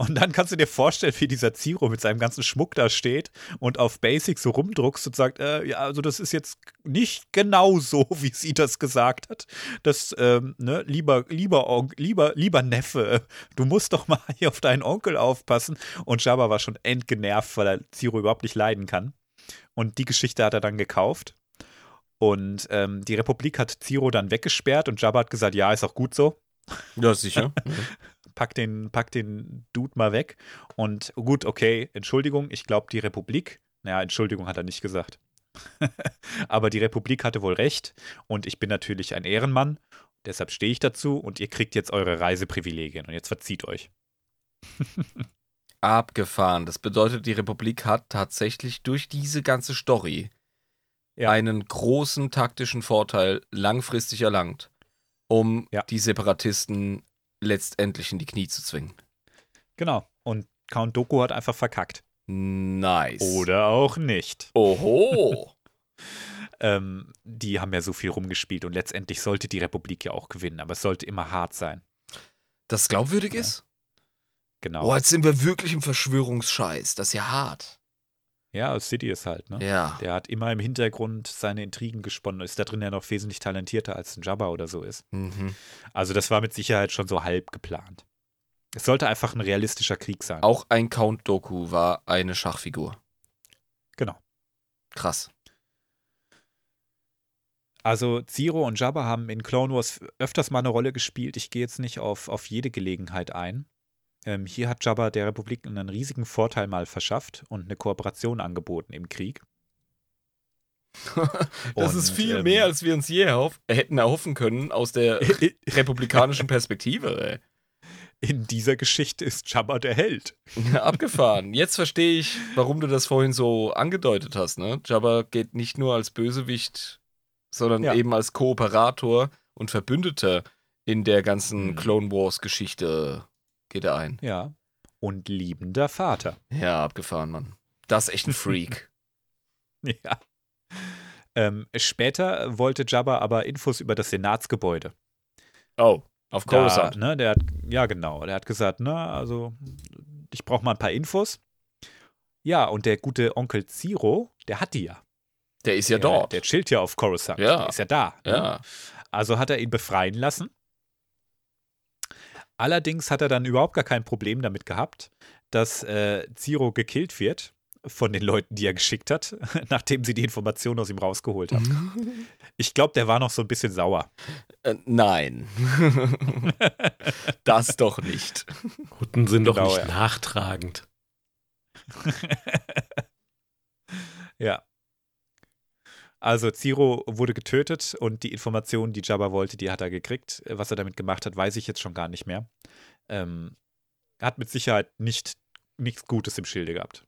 Und dann kannst du dir vorstellen, wie dieser Ziro mit seinem ganzen Schmuck da steht und auf Basic so rumdruckst und sagt, äh, ja, also das ist jetzt nicht genau so, [laughs] wie sie das gesagt hat. Das, ähm, ne, lieber, lieber, On- lieber, lieber Neffe, du musst doch mal [laughs] hier auf deinen Onkel aufpassen. Und Jabba war schon endgenervt, weil er Ziro überhaupt nicht leiden kann. Und die Geschichte hat er dann gekauft. Und ähm, die Republik hat Ziro dann weggesperrt und Jabba hat gesagt, ja, ist auch gut so Ja, sicher. [laughs] pack den, pack den Dude mal weg. Und gut, okay, Entschuldigung, ich glaube, die Republik, naja, Entschuldigung hat er nicht gesagt. [laughs] Aber die Republik hatte wohl recht und ich bin natürlich ein Ehrenmann, deshalb stehe ich dazu und ihr kriegt jetzt eure Reiseprivilegien und jetzt verzieht euch. [laughs] Abgefahren. Das bedeutet, die Republik hat tatsächlich durch diese ganze Story Ja. einen großen taktischen Vorteil langfristig erlangt, um Ja. die Separatisten letztendlich in die Knie zu zwingen. Genau. Und Count Doku hat einfach verkackt. Nice. Oder auch nicht. Oho. [laughs] Ähm, die haben ja so viel rumgespielt und letztendlich sollte die Republik ja auch gewinnen, aber es sollte immer hart sein. Das glaubwürdig Ja. ist? Genau. Oh, jetzt sind wir wirklich im Verschwörungsscheiß. Das ist ja hart. Ja, City ist halt, ne? Ja. Der hat immer im Hintergrund seine Intrigen gesponnen, ist da drin ja noch wesentlich talentierter als ein Jabba oder so ist. Mhm. Also das war mit Sicherheit schon so halb geplant. Es sollte einfach ein realistischer Krieg sein. Auch ein Count Doku war eine Schachfigur. Genau. Krass. Also Ziro und Jabba haben in Clone Wars öfters mal eine Rolle gespielt. Ich gehe jetzt nicht auf, auf jede Gelegenheit ein. Ähm, hier hat Jabba der Republik einen riesigen Vorteil mal verschafft und eine Kooperation angeboten im Krieg. [laughs] Das Und, ist viel ähm, mehr, als wir uns je erhoff hätten erhoffen können aus der [laughs] [laughs] republikanischen Perspektive. Ey. In dieser Geschichte ist Jabba der Held. Abgefahren. Jetzt verstehe ich, warum du das vorhin so angedeutet hast. Ne? Jabba geht nicht nur als Bösewicht, sondern Ja. eben als Kooperator und Verbündeter in der ganzen Mhm. Clone Wars-Geschichte geht er ein. Ja. Und liebender Vater. Ja, abgefahren, Mann. Das ist echt ein Freak. [laughs] Ja. Ähm, später wollte Jabba aber Infos über das Senatsgebäude. oh, auf Da, Coruscant. ne, der hat, ja, genau. Der hat gesagt, na, also, ich brauche mal ein paar Infos. Ja, und der gute Onkel Ziro, der hat die ja. Der ist ja der, dort. Der chillt ja auf Coruscant. Ja. Der ist ja da. ne? ja. Also hat er ihn befreien lassen. Allerdings hat er dann überhaupt gar kein Problem damit gehabt, dass äh, Ziro gekillt wird von den Leuten, die er geschickt hat, [laughs] nachdem sie die Informationen aus ihm rausgeholt haben. Ich glaube, der war noch so ein bisschen sauer. Äh, nein. [laughs] das doch nicht. Hutten sind doch Genau, nicht ja. nachtragend. [laughs] Ja. Also Ziro wurde getötet und die Informationen, die Jabba wollte, die hat er gekriegt. Was er damit gemacht hat, weiß ich jetzt schon gar nicht mehr. Ähm, er hat mit Sicherheit nicht nichts Gutes im Schilde gehabt.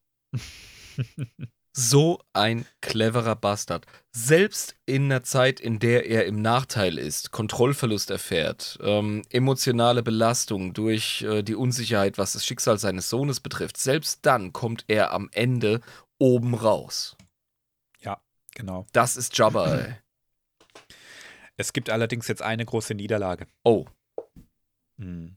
So ein cleverer Bastard. Selbst in einer Zeit, in der er im Nachteil ist, Kontrollverlust erfährt, ähm, emotionale Belastung durch äh, die Unsicherheit, was das Schicksal seines Sohnes betrifft, selbst dann kommt er am Ende oben raus. Genau. Das ist Jabba, ey. [laughs] Es gibt allerdings jetzt eine große Niederlage. Oh, Hm.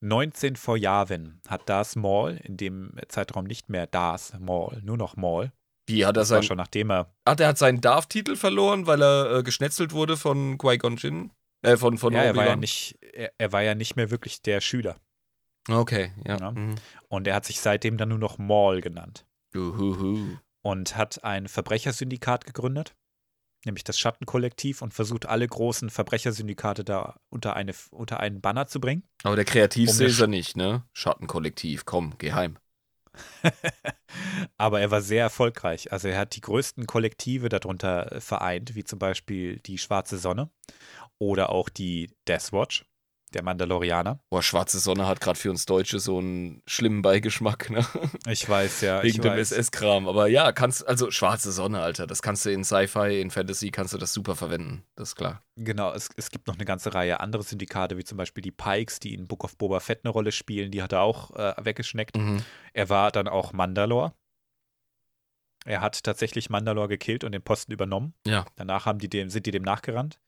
19 vor Yavin hat Darth Maul, in dem Zeitraum nicht mehr Darth Maul, nur noch Maul. wie hat er Das war sein. schon nachdem er, Ach, der hat seinen Darth-Titel verloren, weil er äh, geschnetzelt wurde von Qui-Gon Jinn? Äh, von, von ja, er war ja nicht, er, er war ja nicht mehr wirklich der Schüler. Okay, ja. Ja. Mhm. Und er hat sich seitdem dann nur noch Maul genannt. Uhuhu. Und hat ein Verbrechersyndikat gegründet, nämlich das Schattenkollektiv und versucht alle großen Verbrechersyndikate da unter, eine, unter einen Banner zu bringen. Aber der kreativste Um ist er nicht, ne? Schattenkollektiv, komm, geh heim. [laughs] Aber er war sehr erfolgreich. Also er hat die größten Kollektive darunter vereint, wie zum Beispiel die Schwarze Sonne oder auch die Death Watch, der Mandalorianer. Boah, Schwarze Sonne hat gerade für uns Deutsche so einen schlimmen Beigeschmack, ne? Ich weiß ja, ich Wegen dem. SS-Kram. Aber ja, kannst, also Schwarze Sonne, Alter, das kannst du in Sci-Fi, in Fantasy, kannst du das super verwenden. Das ist klar. Genau, es, es gibt noch eine ganze Reihe andere Syndikate, wie zum Beispiel die Pikes, die in Book of Boba Fett eine Rolle spielen. Die hat er auch äh, weggeschneckt. Mhm. Er war dann auch Mandalore. Er hat tatsächlich Mandalore gekillt und den Posten übernommen. Ja. Danach haben die dem, sind die dem nachgerannt.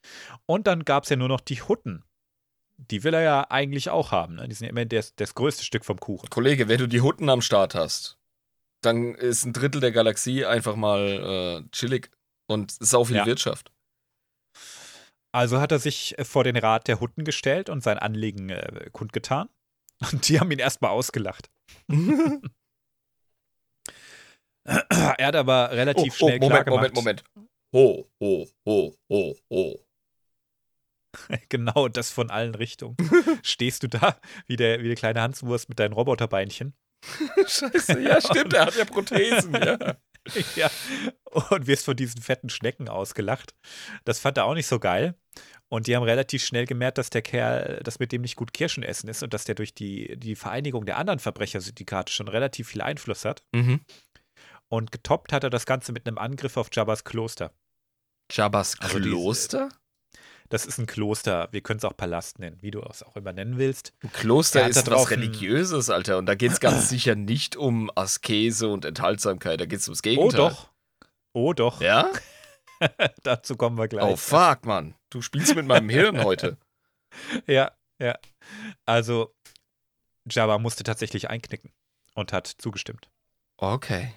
Und dann gab es ja nur noch die Hutten. Die will er ja eigentlich auch haben. Ne? Die sind ja immer das, das größte Stück vom Kuchen. Kollege, wenn du die Hutten am Start hast, dann ist ein Drittel der Galaxie einfach mal äh, chillig und sau viel Ja. Wirtschaft. Also hat er sich äh, vor den Rat der Hutten gestellt und sein Anliegen äh, kundgetan. [laughs] Und die haben ihn erstmal ausgelacht. [laughs] er hat aber relativ oh, oh, schnell Moment, klargemacht. Moment, Moment. Ho, ho, ho, ho, ho. [laughs] Genau, das von allen Richtungen. [laughs] Stehst du da wie der, wie der kleine Hanswurst mit deinen Roboterbeinchen? [laughs] Scheiße, ja, stimmt, er hat ja Prothesen, ja. ja. Und wirst von diesen fetten Schnecken ausgelacht. Das fand er auch nicht so geil. Und die haben relativ schnell gemerkt, dass der Kerl, dass mit dem nicht gut Kirschen essen ist und dass der durch die, die Vereinigung der anderen Verbrechersyndikate schon relativ viel Einfluss hat. Mhm. Und getoppt hat er das Ganze mit einem Angriff auf Jabbas Kloster. Jabba's Also Kloster? Das ist ein Kloster. Wir können es auch Palast nennen, wie du es auch immer nennen willst. Ein Kloster Er ist was Religiöses, Alter. Und da geht es [clears throat] ganz sicher nicht um Askese und Enthaltsamkeit. Da geht es ums Oh Gegenteil. doch. Oh doch. Ja? [laughs] Dazu kommen wir gleich. Oh fuck, Mann. Du spielst mit meinem Hirn heute. [laughs] Ja, ja. Also, Jabba musste tatsächlich einknicken und hat zugestimmt. Okay.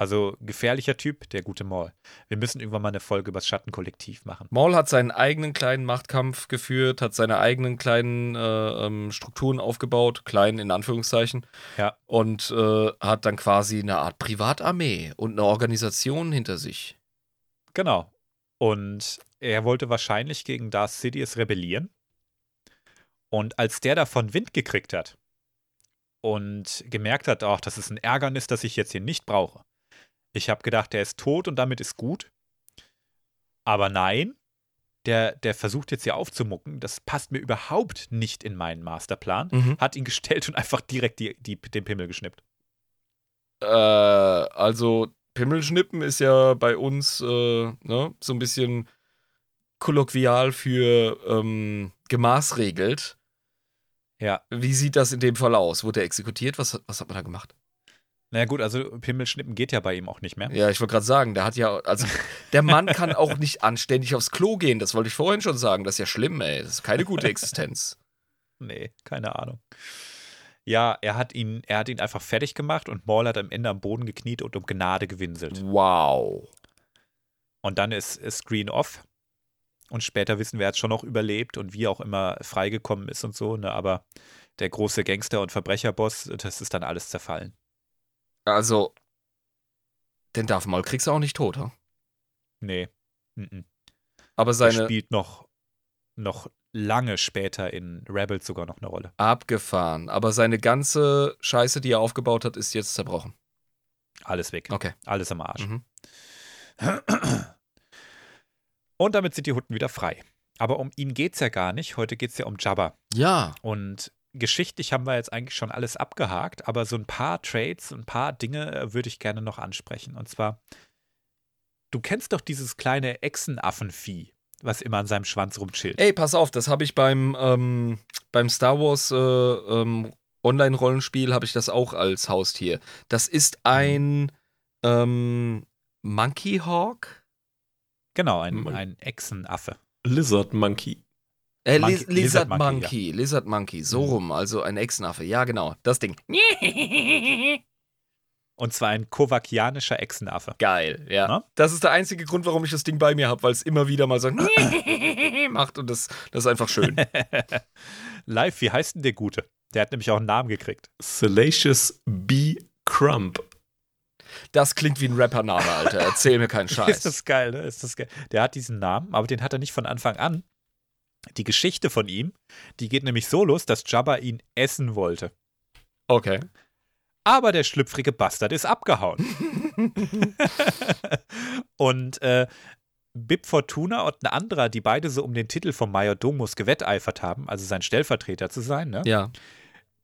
Also, gefährlicher Typ, der gute Maul. Wir müssen irgendwann mal eine Folge über das Schattenkollektiv machen. Maul hat seinen eigenen kleinen Machtkampf geführt, hat seine eigenen kleinen äh, ähm, Strukturen aufgebaut, klein in Anführungszeichen. Ja. Und äh, hat dann quasi eine Art Privatarmee und eine Organisation hinter sich. Genau. Und er wollte wahrscheinlich gegen Darth Sidious rebellieren. Und als der davon Wind gekriegt hat und gemerkt hat, ach, das ist ein Ärgernis, das ich jetzt hier nicht brauche. Ich habe gedacht, der ist tot und damit ist gut. Aber nein, der, der versucht jetzt hier aufzumucken. Das passt mir überhaupt nicht in meinen Masterplan. Mhm. Hat ihn gestellt und einfach direkt die, die, den Pimmel geschnippt. Äh, also Pimmelschnippen ist ja bei uns äh, ne, so ein bisschen kolloquial für ähm, gemaßregelt. Ja. Wie sieht das in dem Fall aus? Wurde er exekutiert? Was, was hat man da gemacht? Na gut, also Pimmelschnippen geht ja bei ihm auch nicht mehr. Ja, ich wollte gerade sagen, der hat ja, also der Mann kann auch nicht anständig aufs Klo gehen. Das wollte ich vorhin schon sagen. Das ist ja schlimm, ey. Das ist keine gute Existenz. [laughs] Nee, keine Ahnung. Ja, er hat ihn, er hat ihn einfach fertig gemacht und Maul hat am Ende am Boden gekniet und um Gnade gewinselt. Wow. Und dann ist, ist Screen off. Und später wissen wir, er hat schon noch überlebt und wie auch immer freigekommen ist und so, ne? Aber der große Gangster- und Verbrecherboss, das ist dann alles zerfallen. Also, den Darth Maul kriegst du auch nicht tot, ha? Nee. Mhm. Aber Er seine spielt noch, noch lange später in Rebels sogar noch eine Rolle. abgefahren. Aber seine ganze Scheiße, die er aufgebaut hat, ist jetzt zerbrochen. Alles weg. Okay. Alles am Arsch. Mhm. [clears throat] Und damit sind die Hutten wieder frei. Aber um ihn geht es ja gar nicht. Heute geht es ja um Jabba. Ja. Und geschichtlich haben wir jetzt eigentlich schon alles abgehakt, aber so ein paar Trades, ein paar Dinge äh, würde ich gerne noch ansprechen. Und zwar, du kennst doch dieses kleine Echsenaffenvieh, was immer an seinem Schwanz rumchillt. Ey, pass auf, das habe ich beim, ähm, beim Star Wars äh, ähm, Online-Rollenspiel habe ich das auch als Haustier. Das ist ein ähm, Monkey Hawk? Genau, ein, ein Echsenaffe. Lizard Monkey. Äh, Monkey- Lizard, Lizard Monkey, Monkey, Lizard Monkey, so Mhm. rum, also ein Echsenaffe. Ja, genau, das Ding. [laughs] Und zwar ein kovakianischer Echsenaffe. Geil, ja. Na? Das ist der einzige Grund, warum ich das Ding bei mir habe, weil es immer wieder mal so [laughs] macht und das, das ist einfach schön. [laughs] Live, wie heißt denn der Gute? Der hat nämlich auch einen Namen gekriegt. Salacious B. Crump. Das klingt wie ein Rappername, Alter. Erzähl mir keinen Ist Scheiß. das geil, ne? Ist das geil. Der hat diesen Namen, aber den hat er nicht von Anfang an. Die Geschichte von ihm, die geht nämlich so los, dass Jabba ihn essen wollte. Okay. Aber der schlüpfrige Bastard ist abgehauen. [laughs] und äh, Bib Fortuna und ein anderer, die beide so um den Titel vom Majordomus gewetteifert haben, also sein Stellvertreter zu sein, ne? Ja.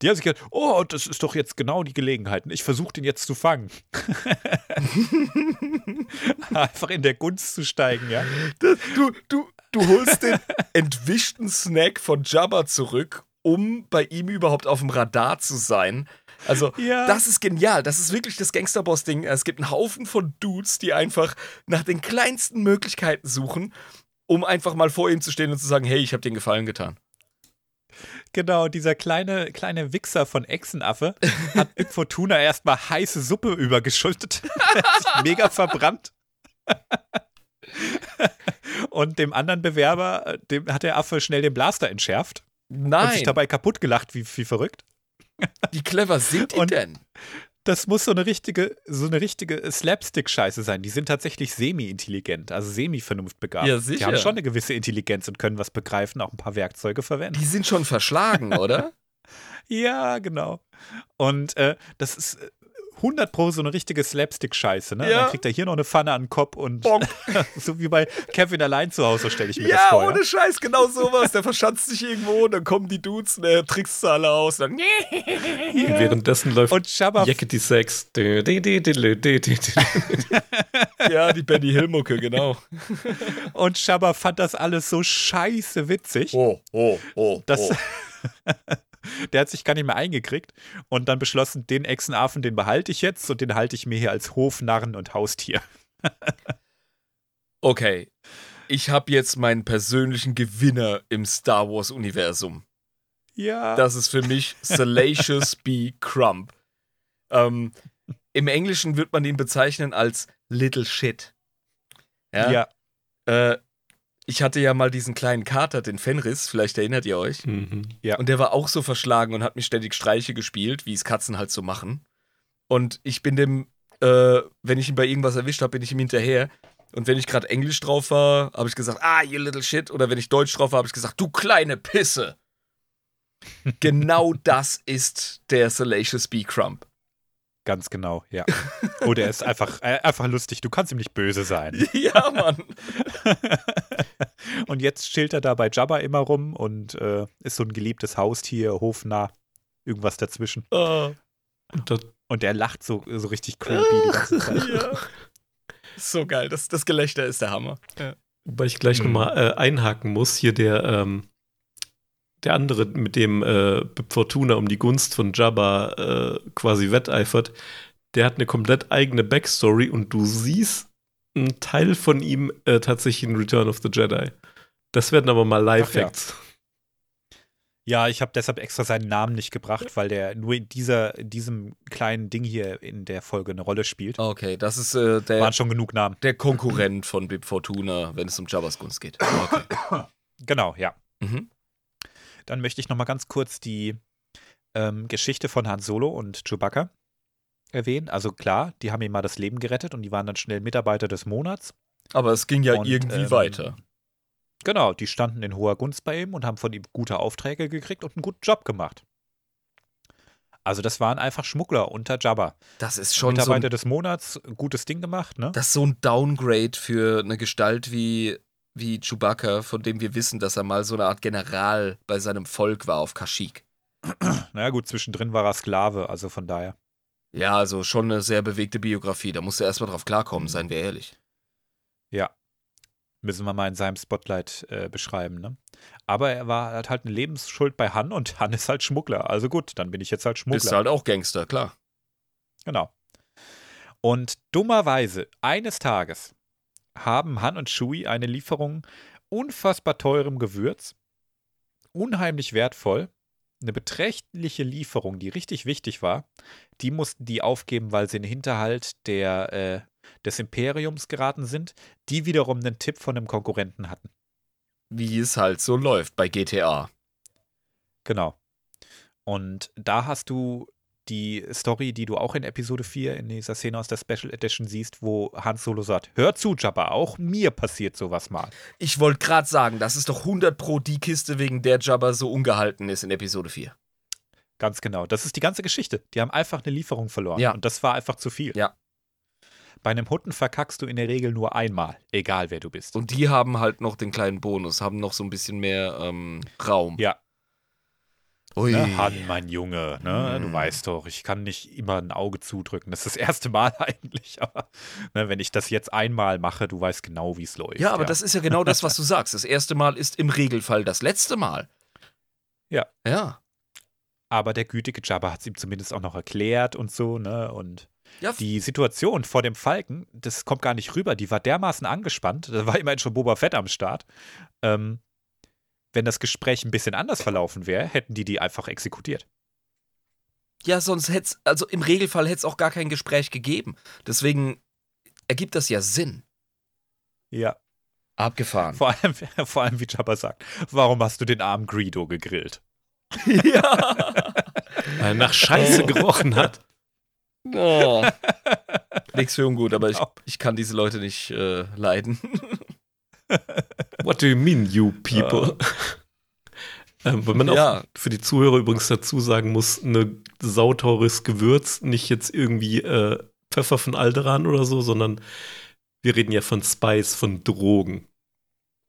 Die haben sich gedacht, oh, das ist doch jetzt genau die Gelegenheit. Ich versuche den jetzt zu fangen. [laughs] Einfach in der Gunst zu steigen, ja. Das, du, du, du holst den [laughs] entwischten Snack von Jabba zurück, um bei ihm überhaupt auf dem Radar zu sein. Also, Ja. das ist genial. Das ist wirklich das Gangsterboss-Ding. Es gibt einen Haufen von Dudes, die einfach nach den kleinsten Möglichkeiten suchen, um einfach mal vor ihm zu stehen und zu sagen: Hey, ich habe dir einen Gefallen getan. Genau, dieser kleine, kleine Wichser von Echsenaffe [laughs] hat Bib Fortuna erstmal heiße Suppe. [laughs] Er sich mega verbrannt. [laughs] Und dem anderen Bewerber, äh, dem hat der Affe schnell den Blaster entschärft und sich Nein, dabei kaputt gelacht, wie, wie verrückt. [laughs] wie clever sind die Und- denn? Das muss so eine richtige, so eine richtige Slapstick-Scheiße sein. Die sind tatsächlich semi-intelligent, also semi-vernunftbegabt. Ja, Die sicher. haben schon eine gewisse Intelligenz und können was begreifen, auch ein paar Werkzeuge verwenden. Die sind schon verschlagen, oder? [laughs] Ja, genau. Und äh, das ist äh, 100 Pro so eine richtige Slapstick-Scheiße, ne? Ja. Dann kriegt er hier noch eine Pfanne an den Kopf und [laughs] so wie bei Kevin allein zu Hause, stelle ich mir das Ja, vor. ohne Scheiß, genau sowas. Der verschanzt sich irgendwo, dann kommen die Dudes, der trickst sie alle aus. Dann [laughs] Und währenddessen läuft Und Shabba, Sex. Dö, dö, dö. ja, die Benny Hill-Mucke, genau. und Shabba fand das alles so scheiße witzig. Oh, oh, oh. Das, oh. [laughs] [laughs] der hat sich gar nicht mehr eingekriegt und dann beschlossen, den Echsenaffen, den behalte ich jetzt und den halte ich mir hier als Hofnarren und Haustier. [laughs] Okay, ich habe jetzt meinen persönlichen Gewinner im Star Wars-Universum. Ja. Das ist für mich [laughs] Salacious B. Crump. Ähm, Im Englischen wird man ihn bezeichnen als Little Shit. Ja. ja. Äh, ich hatte ja mal diesen kleinen Kater, den Fenris, vielleicht erinnert ihr euch. Mhm. Und der war auch so verschlagen und hat mich ständig Streiche gespielt, wie es Katzen halt so machen. Und ich bin dem, äh, wenn ich ihn bei irgendwas erwischt habe, bin ich ihm hinterher. Und wenn ich gerade Englisch drauf war, habe ich gesagt, ah, you little shit. Oder wenn ich Deutsch drauf war, habe ich gesagt, du kleine Pisse. [laughs] genau das ist der Salacious B. Crump. Ganz genau, ja. Oder er ist einfach, äh, einfach lustig. Du kannst ihm nicht böse sein. [laughs] ja, Mann. [laughs] und jetzt chillt er da bei Jabba immer rum und äh, ist so ein geliebtes Haustier, hofnah, irgendwas dazwischen. Ah, Und Und er lacht so, so richtig creepy die ganze [laughs] Zeit. ja. So geil. Das, das Gelächter ist der Hammer. Ja. wobei ich gleich Mhm. nochmal äh, einhaken muss, hier der, ähm, der andere, mit dem äh, Bib Fortuna um die Gunst von Jabba äh, quasi wetteifert, der hat eine komplett eigene Backstory und du siehst einen Teil von ihm äh, tatsächlich in Return of the Jedi. Das werden aber mal Live-Facts. Ja, ich habe deshalb extra seinen Namen nicht gebracht, weil der nur in dieser, in diesem kleinen Ding hier in der Folge eine Rolle spielt. Okay, das ist äh, der, Waren schon genug Namen. der Konkurrent von Bib Fortuna, wenn es um Jabbas Gunst geht. Okay. Genau, ja. Mhm. Dann möchte ich noch mal ganz kurz die ähm, Geschichte von Han Solo und Chewbacca erwähnen. Also klar, die haben ihm mal das Leben gerettet und die waren dann schnell Mitarbeiter des Monats. Aber es ging ja Und, irgendwie ähm, weiter. Genau, die standen in hoher Gunst bei ihm und haben von ihm gute Aufträge gekriegt und einen guten Job gemacht. Also das waren einfach Schmuggler unter Jabba. Das ist schon so Mitarbeiter ein, des Monats, gutes Ding gemacht, ne? das ist so ein Downgrade für eine Gestalt wie, wie Chewbacca, von dem wir wissen, dass er mal so eine Art General bei seinem Volk war auf Kashyyyk. Naja gut, zwischendrin war er Sklave, also von daher. Ja, also schon eine sehr bewegte Biografie. Da musst du erstmal drauf klarkommen, seien wir ehrlich. Ja. Müssen wir mal in seinem Spotlight äh, beschreiben, ne? Aber er war, hat halt eine Lebensschuld bei Han und Han ist halt Schmuggler. Also gut, dann bin ich jetzt halt Schmuggler. Bist halt auch Gangster, klar. Genau. Und dummerweise, eines Tages haben Han und Chewie eine Lieferung unfassbar teurem Gewürz, unheimlich wertvoll, eine beträchtliche Lieferung, die richtig wichtig war. Die mussten die aufgeben, weil sie in den Hinterhalt der, äh, des Imperiums geraten sind, die wiederum einen Tipp von einem Konkurrenten hatten. Wie es halt so läuft bei GTA. Genau. Und da hast du die Story, die du auch in Episode 4 in dieser Szene aus der Special Edition siehst, wo Han Solo sagt: Hör zu, Jabba, auch mir passiert sowas mal. Ich wollte gerade sagen, das ist doch 100 Pro die Kiste, wegen der Jabba so ungehalten ist in Episode 4. Ganz genau. Das ist die ganze Geschichte. Die haben einfach eine Lieferung verloren. Ja. Und das war einfach zu viel. Ja. Bei einem Hutten verkackst du in der Regel nur einmal, egal wer du bist. Und die haben halt noch den kleinen Bonus, haben noch so ein bisschen mehr ähm, Raum. ja, Ui. ne, Han, mein Junge, ne, du Mm. weißt doch, ich kann nicht immer ein Auge zudrücken. Das ist das erste Mal [laughs] eigentlich, aber ne, wenn ich das jetzt einmal mache, du weißt genau, wie es läuft. Ja, aber das ist ja genau das, was du sagst. Das erste Mal ist im Regelfall das letzte Mal. Ja. Ja. Aber der gütige Jabba hat es ihm zumindest auch noch erklärt und so, ne, und Ja, die Situation vor dem Falken, das kommt gar nicht rüber. Die war dermaßen angespannt. Da war immerhin schon Boba Fett am Start. Ähm, wenn das Gespräch ein bisschen anders verlaufen wäre, hätten die die einfach exekutiert. ja sonst hätte es, also im Regelfall hätte es auch gar kein Gespräch gegeben. Deswegen ergibt das ja Sinn. Ja. Abgefahren. Vor allem, [laughs] vor allem, wie Jabba sagt, warum hast du den armen Greedo gegrillt? ja. [laughs] Weil er nach Scheiße Oh. gerochen hat. Oh. [laughs] Nix für ungut, aber ich, Genau. ich kann diese Leute nicht äh, leiden. What do you mean, you people? ähm, weil man Ja. auch für die Zuhörer übrigens dazu sagen muss, eine sauteures Gewürz, nicht jetzt irgendwie äh, Pfeffer von Alderan oder so, sondern wir reden ja von Spice, von Drogen,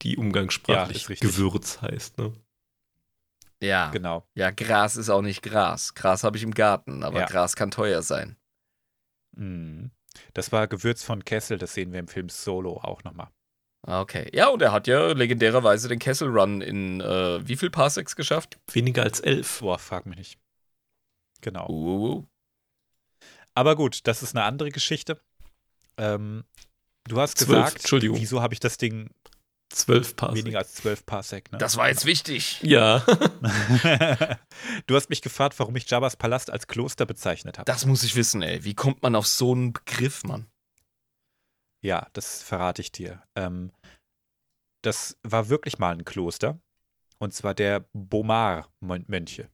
die Ja, umgangssprachlich richtig. Gewürz heißt. Ne? Ja. Genau. Ja, Gras ist auch nicht Gras. Gras habe ich im Garten, aber Ja. Gras kann teuer sein. Mhm. Das war Gewürz von Kessel, das sehen wir im Film Solo auch nochmal. Ah, Okay. Ja, und er hat ja legendärerweise den Kessel Run in äh, wie viel Parsecs geschafft? Weniger als elf. Boah, frag mich nicht. Genau. Uh, Aber gut, das ist eine andere Geschichte. Ähm, du hast Zwölf, gesagt, Entschuldigung. wieso habe ich das Ding Zwölf Parsec. weniger als 12 Parsec? Ne? das war jetzt wichtig. Ja. [laughs] du hast mich gefragt, warum ich Jabba's Palast als Kloster bezeichnet habe. Das muss ich wissen, ey. Wie kommt man auf so einen Begriff, Mann? Ja, das verrate ich dir. Ähm, das war wirklich mal ein Kloster. Und zwar der Bomar-Mönche.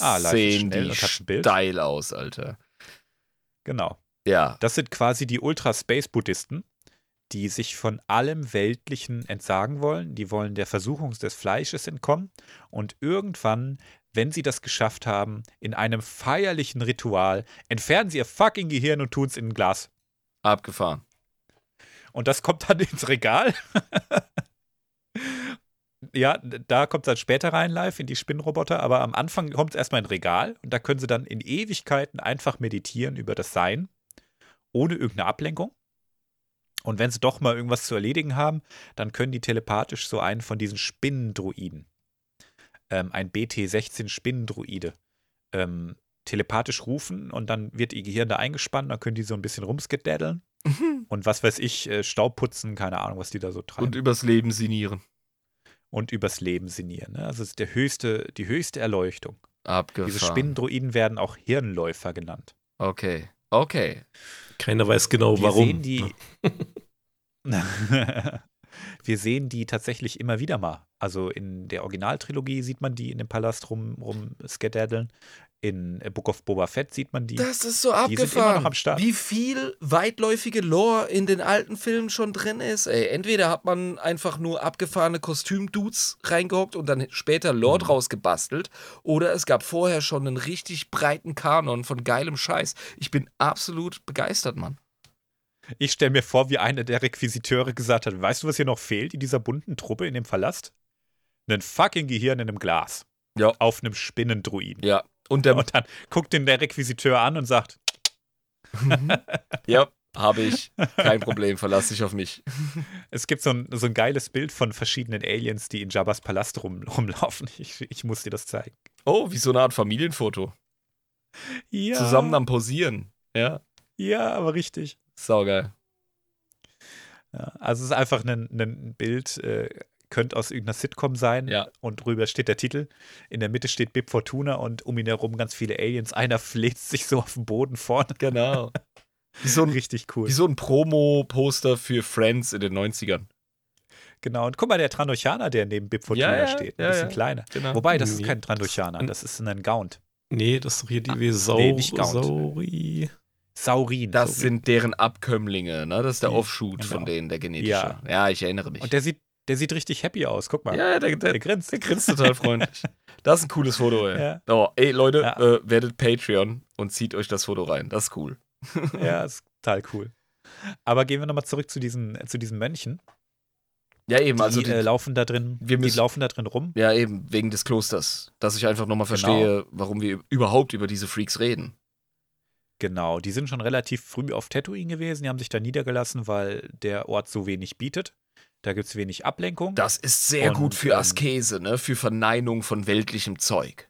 Ah, Sehen die steil aus, Alter. Genau. Ja. Das sind quasi die Ultra-Space-Buddhisten, die sich von allem Weltlichen entsagen wollen. Die wollen der Versuchung des Fleisches entkommen. Und irgendwann, wenn sie das geschafft haben, in einem feierlichen Ritual, entfernen sie ihr fucking Gehirn und tun es in ein Glas. Abgefahren. Und das kommt dann ins Regal. [laughs] ja, da kommt es dann später rein live in die Spinnroboter, aber am Anfang kommt es erstmal in ein Regal und da können sie dann in Ewigkeiten einfach meditieren über das Sein, ohne irgendeine Ablenkung. Und wenn sie doch mal irgendwas zu erledigen haben, dann können die telepathisch so einen von diesen Spinnendruiden, ähm, ein BT-16 Spinnendruide, ähm, telepathisch rufen und dann wird ihr Gehirn da eingespannt, dann können die so ein bisschen rumskedaddeln und was weiß ich, äh, Staub putzen, keine Ahnung, was die da so treiben. Und übers Leben sinieren. Und übers Leben sinnieren. Ne? Also es ist der höchste, die höchste Erleuchtung. Abgefahren. Diese Spinnendruiden werden auch Hirnläufer genannt. Okay. Okay. Keiner weiß genau, Wir warum. sehen die. [laughs] Wir sehen die tatsächlich immer wieder mal. Also in der Originaltrilogie sieht man die in dem Palast rum, rum skedaddeln. In Book of Boba Fett sieht man die. Das ist so Die sind immer abgefahren. noch am Start. Wie viel weitläufige Lore in den alten Filmen schon drin ist. Ey, entweder hat man einfach nur abgefahrene Kostümdudes reingehockt und dann später Lore Mhm. draus gebastelt, oder es gab vorher schon einen richtig breiten Kanon von geilem Scheiß. Ich bin absolut begeistert, Mann. Ich stelle mir vor, wie einer der Requisiteure gesagt hat: Weißt du, was hier noch fehlt in dieser bunten Truppe in dem Palast? Ein fucking Gehirn in einem Glas. Ja. Auf einem Spinnendruiden. Ja. Und der, Und dann guckt ihn der Requisiteur an und sagt: ja, habe ich. Kein Problem, verlass dich auf mich. Es gibt so ein, so ein geiles Bild von verschiedenen Aliens, die in Jabba's Palast rum, rumlaufen. Ich, ich muss dir das zeigen. Oh, wie so eine Art Familienfoto. Ja. Zusammen am Posieren. Ja, Ja, aber richtig. saugeil. Ja, also es ist einfach ein, ein Bild, äh, könnte aus irgendeiner Sitcom sein Ja. und drüber steht der Titel. In der Mitte steht Bib Fortuna und um ihn herum ganz viele Aliens. Einer fläzt sich so auf den Boden vorne. Genau. [laughs] Wie so ein, Richtig cool. wie so ein Promo-Poster für Friends in den 90ern. Genau. Und guck mal, der Trandochaner, der neben Bib Fortuna Ja, ja, steht. Ein ja, bisschen ja. kleiner. Genau. Wobei, das ist Nee. kein Trandochaner, das ist ein Gaunt. Nee, das ist doch hier die Vesau nee, nicht Gaunt. Sauri. Saurin. Das so. sind deren Abkömmlinge, ne? Das ist der Offshoot genau. von denen, der genetische. Ja. Ja, ich erinnere mich. Und der sieht, der sieht richtig happy aus. Guck mal. ja, der, der, der grinst. der grinst total freundlich. [laughs] Das ist ein cooles Foto, ey. Ja. Oh, ey, Leute, Ja. äh, werdet Patreon und zieht euch das Foto rein. Das ist cool. [laughs] Ja, ist total cool. Aber gehen wir nochmal zurück zu diesen, zu diesen Mönchen. Ja, eben, Die, also die, äh, laufen da drin, wir die müssen- laufen da drin rum. ja, eben, wegen des Klosters. Dass ich einfach nochmal Genau. verstehe, warum wir überhaupt über diese Freaks reden. Genau, die sind schon relativ früh auf Tatooine gewesen, die haben sich da niedergelassen, weil der Ort so wenig bietet. Da gibt es wenig Ablenkung. Das ist sehr Und, gut für ähm, Askese, ne? Für Verneinung von weltlichem Zeug.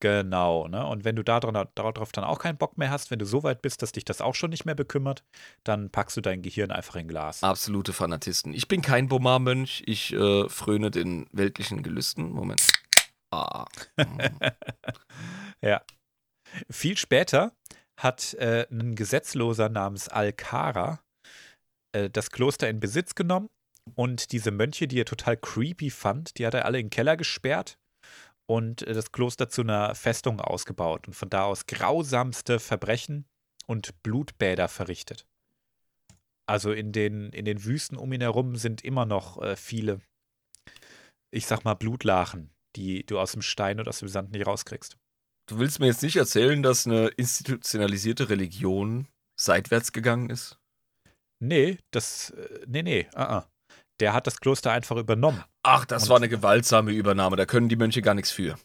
Genau, ne? Und wenn du darauf dann auch keinen Bock mehr hast, wenn du so weit bist, dass dich das auch schon nicht mehr bekümmert, dann packst du dein Gehirn einfach in Glas. Absolute Fanatisten. Ich bin kein Bomar-Mönch, ich äh, fröne den weltlichen Gelüsten. Moment. Ah. [laughs] Ja. Viel später hat äh, ein Gesetzloser namens Alcara äh, das Kloster in Besitz genommen und diese Mönche, die er total creepy fand, die hat er alle in den Keller gesperrt und äh, das Kloster zu einer Festung ausgebaut und von da aus grausamste Verbrechen und Blutbäder verrichtet. Also in den, in den Wüsten um ihn herum sind immer noch äh, viele, ich sag mal, Blutlachen, die du aus dem Stein und aus dem Sand nicht rauskriegst. Du willst mir jetzt nicht erzählen, dass eine institutionalisierte Religion seitwärts gegangen ist? Nee, das, äh, nee, nee, uh -uh. Der hat das Kloster einfach übernommen. Ach, das Und- war eine gewaltsame Übernahme. Da können die Mönche gar nichts für.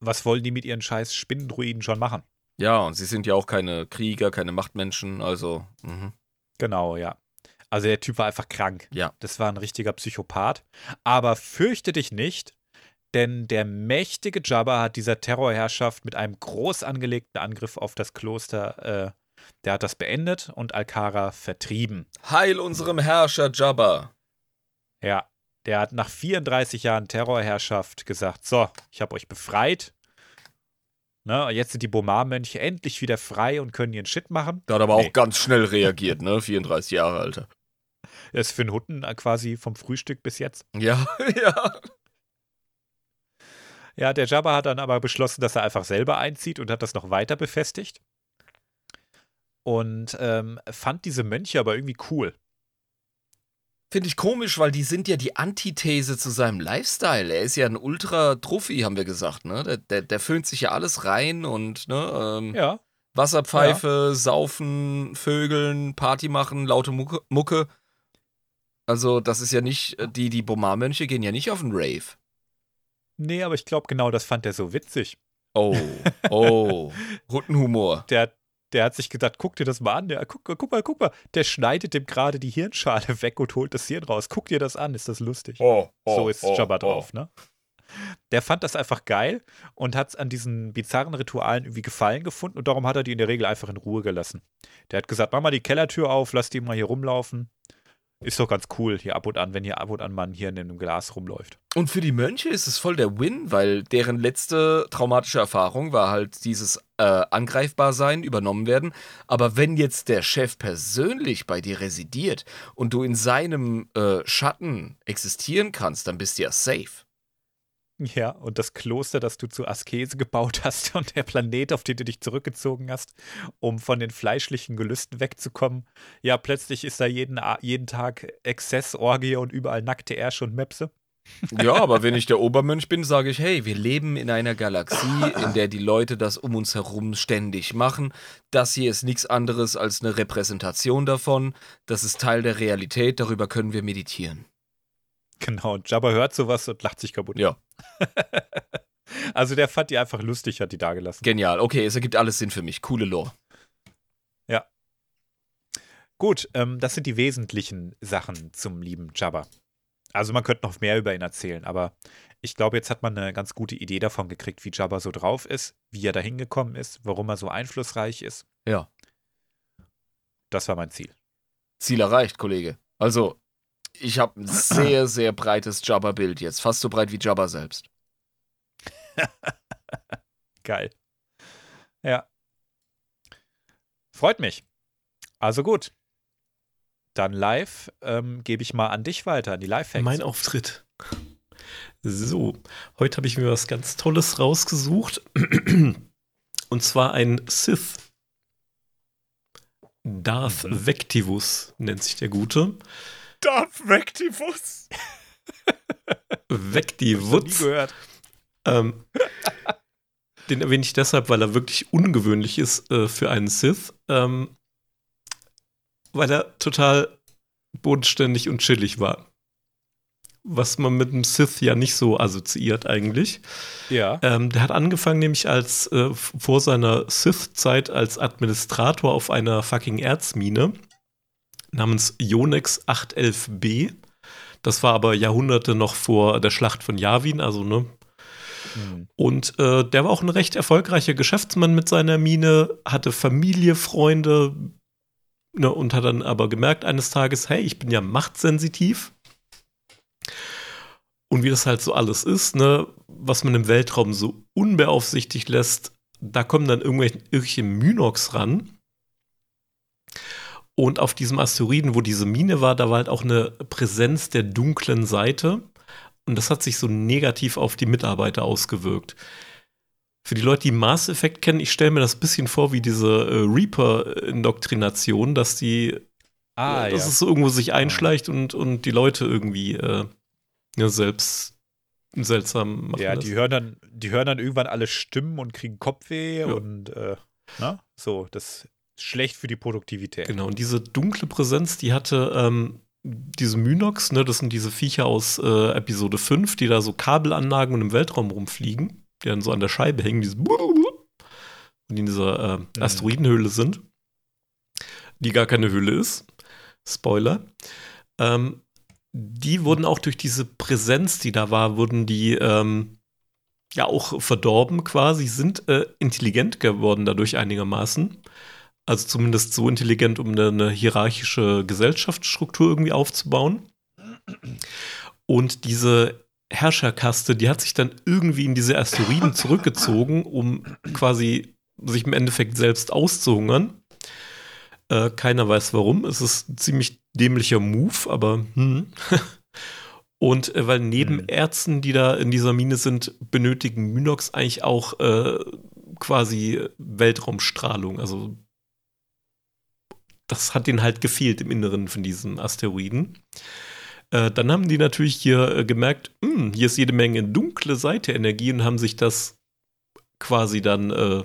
Was wollen die mit ihren scheiß Spinnendruiden schon machen? Ja, und sie sind ja auch keine Krieger, keine Machtmenschen, also. Mhm. Genau, ja. Also der Typ war einfach krank. Ja. Das war ein richtiger Psychopath. Aber fürchte dich nicht, denn der mächtige Jabba hat dieser Terrorherrschaft mit einem groß angelegten Angriff auf das Kloster, äh, der hat das beendet und Alcara vertrieben. Heil unserem Herrscher Jabba. Ja, der hat nach 34 Jahren Terrorherrschaft gesagt, so, ich habe euch befreit. Ne, jetzt sind die Bomar-Mönche endlich wieder frei und können ihren Shit machen. Der hat aber Nee. auch ganz schnell reagiert, [laughs] ne? 34 Jahre Alter. Er ist für einen Hutten äh, quasi vom Frühstück bis jetzt. Ja, [laughs] ja. Ja, der Jabba hat dann aber beschlossen, dass er einfach selber einzieht und hat das noch weiter befestigt. Und ähm, fand diese Mönche aber irgendwie cool. Finde ich komisch, weil die sind ja die Antithese zu seinem Lifestyle. Er ist ja ein Ultra-Trophy, haben wir gesagt, ne? Der, der, der föhnt sich ja alles rein und, ne? Ähm, Ja, Wasserpfeife, saufen, Vögeln, Party machen, laute Mucke, Mucke. Also, das ist ja nicht, äh, die, die Bomar-Mönche gehen ja nicht auf den Rave. nee, aber ich glaube, genau das fand er so witzig. Oh, oh, [laughs] Ruttenhumor. Der, der hat sich gedacht, guck dir das mal an. Der, guck, guck mal, guck mal. Der schneidet dem gerade die Hirnschale [laughs] weg und holt das Hirn raus. Guck dir das an, ist das lustig. Oh, so ist Jabba drauf, ne? Der fand das einfach geil und hat an diesen bizarren Ritualen irgendwie Gefallen gefunden und darum hat er die in der Regel einfach in Ruhe gelassen. Der hat gesagt, mach mal die Kellertür auf, lass die mal hier rumlaufen. Ist doch ganz cool hier ab und an, wenn hier ab und an man hier in einem Glas rumläuft. Und für die Mönche ist es voll der Win, weil deren letzte traumatische Erfahrung war halt dieses äh, Angreifbarsein, übernommen werden. Aber wenn jetzt der Chef persönlich bei dir residiert und du in seinem äh, Schatten existieren kannst, dann bist du ja safe. Ja, und das Kloster, das du zur Askese gebaut hast und der Planet, auf den du dich zurückgezogen hast, um von den fleischlichen Gelüsten wegzukommen. Ja, plötzlich ist da jeden, jeden Tag Exzess, Orgie und überall nackte Ärsche und Mäpse. Ja, aber wenn ich der Obermönch bin, sage ich, hey, wir leben in einer Galaxie, in der die Leute das um uns herum ständig machen. Das hier ist nichts anderes als eine Repräsentation davon. Das ist Teil der Realität, darüber können wir meditieren. Genau, und Jabba hört sowas und lacht sich kaputt. Ja. [laughs] also der fand die einfach lustig, hat die da gelassen. Genial, okay, es ergibt alles Sinn für mich. Coole Lore. Ja. Gut, ähm, das sind die wesentlichen Sachen zum lieben Jabba. Also man könnte noch mehr über ihn erzählen, aber ich glaube, jetzt hat man eine ganz gute Idee davon gekriegt, wie Jabba so drauf ist, wie er da hingekommen ist, warum er so einflussreich ist. Ja. Das war mein Ziel. Ziel erreicht, Kollege. Also, ich habe ein sehr, sehr breites Jabba-Bild jetzt. Fast so breit wie Jabba selbst. [laughs] Geil. Ja. Freut mich. Also gut dann live ähm, gebe ich mal an dich weiter, an die Live-Hacks. Mein Auftritt. So, heute habe ich mir was ganz Tolles rausgesucht. [clears throat] Und zwar ein Sith. Darth mhm. Vectivus nennt sich der Gute. Darth Vectivus? Vectivus. nie gehört. Ähm, [laughs] den erwähne ich deshalb, weil er wirklich ungewöhnlich ist äh, für einen Sith. Ähm, weil er total bodenständig und chillig war. Was man mit einem Sith ja nicht so assoziiert eigentlich. Ja. Ähm, der hat angefangen nämlich als äh, vor seiner Sith-Zeit als Administrator auf einer fucking Erzmine namens Yonex 811b. Das war aber Jahrhunderte noch vor der Schlacht von Yavin, also ne. Mhm. Und äh, der war auch ein recht erfolgreicher Geschäftsmann mit seiner Mine, hatte Familie, Freunde, Ne, und hat dann aber gemerkt eines Tages, hey, ich bin ja machtsensitiv. Und wie das halt so alles ist, ne, was man im Weltraum so unbeaufsichtigt lässt, da kommen dann irgendwelche, irgendwelche Mynox ran. Und auf diesem Asteroiden, wo diese Mine war, da war halt auch eine Präsenz der dunklen Seite. Und das hat sich so negativ auf die Mitarbeiter ausgewirkt für die Leute, die Mass Effect kennen, ich stelle mir das ein bisschen vor wie diese äh, Reaper-Indoktrination, dass die, ah, äh, dass ja. es so irgendwo sich einschleicht und, und die Leute irgendwie äh, ja, selbst seltsam machen. Ja, die hören dann, die hören dann irgendwann alle Stimmen und kriegen Kopfweh ja. und äh, na, so, das schlecht für die Produktivität. Genau, und diese dunkle Präsenz, die hatte ähm, diese Mynox, ne, das sind diese Viecher aus äh, Episode 5, die da so Kabelanlagen und im Weltraum rumfliegen die dann so an der Scheibe hängen, die und in dieser äh, mhm. Asteroidenhöhle sind, die gar keine Höhle ist. Spoiler. Ähm, die wurden auch durch diese Präsenz, die da war, wurden die ähm, ja auch verdorben quasi, sind äh, intelligent geworden dadurch einigermaßen. Also zumindest so intelligent, um eine, eine hierarchische Gesellschaftsstruktur irgendwie aufzubauen. Und diese Herrscherkaste, die hat sich dann irgendwie in diese Asteroiden [laughs] zurückgezogen, um quasi sich im Endeffekt selbst auszuhungern. Äh, keiner weiß warum. Es ist ein ziemlich dämlicher Move, aber hm. [laughs] Und äh, weil neben hm. Ärzten, die da in dieser Mine sind, benötigen Mynox eigentlich auch äh, quasi Weltraumstrahlung. Also das hat ihnen halt gefehlt im Inneren von diesem Asteroiden. Äh, dann haben die natürlich hier äh, gemerkt, mh, hm, hier ist jede Menge dunkle Seite Energie und haben sich das quasi dann äh,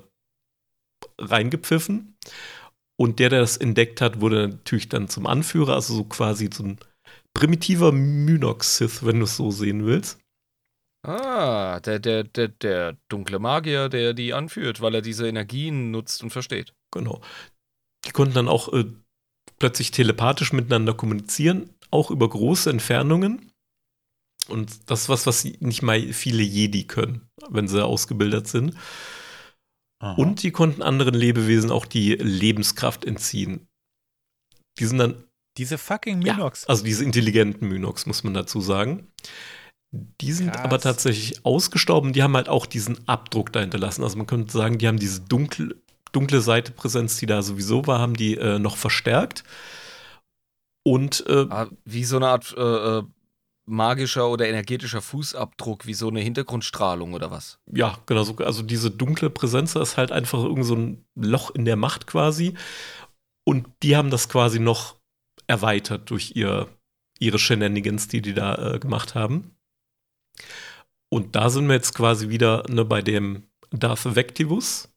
reingepfiffen. Und der, der das entdeckt hat, wurde natürlich dann zum Anführer, also so quasi so ein primitiver Mynox-Sith, wenn du es so sehen willst. Ah, der, der, der, der dunkle Magier, der die anführt, weil er diese Energien nutzt und versteht. Genau. Die konnten dann auch äh, plötzlich telepathisch miteinander kommunizieren, auch über große Entfernungen. Und das ist was, was nicht mal viele Jedi können, wenn sie ausgebildet sind. Aha. Und die konnten anderen Lebewesen auch die Lebenskraft entziehen. Die sind dann. Diese fucking Mynox. Ja, also diese intelligenten Mynox, muss man dazu sagen. Die sind Krass. aber tatsächlich ausgestorben. Die haben halt auch diesen Abdruck da hinterlassen. Also man könnte sagen, die haben diese dunkle, dunkle Seite Präsenz, die da sowieso war, haben die äh, noch verstärkt. Und äh, ah, wie so eine Art äh, äh magischer oder energetischer Fußabdruck wie so eine Hintergrundstrahlung oder was? Ja, genau. So, also diese dunkle Präsenz ist halt einfach irgend so ein Loch in der Macht quasi. Und die haben das quasi noch erweitert durch ihr, ihre Shenanigans, die die da äh, gemacht haben. Und da sind wir jetzt quasi wieder ne, bei dem Darth Vectivus,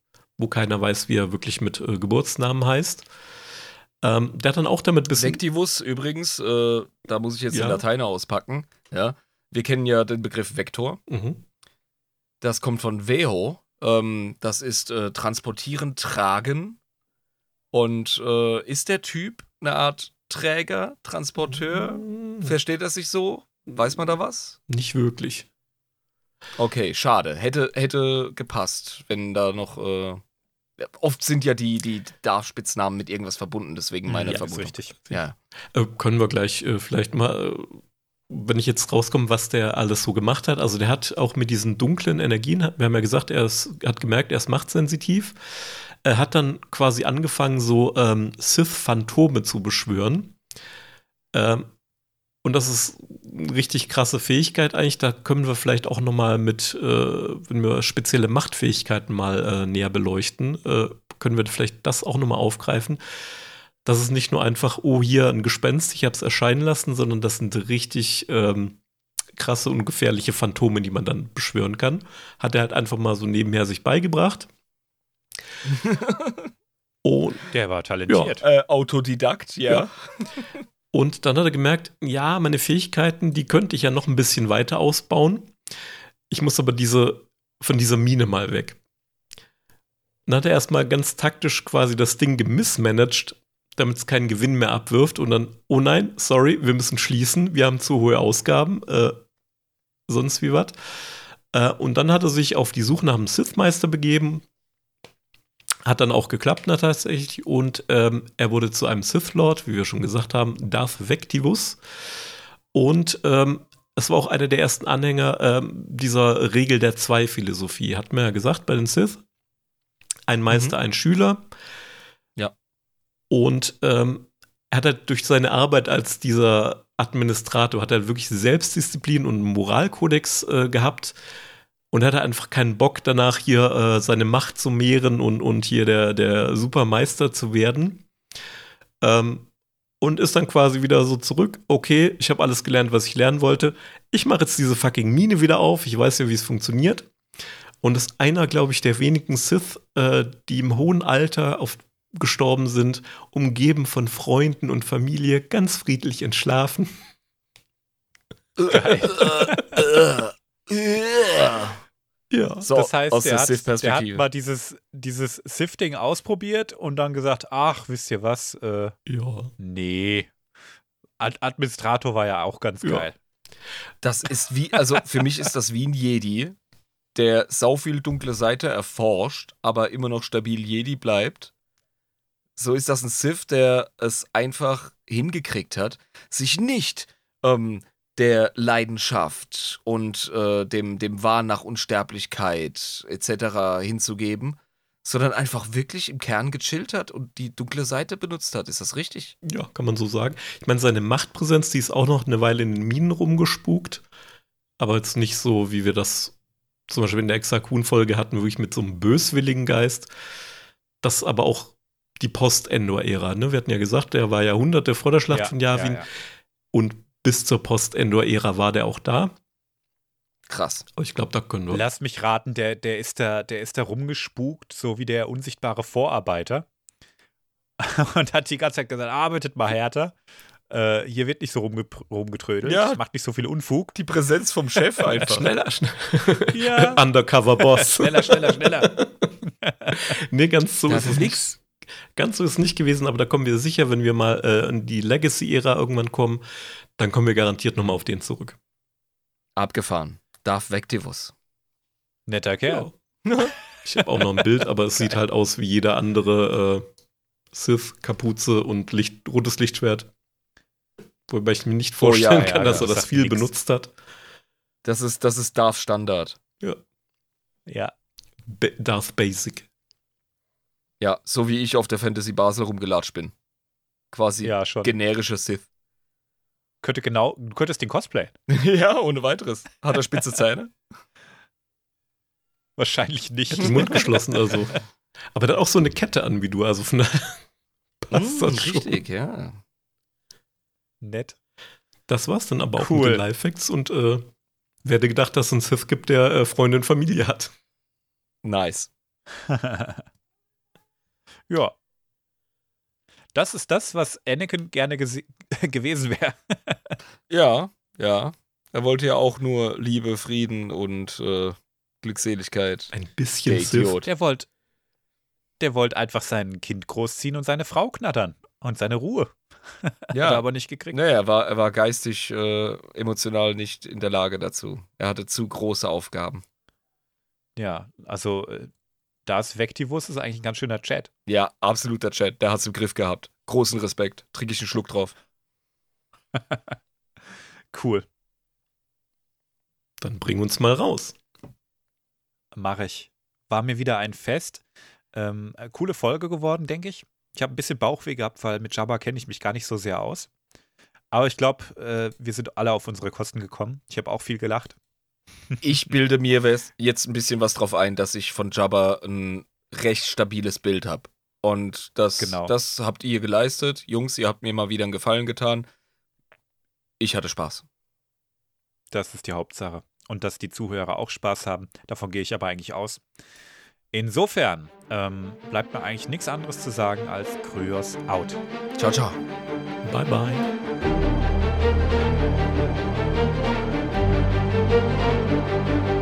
wo keiner weiß, wie er wirklich mit äh, Geburtsnamen heißt. Ähm, der hat dann auch damit bisschen. Vectivus übrigens, äh, da muss ich jetzt Ja. den Lateiner auspacken. Ja, wir kennen ja den Begriff Vektor. Mhm. Das kommt von Veho. Ähm, das ist äh, transportieren, tragen. Und äh, ist der Typ eine Art Träger, Transporteur? Mhm. Versteht er sich so? Weiß man da was? Nicht wirklich. Okay, schade. Hätte, hätte gepasst, wenn da noch. Oft sind ja die, die Darf-Spitznamen mit irgendwas verbunden, deswegen meine Ja, ist Vermutung. richtig. Ja. Äh, können wir gleich äh, vielleicht mal, äh, wenn ich jetzt rauskomme, was der alles so gemacht hat. Also der hat auch mit diesen dunklen Energien, hat- wir haben ja gesagt, er ist, hat gemerkt, er ist machtsensitiv. Er hat dann quasi angefangen, so ähm, Sith-Phantome zu beschwören. Ähm, und das ist eine richtig krasse Fähigkeit eigentlich. Da können wir vielleicht auch noch mal mit, äh, wenn wir spezielle Machtfähigkeiten mal äh, näher beleuchten, äh, können wir vielleicht das auch noch mal aufgreifen. Das ist nicht nur einfach, oh, hier ein Gespenst, ich habe es erscheinen lassen, sondern das sind richtig ähm, krasse und gefährliche Phantome, die man dann beschwören kann. Hat er halt einfach mal so nebenher sich beigebracht. [laughs] und, Der war talentiert. Äh, Autodidakt, ja. Ja. [laughs] und dann hat er gemerkt, ja, meine Fähigkeiten, die könnte ich ja noch ein bisschen weiter ausbauen. Ich muss aber diese, von dieser Mine mal weg. Dann hat er erstmal ganz taktisch quasi das Ding gemismanagt, damit es keinen Gewinn mehr abwirft und dann, oh nein, sorry, wir müssen schließen, wir haben zu hohe Ausgaben, äh, sonst wie was. Äh, und dann hat er sich auf die Suche nach einem Sith-Meister begeben. Hat dann auch geklappt, na, tatsächlich. Und ähm, er wurde zu einem Sith-Lord, wie wir schon gesagt haben, Darth Vectivus. Und ähm, es war auch einer der ersten Anhänger ähm, dieser Regel der Zwei-Philosophie. Hat man ja gesagt bei den Sith. Ein Meister, ein Schüler. Ja. Und ähm, er hat halt durch seine Arbeit als dieser Administrator, hat er wirklich Selbstdisziplin und einen Moralkodex äh, gehabt und hatte einfach keinen Bock danach hier äh, seine Macht zu mehren und, und hier der, der Supermeister zu werden. Ähm, und ist dann quasi wieder so zurück, okay, ich habe alles gelernt, was ich lernen wollte. Ich mache jetzt diese fucking Mine wieder auf, ich weiß ja, wie es funktioniert. Und ist einer, glaube ich, der wenigen Sith, äh, die im hohen Alter auf, gestorben sind, umgeben von Freunden und Familie, ganz friedlich entschlafen. [laughs] [laughs] [laughs] Ja. So, das heißt, aus der der hat, der hat mal dieses, dieses Sifting ausprobiert und dann gesagt, ach, wisst ihr was, äh, Ja. nee. Ad Administrator war ja auch ganz Ja. geil. Das ist wie, also für mich ist das wie ein Jedi, der sau viel dunkle Seite erforscht, aber immer noch stabil Jedi bleibt. So ist das ein Sith, der es einfach hingekriegt hat, sich nicht ähm, der Leidenschaft und äh, dem, dem Wahn nach Unsterblichkeit etc. hinzugeben, sondern einfach wirklich im Kern gechillt hat und die dunkle Seite benutzt hat. Ist das richtig? Ja, kann man so sagen. Ich meine, seine Machtpräsenz, die ist auch noch eine Weile in den Minen rumgespukt. Aber jetzt nicht so, wie wir das zum Beispiel in der Exakun-Folge hatten, wirklich mit so einem böswilligen Geist. Das ist aber auch die Post-Endor-Ära. Ne? Wir hatten ja gesagt, der war Jahrhunderte vor der Schlacht von Yavin. ja. Und bis zur Post-Endor-Ära war der auch da. Krass. Aber ich glaube, da können wir. Lass mich raten, der, der, ist da, der ist da rumgespukt, so wie der unsichtbare Vorarbeiter. [laughs] Und hat die ganze Zeit gesagt, arbeitet mal härter. Äh, hier wird nicht so rumge rumgetrödelt. Ja. Macht nicht so viel Unfug. Die Präsenz vom Chef [laughs] einfach. Schneller, schneller. Ja. Undercover-Boss. schneller, schneller, schneller. [laughs] nee, ganz so Das ist ist es nix. Ganz so ist es nicht gewesen, aber da kommen wir sicher, wenn wir mal äh, in die Legacy-Ära irgendwann kommen, dann kommen wir garantiert nochmal auf den zurück. Abgefahren. Darth Vectivus. Netter Kerl. Ja. [laughs] Ich habe auch noch ein Bild, aber es sieht halt aus wie jeder andere äh, Sith-Kapuze und Licht, rotes Lichtschwert. Wobei ich mir nicht Oh ja, vorstellen ja, kann, dass das er das sagt viel nix. benutzt hat. Das ist, das ist Darth Standard. Ja. Ba Darth Basic. Ja, so wie ich auf der Fantasy Basel rumgelatscht bin. Quasi Ja, schon. generische Sith. könnte genau, du könntest den Cosplay. [laughs] ja, ohne weiteres. Hat er spitze Zähne? [laughs] Wahrscheinlich nicht. Hat den Mund geschlossen oder so. [laughs] Aber dann auch so eine Kette an wie du, also von daher passt das schon. richtig, ja. Nett. Das war's dann aber auch Cool. mit den Lifehacks und äh, wer hätte gedacht, dass es einen Sith gibt, der äh, Freunde und Familie hat. Nice. Ja. Das ist das, was Anakin gerne [laughs] gewesen wäre. [laughs] Ja, ja. Er wollte ja auch nur Liebe, Frieden und äh, Glückseligkeit. Ein bisschen Der Sith. Idiot. Der wollte der wollte einfach sein Kind großziehen und seine Frau knattern und seine Ruhe. [laughs] Hat er Ja, aber nicht gekriegt. naja, er war, er war geistig, äh, emotional nicht in der Lage dazu. Er hatte zu große Aufgaben. Ja, also äh, das Vectivus ist eigentlich ein ganz schöner Chat. Ja, absoluter Chat. Der hat's im Griff gehabt. Großen Respekt. Trinke ich einen Schluck drauf. [laughs] Cool. Dann bring uns mal raus. Mache ich. War mir wieder ein Fest. Ähm, äh, coole Folge geworden, denke ich. Ich habe ein bisschen Bauchweh gehabt, weil mit Jabba kenne ich mich gar nicht so sehr aus. Aber ich glaube, äh, wir sind alle auf unsere Kosten gekommen. Ich habe auch viel gelacht. Ich bilde mir jetzt ein bisschen was drauf ein, dass ich von Jabba ein recht stabiles Bild habe. Und das, Genau. das habt ihr geleistet. Jungs, ihr habt mir mal wieder einen Gefallen getan. Ich hatte Spaß. Das ist die Hauptsache. Und dass die Zuhörer auch Spaß haben, davon gehe ich aber eigentlich aus. Insofern ähm, bleibt mir eigentlich nichts anderes zu sagen als Kryos out. Ciao, ciao. Bye, bye. Música